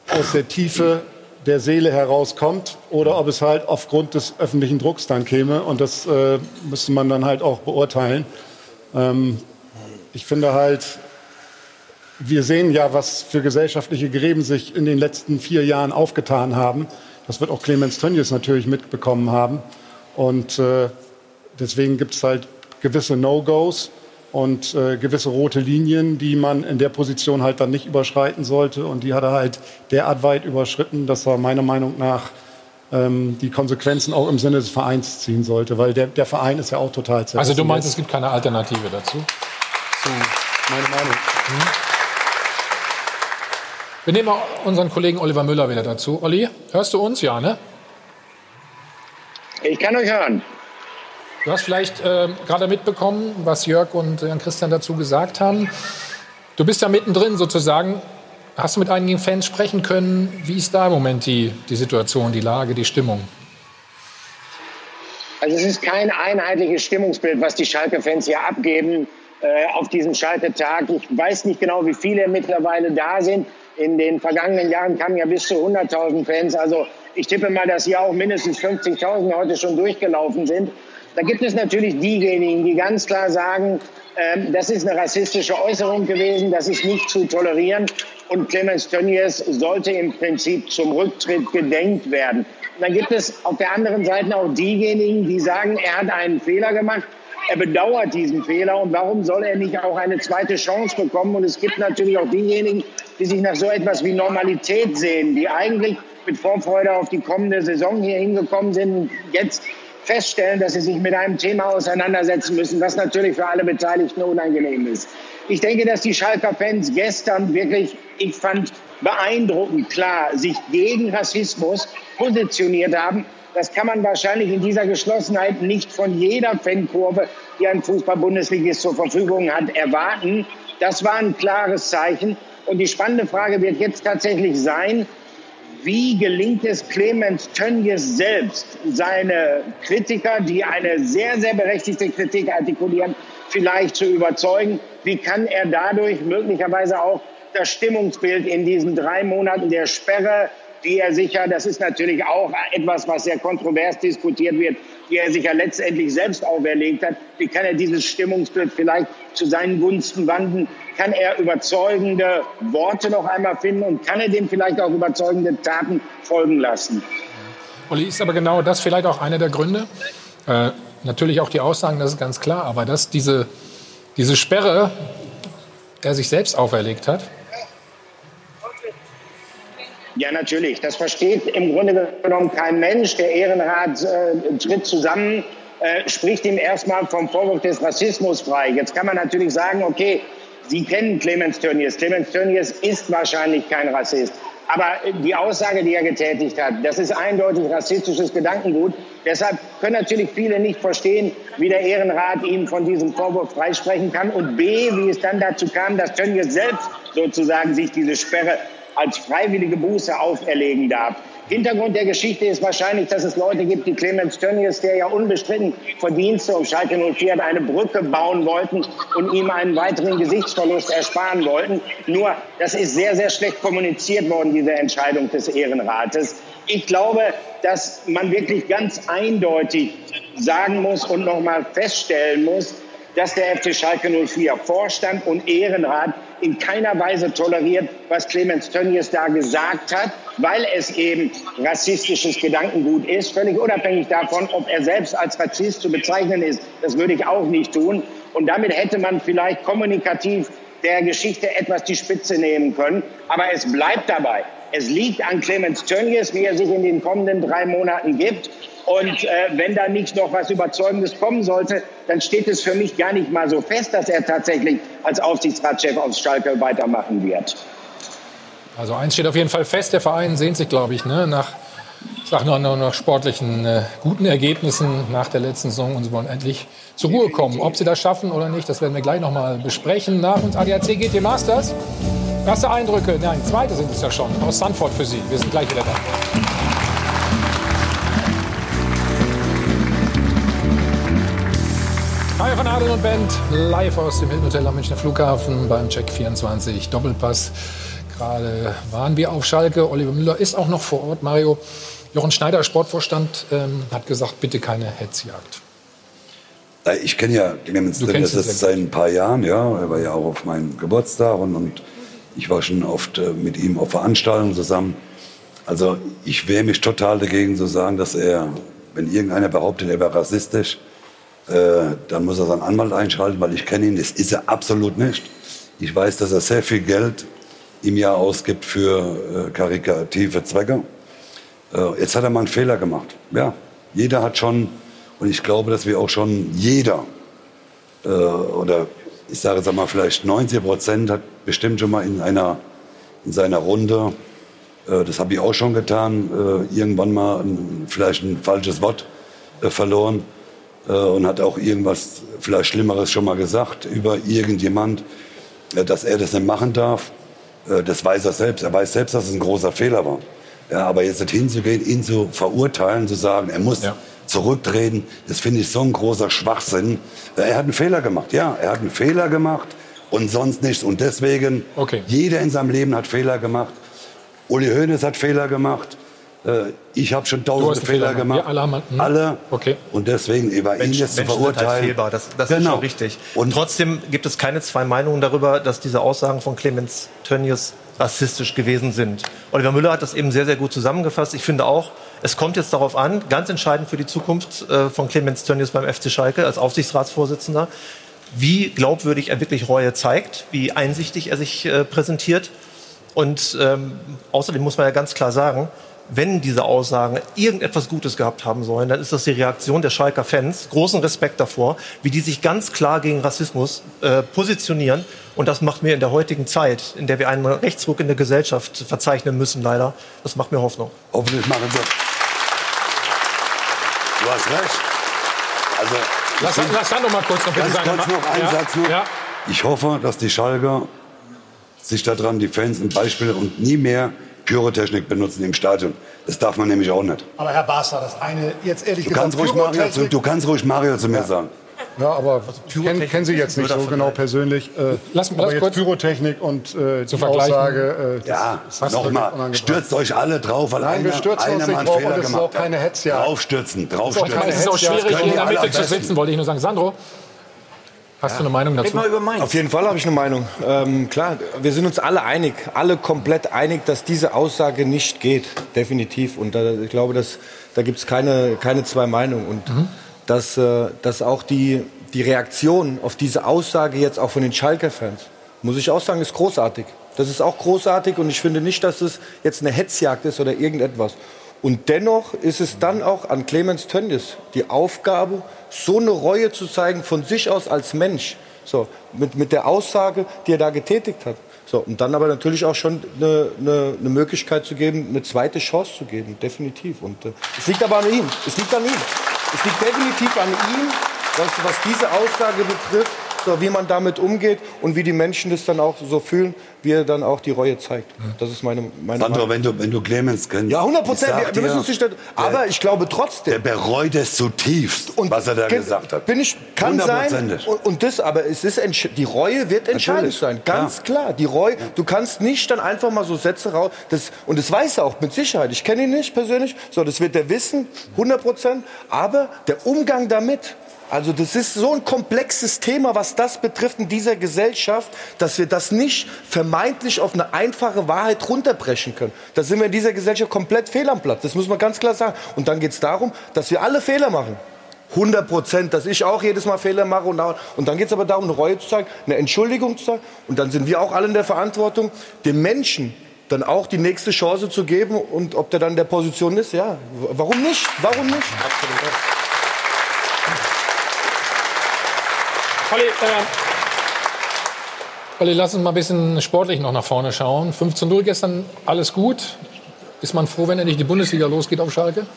aus der Tiefe der Seele herauskommt oder ob es halt aufgrund des öffentlichen Drucks dann käme. Und das äh, müsste man dann halt auch beurteilen. Ähm, ich finde halt, wir sehen ja, was für gesellschaftliche Gräben sich in den letzten vier Jahren aufgetan haben. Das wird auch Clemens Tönnies natürlich mitbekommen haben. Und äh, deswegen gibt es halt gewisse No-Gos und äh, gewisse rote Linien, die man in der Position halt dann nicht überschreiten sollte. Und die hat er halt derart weit überschritten, dass er meiner Meinung nach ähm, die Konsequenzen auch im Sinne des Vereins ziehen sollte, weil der, der Verein ist ja auch total zerrissen. Also du meinst, es gibt keine Alternative dazu? So, meine Meinung. Mhm. Wir nehmen unseren Kollegen Oliver Müller wieder dazu. Olli, hörst du uns? Ja, ne? Ich kann euch hören. Du hast vielleicht äh, gerade mitbekommen, was Jörg und Jan Christian dazu gesagt haben. Du bist da mittendrin sozusagen. Hast du mit einigen Fans sprechen können? Wie ist da im Moment die, die Situation, die Lage, die Stimmung? Also es ist kein einheitliches Stimmungsbild, was die Schalke-Fans hier abgeben äh, auf diesem Schalke-Tag. Ich weiß nicht genau, wie viele mittlerweile da sind. In den vergangenen Jahren kamen ja bis zu 100.000 Fans. Also ich tippe mal, dass hier auch mindestens 50.000 heute schon durchgelaufen sind. Da gibt es natürlich diejenigen, die ganz klar sagen, ähm, das ist eine rassistische Äußerung gewesen, das ist nicht zu tolerieren und Clemens Tönnies sollte im Prinzip zum Rücktritt gedenkt werden. Und dann gibt es auf der anderen Seite auch diejenigen, die sagen, er hat einen Fehler gemacht, er bedauert diesen Fehler und warum soll er nicht auch eine zweite Chance bekommen? Und es gibt natürlich auch diejenigen, die sich nach so etwas wie Normalität sehen, die eigentlich mit Vorfreude auf die kommende Saison hier hingekommen sind, jetzt feststellen, dass sie sich mit einem Thema auseinandersetzen müssen, was natürlich für alle Beteiligten unangenehm ist. Ich denke, dass die Schalker Fans gestern wirklich, ich fand beeindruckend klar, sich gegen Rassismus positioniert haben. Das kann man wahrscheinlich in dieser Geschlossenheit nicht von jeder Fankurve, die ein Fußball-Bundesligist zur Verfügung hat, erwarten. Das war ein klares Zeichen. Und die spannende Frage wird jetzt tatsächlich sein, wie gelingt es Clemens Tönjes selbst, seine Kritiker, die eine sehr, sehr berechtigte Kritik artikulieren, vielleicht zu überzeugen? Wie kann er dadurch möglicherweise auch das Stimmungsbild in diesen drei Monaten der Sperre, die er sicher, das ist natürlich auch etwas, was sehr kontrovers diskutiert wird, die er sich ja letztendlich selbst auferlegt hat. Wie kann er dieses Stimmungsbild vielleicht zu seinen Gunsten wandten? Kann er überzeugende Worte noch einmal finden und kann er dem vielleicht auch überzeugende Taten folgen lassen? Olli, ist aber genau das vielleicht auch einer der Gründe? Äh, natürlich auch die Aussagen, das ist ganz klar, aber dass diese, diese Sperre er sich selbst auferlegt hat? Ja, natürlich. Das versteht im Grunde genommen kein Mensch. Der Ehrenrat äh, tritt zusammen, äh, spricht ihm erstmal vom Vorwurf des Rassismus frei. Jetzt kann man natürlich sagen, okay, Sie kennen Clemens Tönnies. Clemens Tönnies ist wahrscheinlich kein Rassist. Aber die Aussage, die er getätigt hat, das ist eindeutig rassistisches Gedankengut. Deshalb können natürlich viele nicht verstehen, wie der Ehrenrat ihn von diesem Vorwurf freisprechen kann. Und B, wie es dann dazu kam, dass Tönnies selbst sozusagen sich diese Sperre als freiwillige Buße auferlegen darf. Hintergrund der Geschichte ist wahrscheinlich, dass es Leute gibt, die Clemens Tönnies, der ja unbestritten Verdienste um Schalke 04 hat, eine Brücke bauen wollten und ihm einen weiteren Gesichtsverlust ersparen wollten. Nur, das ist sehr, sehr schlecht kommuniziert worden, diese Entscheidung des Ehrenrates. Ich glaube, dass man wirklich ganz eindeutig sagen muss und noch mal feststellen muss, dass der FC Schalke 04 Vorstand und Ehrenrat in keiner Weise toleriert, was Clemens Tönnies da gesagt hat, weil es eben rassistisches Gedankengut ist, völlig unabhängig davon, ob er selbst als Rassist zu bezeichnen ist. Das würde ich auch nicht tun. Und damit hätte man vielleicht kommunikativ der Geschichte etwas die Spitze nehmen können. Aber es bleibt dabei. Es liegt an Clemens Tönnies, wie er sich in den kommenden drei Monaten gibt. Und äh, wenn da nicht noch was Überzeugendes kommen sollte, dann steht es für mich gar nicht mal so fest, dass er tatsächlich als Aufsichtsratschef aus Schalke weitermachen wird. Also eins steht auf jeden Fall fest, der Verein sehnt sich, glaube ich, ne, nach, sag nur, nach sportlichen äh, guten Ergebnissen nach der letzten Saison und sie wollen endlich zur Ruhe kommen. Ob sie das schaffen oder nicht, das werden wir gleich noch mal besprechen. Nach uns ADAC GT Masters. Erste Eindrücke, nein, zweite sind es ja schon, aus Sanford für Sie. Wir sind gleich wieder da. Hi von Adel und Band, live aus dem Hilton Hotel am Münchner Flughafen beim Check 24 Doppelpass. Gerade waren wir auf Schalke. Oliver Müller ist auch noch vor Ort. Mario Jochen Schneider, Sportvorstand, ähm, hat gesagt, bitte keine Hetzjagd. Äh, ich kenne ja Clemens das seit ein paar Jahren. Ja, er war ja auch auf meinem Geburtstag und, und ich war schon oft äh, mit ihm auf Veranstaltungen zusammen. Also ich wehre mich total dagegen zu sagen, dass er, wenn irgendeiner behauptet, er wäre rassistisch, äh, dann muss er seinen Anwalt einschalten, weil ich kenne ihn. Das ist er absolut nicht. Ich weiß, dass er sehr viel Geld im Jahr ausgibt für äh, karikative Zwecke. Äh, jetzt hat er mal einen Fehler gemacht. Ja, jeder hat schon, und ich glaube, dass wir auch schon jeder, äh, oder ich sage jetzt einmal vielleicht 90 Prozent, hat bestimmt schon mal in, einer, in seiner Runde, äh, das habe ich auch schon getan, irgendwann mal ein, vielleicht ein falsches Wort verloren und hat auch irgendwas vielleicht Schlimmeres schon mal gesagt über irgendjemand, äh, dass er das nicht machen darf. Äh, das weiß er selbst. Er weiß selbst, dass es ein großer Fehler war. Ja, aber jetzt nicht hinzugehen, ihn zu verurteilen, zu sagen, er muss ja. zurücktreten, das finde ich so ein großer Schwachsinn. Er hat einen Fehler gemacht, ja, er hat einen Fehler gemacht und sonst nichts. Und deswegen, okay. jeder in seinem Leben hat Fehler gemacht. Uli Hoeneß hat Fehler gemacht. Äh, ich habe schon tausende Fehler, Fehler gemacht. alle haben, hm. alle. Okay. Und deswegen über ihn jetzt zu verurteilen. Halt fehlbar. Das, das genau. ist schon richtig. Und trotzdem gibt es keine zwei Meinungen darüber, dass diese Aussagen von Clemens Tönnies rassistisch gewesen sind. Oliver Müller hat das eben sehr, sehr gut zusammengefasst. Ich finde auch, es kommt jetzt darauf an, ganz entscheidend für die Zukunft äh, von Clemens Tönnies beim FC Schalke als Aufsichtsratsvorsitzender, wie glaubwürdig er wirklich Reue zeigt, wie einsichtig er sich äh, präsentiert Und ähm, außerdem muss man ja ganz klar sagen, wenn diese Aussagen irgendetwas Gutes gehabt haben sollen, dann ist das die Reaktion der Schalker Fans. Großen Respekt davor, wie die sich ganz klar gegen Rassismus äh, positionieren. Und das macht mir in der heutigen Zeit, in der wir einen Rechtsruck in der Gesellschaft verzeichnen müssen, leider, das macht mir Hoffnung. Hoffentlich machen sie. Du hast recht. Also, Lass, ich bin- lass dann noch mal kurz noch bitte sagen. kurz noch einen Ja, Satz noch. Ja. Ich hoffe, dass die Schalker sich daran, die Fans ein Beispiel und nie mehr Pyrotechnik benutzen im Stadion. Das darf man nämlich auch nicht. Aber Herr Basler, das eine, jetzt ehrlich Du gesagt, kannst, ruhig Mario zu, Pyrotechnik- du kannst ruhig Mario zu mir sagen. Ja, aber kennen kenn Sie jetzt nicht so genau persönlich. Äh, Lass- aber lass jetzt kurz- Pyrothechnik und äh, die. Aussage. Äh, das Ja, nochmal, stürzt euch alle drauf, weil Nein, einer, wir stürzen einer mal nicht einen drauf Fehler und es ist auch gemacht hat. keine Hetzjagd. Draufstürzen, Es ist auch draufstürzen. es ist auch schwierig, hier in die der Mitte zu sitzen, wollte ich nur sagen. Sandro, hast du eine Meinung dazu? Auf jeden Fall habe ich eine Meinung. Ähm, klar, wir sind uns alle einig, alle komplett einig, dass diese Aussage nicht geht, definitiv. Und da, ich glaube, dass, da gibt es keine, keine zwei Meinungen. Und dass, äh, dass auch die, die Reaktion auf diese Aussage jetzt auch von den Schalker-Fans, muss ich auch sagen, ist großartig. Das ist auch großartig und ich finde nicht, dass es jetzt eine Hetzjagd ist oder irgendetwas. Und dennoch ist es dann auch an Clemens Tönnies die Aufgabe, so eine Reue zu zeigen von sich aus als Mensch. So, mit, mit der Aussage, die er da getätigt hat. So, und dann aber natürlich auch schon eine, eine, eine Möglichkeit zu geben, eine zweite Chance zu geben, definitiv. Und äh, es liegt aber an ihm. Es liegt an ihm. Es liegt definitiv an ihm, was, was diese Aussage betrifft, so wie man damit umgeht und wie die Menschen das dann auch so fühlen, wie er dann auch die Reue zeigt. Das ist meine, meine Sandro, Meinung. wenn du, wenn du Clemens kennst. Ja, 100 ich Prozent. Wir, wir müssen nicht, aber ich glaube trotzdem. Der bereut es zutiefst, was er da Ge- gesagt hat. Bin ich, kann sein. Und, und das, aber es ist die Reue wird entscheidend Natürlich, sein, ganz klar. Die Reue. Du kannst nicht dann einfach mal so Sätze raus. Das, und das weiß er auch mit Sicherheit. Ich kenne ihn nicht persönlich. So, das wird er wissen, 100 Prozent. Aber der Umgang damit. Also das ist so ein komplexes Thema, was das betrifft in dieser Gesellschaft, dass wir das nicht vermeintlich auf eine einfache Wahrheit runterbrechen können. Da sind wir in dieser Gesellschaft komplett fehl am Platz. Das muss man ganz klar sagen. Und dann geht es darum, dass wir alle Fehler machen. 100 Prozent, dass ich auch jedes Mal Fehler mache. Und, und dann geht es aber darum, eine Reue zu zeigen, eine Entschuldigung zu zeigen. Und dann sind wir auch alle in der Verantwortung, dem Menschen dann auch die nächste Chance zu geben. Und ob der dann in der Position ist, ja, warum nicht? Warum nicht? Olli, äh, Olli, lass uns mal ein bisschen sportlich noch nach vorne schauen. 5 zu 0 gestern, alles gut. Ist man froh, wenn endlich die Bundesliga losgeht auf Schalke?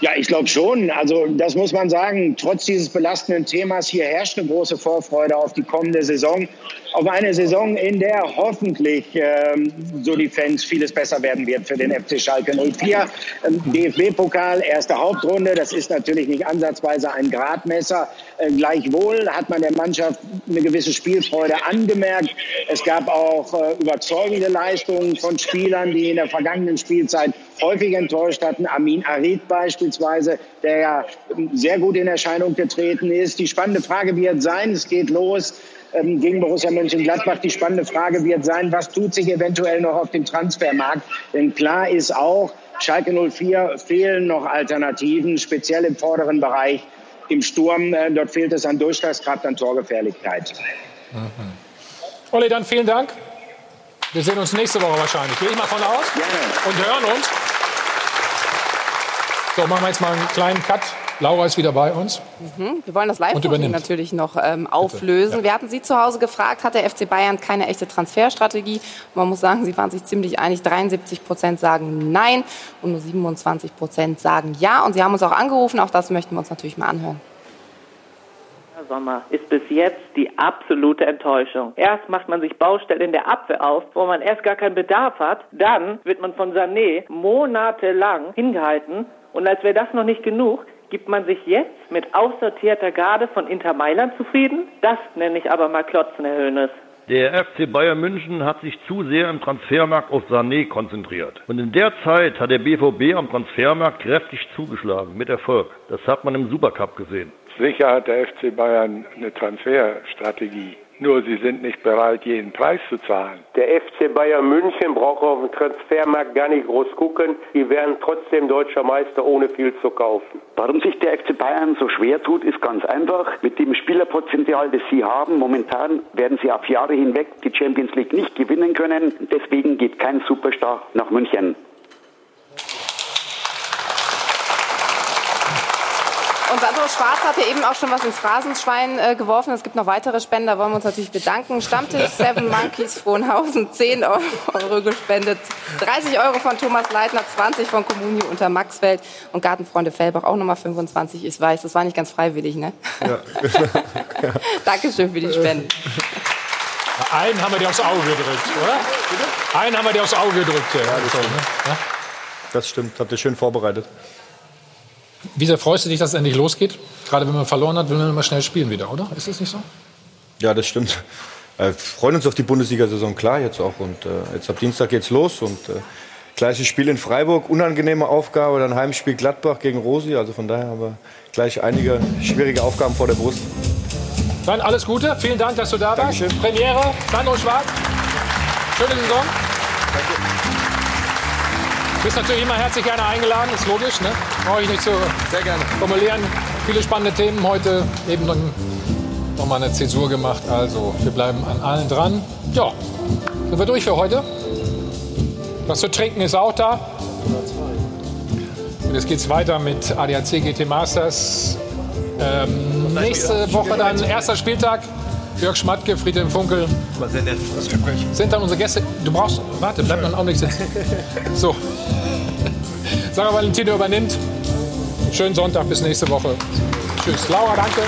Ja, ich glaube schon. Also das muss man sagen. Trotz dieses belastenden Themas hier herrscht eine große Vorfreude auf die kommende Saison. Auf eine Saison, in der hoffentlich, ähm, so die Fans, vieles besser werden wird für den FC Schalke 04. Ähm, DFB-Pokal, erste Hauptrunde. Das ist natürlich nicht ansatzweise ein Gradmesser. Äh, gleichwohl hat man der Mannschaft eine gewisse Spielfreude angemerkt. Es gab auch äh, überzeugende Leistungen von Spielern, die in der vergangenen Spielzeit häufig enttäuscht hatten. Amin Arid beispielsweise, der ja sehr gut in Erscheinung getreten ist. Die spannende Frage wird sein, es geht los ähm, gegen Borussia Mönchengladbach. Die spannende Frage wird sein, was tut sich eventuell noch auf dem Transfermarkt? Denn klar ist auch, Schalke 04 fehlen noch Alternativen, speziell im vorderen Bereich. Im Sturm, äh, dort fehlt es an Durchschlagskraft, an Torgefährlichkeit. Olli, dann vielen Dank. Wir sehen uns nächste Woche wahrscheinlich. Gehe ich mal von aus. Und hören uns. So, machen wir jetzt mal einen kleinen Cut. Laura ist wieder bei uns. Mhm. Wir wollen das übernimmt. natürlich noch ähm, auflösen. Wir hatten Sie zu Hause gefragt, hat der FC Bayern keine echte Transferstrategie? Man muss sagen, Sie waren sich ziemlich einig. 73 Prozent sagen Nein und nur 27 Prozent sagen Ja. Und Sie haben uns auch angerufen. Auch das möchten wir uns natürlich mal anhören. Sommer ist bis jetzt die absolute Enttäuschung. Erst macht man sich Baustellen in der Abwehr auf, wo man erst gar keinen Bedarf hat. Dann wird man von Sané monatelang hingehalten. Und als wäre das noch nicht genug, gibt man sich jetzt mit aussortierter Garde von Inter Mailand zufrieden? Das nenne ich aber mal Klotzen, Herr Hoeneß. Der FC Bayern München hat sich zu sehr im Transfermarkt auf Sané konzentriert. Und in der Zeit hat der BVB am Transfermarkt kräftig zugeschlagen, mit Erfolg. Das hat man im Supercup gesehen. Sicher hat der FC Bayern eine Transferstrategie. Nur sie sind nicht bereit, jeden Preis zu zahlen. Der FC Bayern München braucht auf dem Transfermarkt gar nicht groß gucken. Die werden trotzdem deutscher Meister, ohne viel zu kaufen. Warum sich der FC Bayern so schwer tut, ist ganz einfach. Mit dem Spielerpotenzial, das sie haben, momentan werden sie auf Jahre hinweg die Champions League nicht gewinnen können. Deswegen geht kein Superstar nach München. Und Sandro Schwarz hatte eben auch schon was ins Phrasenschwein äh, geworfen. Es gibt noch weitere Spender, da wollen wir uns natürlich bedanken. Stammtisch Seven Monkeys Frohnhausen, 10 Euro gespendet. 30 Euro von Thomas Leitner, 20 von Kommuni unter Maxfeld und Gartenfreunde Fellbach auch nochmal 25. Ich weiß, das war nicht ganz freiwillig, ne? Ja. Dankeschön für die Spenden. Einen haben wir dir aufs Auge gedrückt, oder? Einen haben wir dir aufs Auge gedrückt. Ja, das, so, ne? das stimmt, habt ihr schön vorbereitet. Wie sehr freust du dich, dass es endlich losgeht? Gerade wenn man verloren hat, will man immer schnell spielen wieder, oder? Ist das nicht so? Ja, das stimmt. Wir freuen uns auf die Bundesliga-Saison, klar, jetzt auch. Und äh, jetzt ab Dienstag geht's los. Und äh, gleiches Spiel in Freiburg, unangenehme Aufgabe. Dann Heimspiel Gladbach gegen Rosi. Also von daher haben wir gleich einige schwierige Aufgaben vor der Brust. Dann alles Gute. Vielen Dank, dass du da warst. Dankeschön. Premiere, Sandro Schwarz. Schöne Saison. Danke. Du bist natürlich immer herzlich gerne eingeladen, ist logisch, ne? Brauche ich nicht zu Sehr gerne. formulieren. Viele spannende Themen heute, eben noch mal eine Zäsur gemacht. Also, wir bleiben an allen dran. Ja, sind wir durch für heute. Was zu trinken ist auch da. Und jetzt geht's weiter mit ADAC GT Masters. Ähm, nächste Woche dann erster Spieltag. Jörg Schmatke, Friedhelm Funkel. War sehr nett. Sind dann unsere Gäste. Du brauchst. Warte, bleib noch einen Augenblick sitzen. So. Sarah Valentino übernimmt. Schönen Sonntag, bis nächste Woche. Tschüss. Laura, danke.